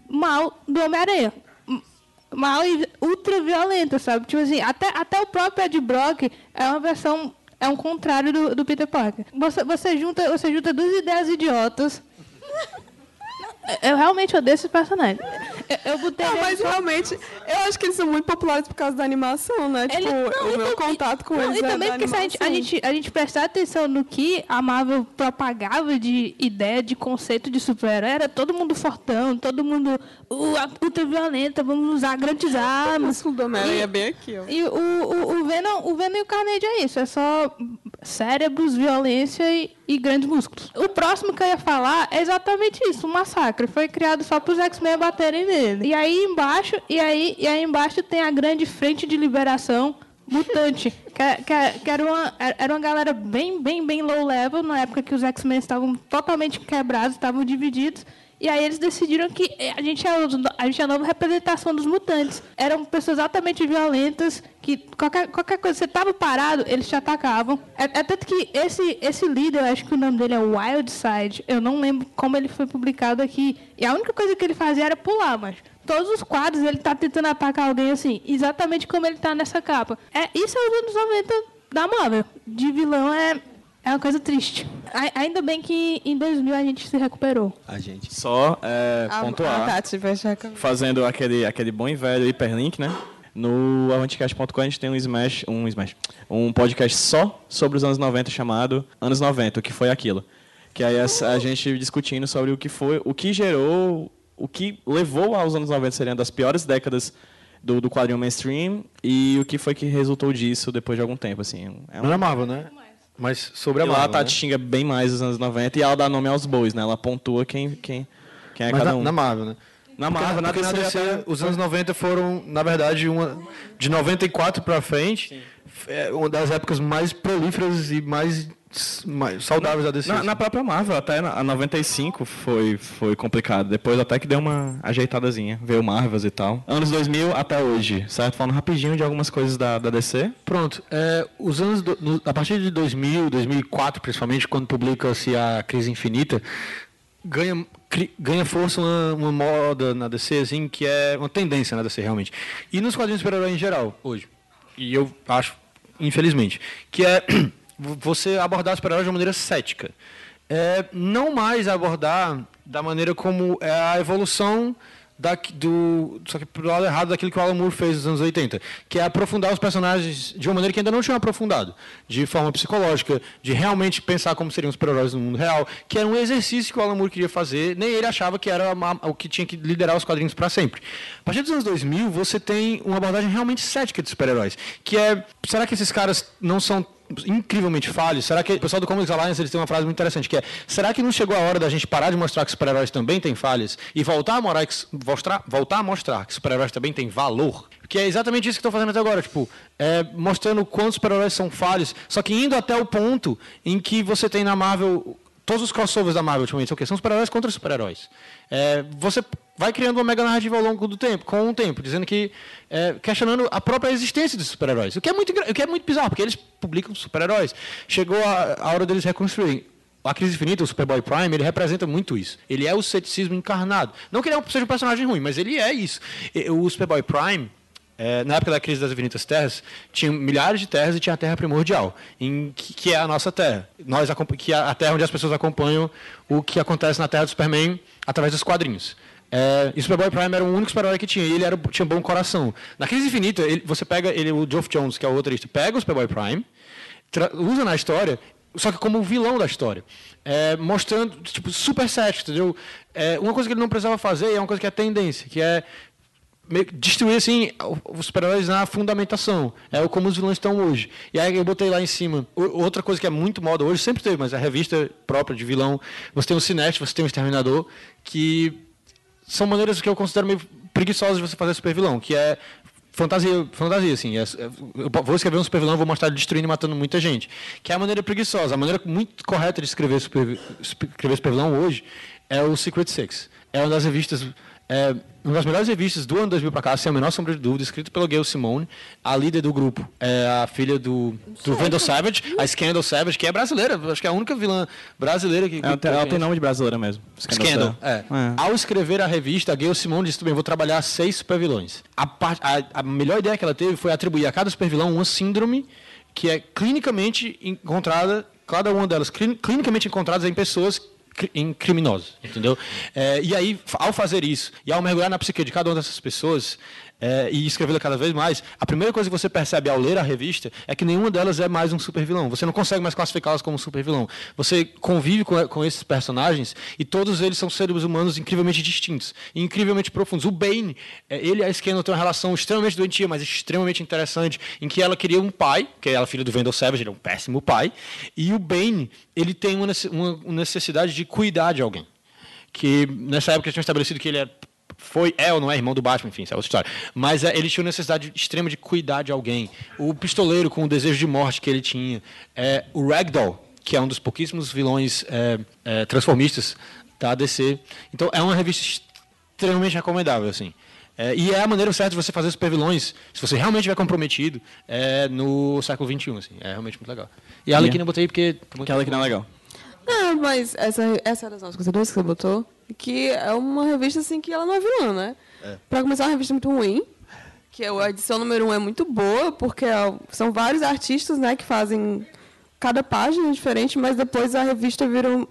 mal do Homem-Aranha. Mal e ultra violenta, sabe? Tipo assim, até, até o próprio Ed Brock é uma versão, é um contrário do, do Peter Parker. Você, você, junta, você junta duas ideias idiotas eu realmente odeio esse personagem. Eu, eu botei Não, mas só- realmente, eu acho que eles são muito populares por causa da animação, né? Tipo, Ele- não, o e meu tam- contato com não, eles E é também da porque se a gente, a, gente, a gente prestar atenção no que a Marvel propagava de ideia, de conceito de super-herói, era todo mundo fortão, todo mundo uh, ultra violenta, vamos usar grandes O armas. Homem-Aranha E- é bem aqui, ó. E o, o, o, Venom, o Venom e o Carnage é isso, é só cérebros, violência e, e grandes músculos. O próximo que eu ia falar é exatamente isso, um massacre. Foi criado só para os X-Men baterem nele. E aí embaixo, e aí, e aí embaixo tem a grande frente de liberação mutante. que, é- que, é- que era, uma, era uma galera bem, bem, bem low level, na época que os X-Men estavam totalmente quebrados, estavam divididos. E aí eles decidiram que eh, a gente é, a gente é a nova representação dos mutantes. Eram pessoas altamente violentas, que qualquer, qualquer coisa, você estava parado, eles te atacavam. É, é tanto que esse, esse líder, eu acho que o nome dele é Wildside, eu não lembro como ele foi publicado aqui. E a única coisa que ele fazia era pular, mas todos os quadros ele tá tentando atacar alguém assim, exatamente como ele tá nessa capa. É, isso é os anos 90 da Marvel. De vilão é, é uma coisa triste. A- ainda bem que em 2000 a gente se recuperou. A gente. Só é, A, a pontuar, Tati vai fazendo aquele, aquele bom e velho hiperlink, né? No avanticast.com a gente tem um Smash, um Smash, um podcast só sobre os anos 90 chamado Anos 90, o que foi aquilo. Que aí a, a gente discutindo sobre o que foi, o que gerou, o que levou aos anos 90 serem das piores décadas do, do quadrinho mainstream e o que foi que resultou disso depois de algum tempo, assim. É um, Não é Marvel, né? Mas sobre a e lá a Marvel. Tati né? xinga bem mais os anos 90 e ela dá nome aos bois, né? Ela pontua quem, quem, quem é Mas cada na, um. na Marvel, né? Na Porque Marvel, na porque DC, até- os anos 90 foram, na verdade, uma de 94 pra frente, é uma das épocas mais prolíferas e mais, mais saudáveis da DC. Na, na própria Marvel, até na, a 95 foi, foi complicado. Depois até que deu uma ajeitadazinha. Veio Marvels e tal. Anos 2000 até hoje, certo? Falando rapidinho de algumas coisas da, da DC. Pronto. é, os anos do- no- a partir de 2000, 2004, principalmente, quando publica-se a Crise Infinita, ganha, cri- ganha força uma, uma moda na DC, assim, que é uma tendência na DC, realmente. E nos quadrinhos super-herói em geral, hoje. E eu acho, infelizmente, que é você abordar super-heróis de uma maneira cética. É, não mais abordar da maneira como é a evolução da, do, só que pro lado errado daquilo que o Alan Moore fez nos anos 80, que é aprofundar os personagens de uma maneira que ainda não tinham aprofundado, de forma psicológica, de realmente pensar como seriam os super-heróis no mundo real, que era um exercício que o Alan Moore queria fazer, nem ele achava que era uma- o que tinha que liderar os quadrinhos para sempre. A partir dos anos 2000, você tem uma abordagem realmente cética de super-heróis, que é, será que esses caras não são incrivelmente falhos? Será que o pessoal do Comics Alliance eles têm uma frase muito interessante que é: será que não chegou a hora da gente parar de mostrar que super-heróis também têm falhas e voltar a, mostrar, voltar a mostrar que super-heróis também têm valor? Que é exatamente isso que estão fazendo até agora, tipo, é, mostrando quantos super-heróis são falhos, só que indo até o ponto em que você tem na Marvel todos os crossovers da Marvel ultimamente são o quê? São super-heróis contra super-heróis. É, você vai criando uma mega narrativa ao longo do tempo, com o tempo, dizendo que é, questionando a própria existência dos super-heróis. O que é muito o que é muito bizarro, porque eles publicam super-heróis. Chegou a, a hora deles reconstruírem. A Crise Infinita, o Superboy Prime, ele representa muito isso. Ele é o ceticismo encarnado. Não que ele é seja um personagem ruim, mas ele é isso. O Superboy Prime, é, na época da crise das infinitas terras, tinha milhares de terras e tinha a terra primordial, em que, que é a nossa terra. Nós, que é a terra onde as pessoas acompanham o que acontece na terra do Superman através dos quadrinhos. É, e Superboy Prime era o único super-herói que tinha, e ele era, tinha bom coração. Na crise infinita, ele- você pega ele, o Geoff Jones, que é o roteirista, pega o Superboy Prime, usa na história, só que como vilão da história. É, mostrando, tipo, super cético, entendeu? É, uma coisa que ele não precisava fazer é uma coisa que é tendência, que é destruir assim os super-heróis na fundamentação. É como os vilões estão hoje. E aí eu botei lá em cima. Outra coisa que é muito moda hoje, sempre teve, mas a revista própria de vilão, você tem o Sinestro, você tem o Exterminador, que são maneiras que eu considero meio preguiçosas de você fazer super vilão, que é fantasia, fantasia assim. É- é- vou escrever um super vilão, vou mostrar ele destruindo e matando muita gente. Que é a maneira preguiçosa. A maneira muito correta de escrever super, escrever super vilão hoje é o Secret Six. É uma das revistas é uma das melhores revistas do ano 2000 para cá, sem a menor sombra de dúvida, escrito pela Gail Simone, a líder do grupo, é a filha do, do Vandal Savage, a Scandal Savage, que é brasileira, acho que é a única vilã brasileira que... Ela tem, ela tem nome de brasileira mesmo. Scandal, é. Ao escrever a revista, a Gail Simone disse, bem, vou trabalhar seis supervilões. A, a, a melhor ideia que ela teve foi atribuir a cada supervilão uma síndrome que é clinicamente encontrada, cada uma delas clin- clinicamente encontradas em pessoas em criminosos, entendeu? É, e aí, ao fazer isso, e ao mergulhar na psique de cada uma dessas pessoas, é, e escrevê-la cada vez mais, a primeira coisa que você percebe ao ler a revista é que nenhuma delas é mais um super vilão. Você não consegue mais classificá-las como super vilão. Você convive com, com esses personagens e todos eles são seres humanos incrivelmente distintos, incrivelmente profundos. O Bane, é, ele e a Scandal têm uma relação extremamente doentia, mas extremamente interessante, em que ela queria um pai, que é a filha do Vendel Savage, ele é um péssimo pai, e o Bane, ele tem uma nece- uma necessidade de cuidar de alguém que nessa época tinham estabelecido que ele é, foi, é ou não é irmão do Batman, enfim, isso é outra história. Mas é, ele tinha uma necessidade extrema de cuidar de alguém. O pistoleiro com o desejo de morte que ele tinha. É, o Ragdoll, que é um dos pouquíssimos vilões é, é, transformistas da DC. Então é uma revista extremamente recomendável, assim. É, e é a maneira certa de você fazer super vilões, se você realmente estiver comprometido, é, no século XXI, assim. É realmente muito legal. E a Arlequina eu botei porque... Aquela que não é legal. Não, mas essa, essa é das nossas considerações que você botou, que é uma revista assim que ela não é vilã, né? Pra começar, é uma revista muito ruim, que é a edição número um é muito boa, porque é- são vários artistas, né, que fazem cada página diferente, mas depois a revista vira um,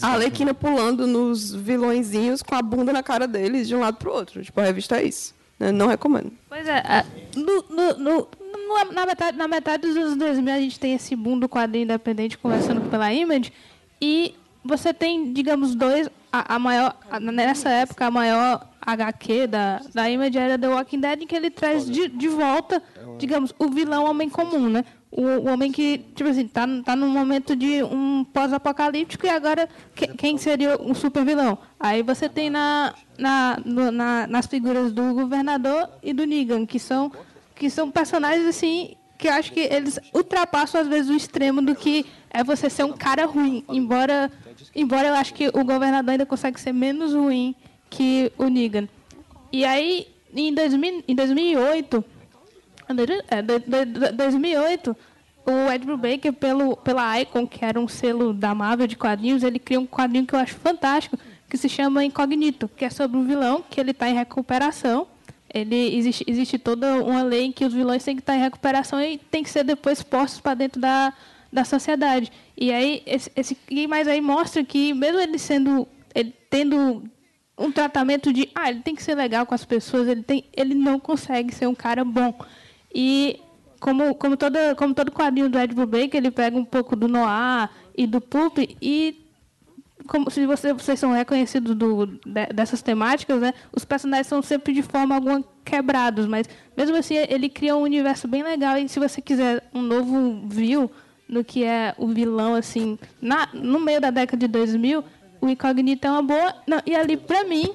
a Arlequina pulando nos vilõezinhos com a bunda na cara deles de um lado pro outro. Tipo, a revista é isso. né? Não recomendo. Pois é, a- no- no- no- no- na, metade, na metade dos anos 2000 a gente tem esse boom do quadrinho independente começando pela Image e você tem, digamos, dois, a, a maior, a- nessa época a maior HQ da, da Image era The Walking Dead, em que ele traz de, de volta, digamos, o vilão homem comum, né? O, o homem que, tipo assim, tá, tá num momento de um pós-apocalíptico e agora que- quem seria um super vilão? Aí você tem na, na, no- na- nas figuras do governador e do Negan, que são, que são personagens assim que eu acho que eles ultrapassam às vezes o extremo do que é você ser um cara ruim. Embora, embora eu acho que o governador ainda consegue ser menos ruim que o Negan. E aí, em, 2000, em 2008, é, do- do- do- 2008, o Ed Brubaker, pelo, pela Icon, que era um selo da Marvel de quadrinhos, ele cria um quadrinho que eu acho fantástico, que se chama Incognito, que é sobre um vilão que ele está em recuperação. Ele existe, existe toda uma lei em que os vilões têm que estar em recuperação e tem que ser depois postos para dentro da, da sociedade. E aí, esse, esse, mas aí mostra que, mesmo ele sendo, ele tendo um tratamento de, ah, ele tem que ser legal com as pessoas, ele, tem, ele não consegue ser um cara bom. E como, como, toda, como todo quadrinho do Ed Brubaker, ele pega um pouco do noir e do pulp e como se você, vocês são reconhecidos do, de- dessas temáticas, né? Os personagens são sempre de forma alguma quebrados, mas mesmo assim ele cria um universo bem legal e se você quiser um novo view no que é o vilão assim, na, no meio da década de 2000, o Incognito é uma boa, não, e ali pra mim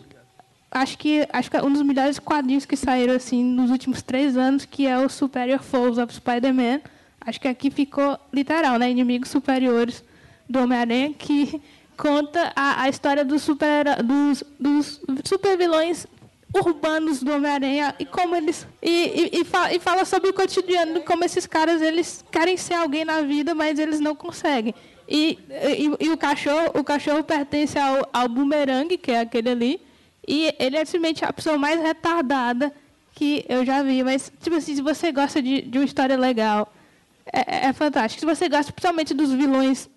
acho que acho que é um dos melhores quadrinhos que saíram assim nos últimos três anos, que é o Superior Foes of Spider-Man. Acho que aqui ficou literal, né? Inimigos superiores do Homem-Aranha, que conta a, a história dos super dos, dos super vilões urbanos do Homem-Aranha e como eles e, e, e, fa- e fala sobre o cotidiano, como esses caras eles querem ser alguém na vida, mas eles não conseguem. E, e, o cachorro o cachorro pertence ao, ao Boomerang, que é aquele ali, e ele é simplesmente a pessoa mais retardada que eu já vi. Mas, tipo assim, se você gosta de, de uma história legal, é, é fantástico. Se você gosta principalmente dos vilões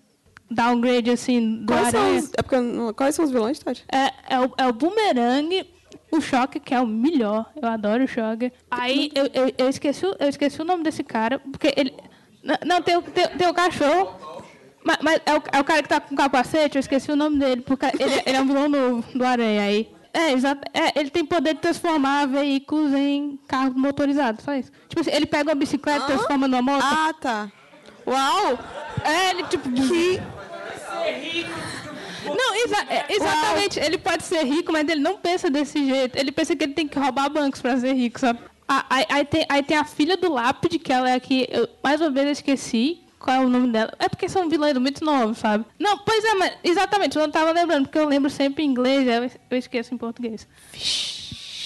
downgrade, assim, do Quais são, Aranha, os, é porque, quais são os vilões, Tati? é, é, o, é o Boomerang, o Choque, que é o melhor. Eu adoro o Choque. Aí, eu, eu, eu, esqueci, o- eu esqueci o nome desse cara, porque ele... Não, tem, o- tem, tem o cachorro... Mas, mas é, o, é o cara que tá com capacete, eu esqueci o nome dele, porque ele, ele é um vilão novo do Aranha aí. É, exato. É, ele tem poder de transformar veículos em carros motorizados, só isso. Tipo assim, ele pega uma bicicleta e transforma numa moto. Ah, tá. Uau! É, ele tipo. Que... Não, exa é, exatamente. Ele pode ser rico, mas ele não pensa desse jeito. Ele pensa que ele tem que roubar bancos pra ser rico, sabe? Ah, Aí, aí tem, aí tem a filha do Lápide, que ela é aqui. Eu, mais uma vez eu esqueci qual é o nome dela. É porque são vilões muito novos, sabe? Não, pois é, mas exatamente, eu não tava lembrando, porque eu lembro sempre em inglês, eu esqueço em português.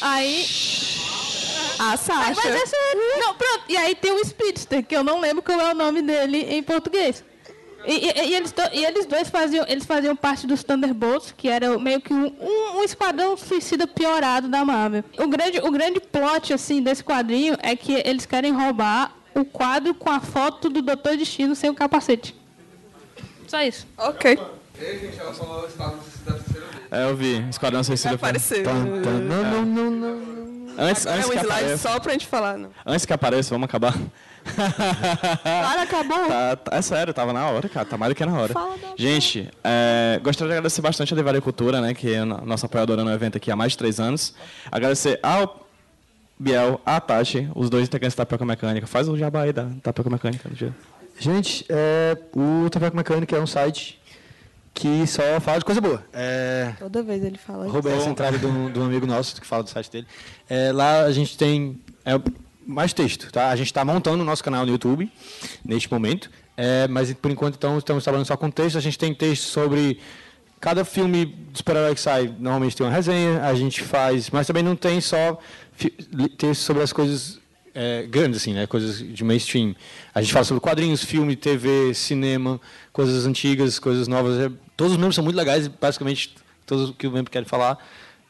Aí. A Mas, Sasha. mas é sério. Não, pronto. E aí tem o Speedster, que eu não lembro qual é o nome dele em português. E, e- e eles, do- e eles dois faziam, eles faziam parte dos Thunderbolts, que era meio que um, um, um esquadrão suicida piorado da Marvel. O grande, o grande plot assim, desse quadrinho é que eles querem roubar o quadro com a foto do Doutor Destino sem o capacete. Só isso. Ok. É, eu vi. Esquadrão Suicida. foi- aparecer. Tan, tan, Não, não, não, Antes, É antes, um que slide apareça, só pra gente falar, não. antes que apareça, vamos acabar. Cara, acabou. Tá, tá- é sério, tava na hora, cara. Tá mais do que na hora. Gente, é, gostaria de agradecer bastante a Devaria Cultura, né? Que é a no- nossa apoiadora no evento aqui há mais de três anos. Agradecer ao Biel, à Tati, os dois integrantes da Tapioca Mecânica. Faz o jabá aí da Tapioca Mecânica no dia. Gente, é, o Tapioca Mecânica é um site que só fala de coisa boa. É, Toda vez ele fala isso. Roberto Centrale, de um, de um amigo nosso que fala do site dele. É, lá a gente tem é, mais texto, tá? A gente está montando o nosso canal no YouTube neste momento, é, mas por enquanto então, estamos trabalhando só com texto. A gente tem texto sobre cada filme de super-herói que sai, normalmente tem uma resenha, a gente faz, mas também não tem só texto sobre as coisas é, grandes, assim, né? Coisas de mainstream. A gente fala sobre quadrinhos, filme, TV, cinema, coisas antigas, coisas novas. É, todos os membros são muito legais, basicamente todos que o membro quer falar.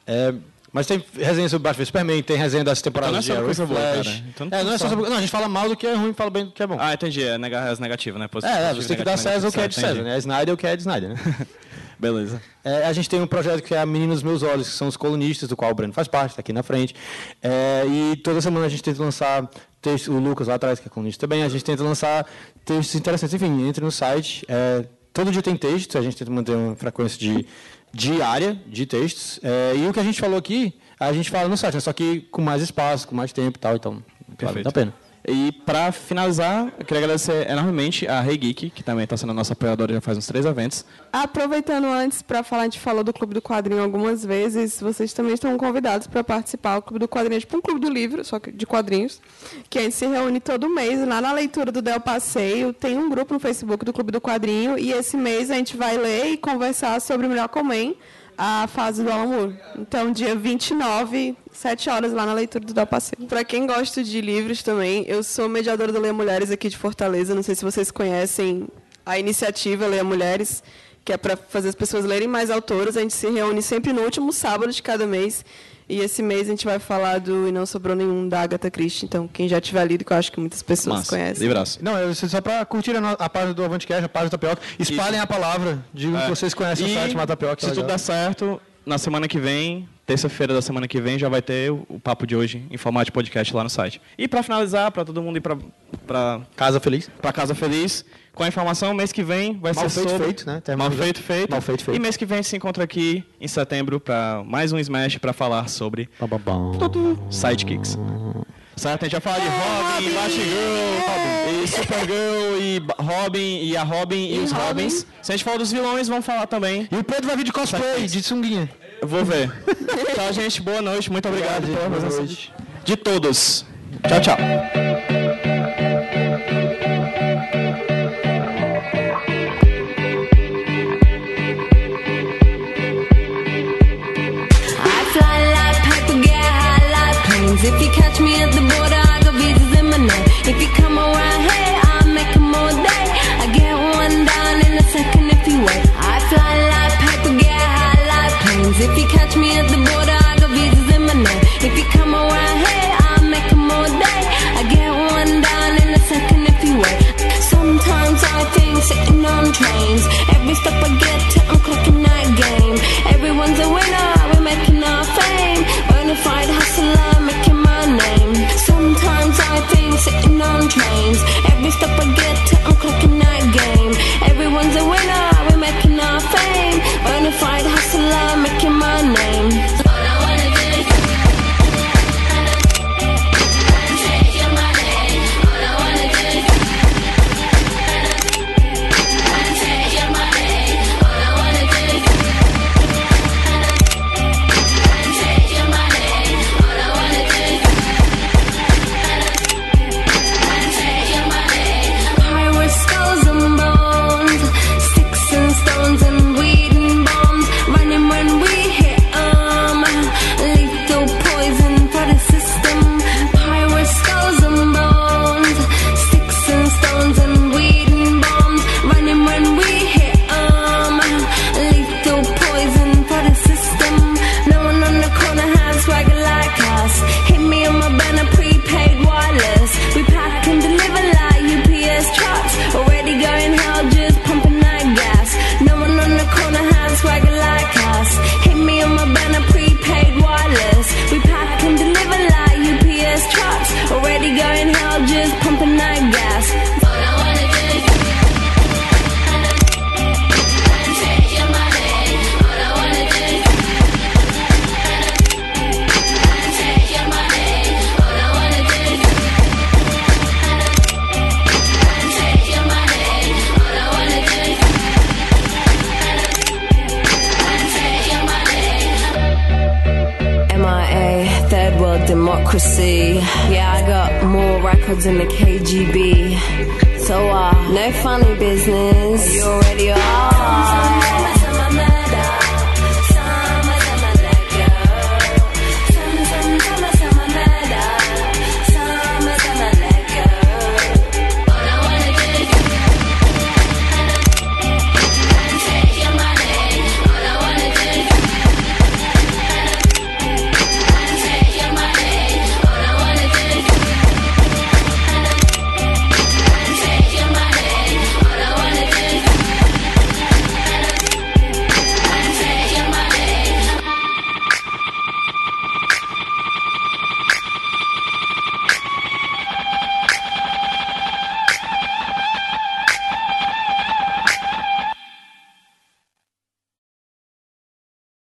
É, mas tem resenha sobre Batman Superman, tem resenha das temporadas Então não é de só Arrow, coisa boa, Flash. cara. Então não é, não é só sobre... Não, a gente fala mal do que é ruim e fala bem do que é bom. Ah, entendi. É as negativas, né? Positivo, é, é, você tem que dar César o que é de César, né? É Snyder o que é de Snyder, né? Beleza. É, a gente tem um projeto que é a Menina dos Meus Olhos, que são os colunistas, do qual o Breno faz parte, está aqui na frente. É, e toda semana a gente tenta lançar textos, o Lucas lá atrás, que é colunista também, a gente tenta lançar textos interessantes. Enfim, entre no site. é, todo dia tem texto, a gente tenta manter uma frequência de diária de textos. É, e o que a gente falou aqui, a gente fala no site, né? só que com mais espaço, com mais tempo e tal, então vale a pena. E para finalizar, eu queria agradecer enormemente a Hey Geek, que também está sendo nossa apoiadora já faz uns três eventos. Aproveitando antes para falar, a gente falou do Clube do Quadrinho algumas vezes, vocês também estão convidados para participar. O Clube do Quadrinho é tipo um clube do livro, só que de quadrinhos, que a gente se reúne todo mês lá na leitura do Del Passeio. Tem um grupo no Facebook do Clube do Quadrinho e esse mês a gente vai ler e conversar sobre o Melhor Comem, a fase do Moore. Então, dia 29, 7 horas lá na leitura do Del Passeio. Para quem gosta de livros também, eu sou mediadora do Leia Mulheres aqui de Fortaleza. Não sei se vocês conhecem a iniciativa Leia Mulheres, que é para fazer as pessoas lerem mais autoras. A gente se reúne sempre no último sábado de cada mês. E esse mês a gente vai falar do E Não Sobrou Nenhum, da Agatha Christie. Então, quem já tiver lido, que eu acho que muitas pessoas Massa. conhecem. Livraço. Não, é só para curtir a, a página do Avantcast, a página do Tapioca. Espalhem a palavra, digam que vocês conhecem o site Mata Tapioca. É. Se tudo der certo, na semana que vem, terça-feira da semana que vem, já vai ter o, o papo de hoje em formato de podcast lá no site. E para finalizar, para todo mundo ir para Casa Feliz. para casa feliz, com a informação, mês que vem vai Mal ser feito, sobre... feito, né? Mal feito, feito. Mal feito, feito. E mês que vem a gente se encontra aqui em setembro para mais um Smash para falar sobre Sidekicks. Certo? A gente vai falar de Robin, Batgirl, e Supergirl, e Robin, e a Robin e, os Robins. Se a gente falar dos vilões, vamos falar também. E o Pedro vai vir de cosplay, de sunguinha. Eu vou ver. Então, gente, boa noite. Muito obrigado, gente. pela Boa presença noite. de todos. Tchau, tchau. If you catch me at the border, I got visas in my name. If you come around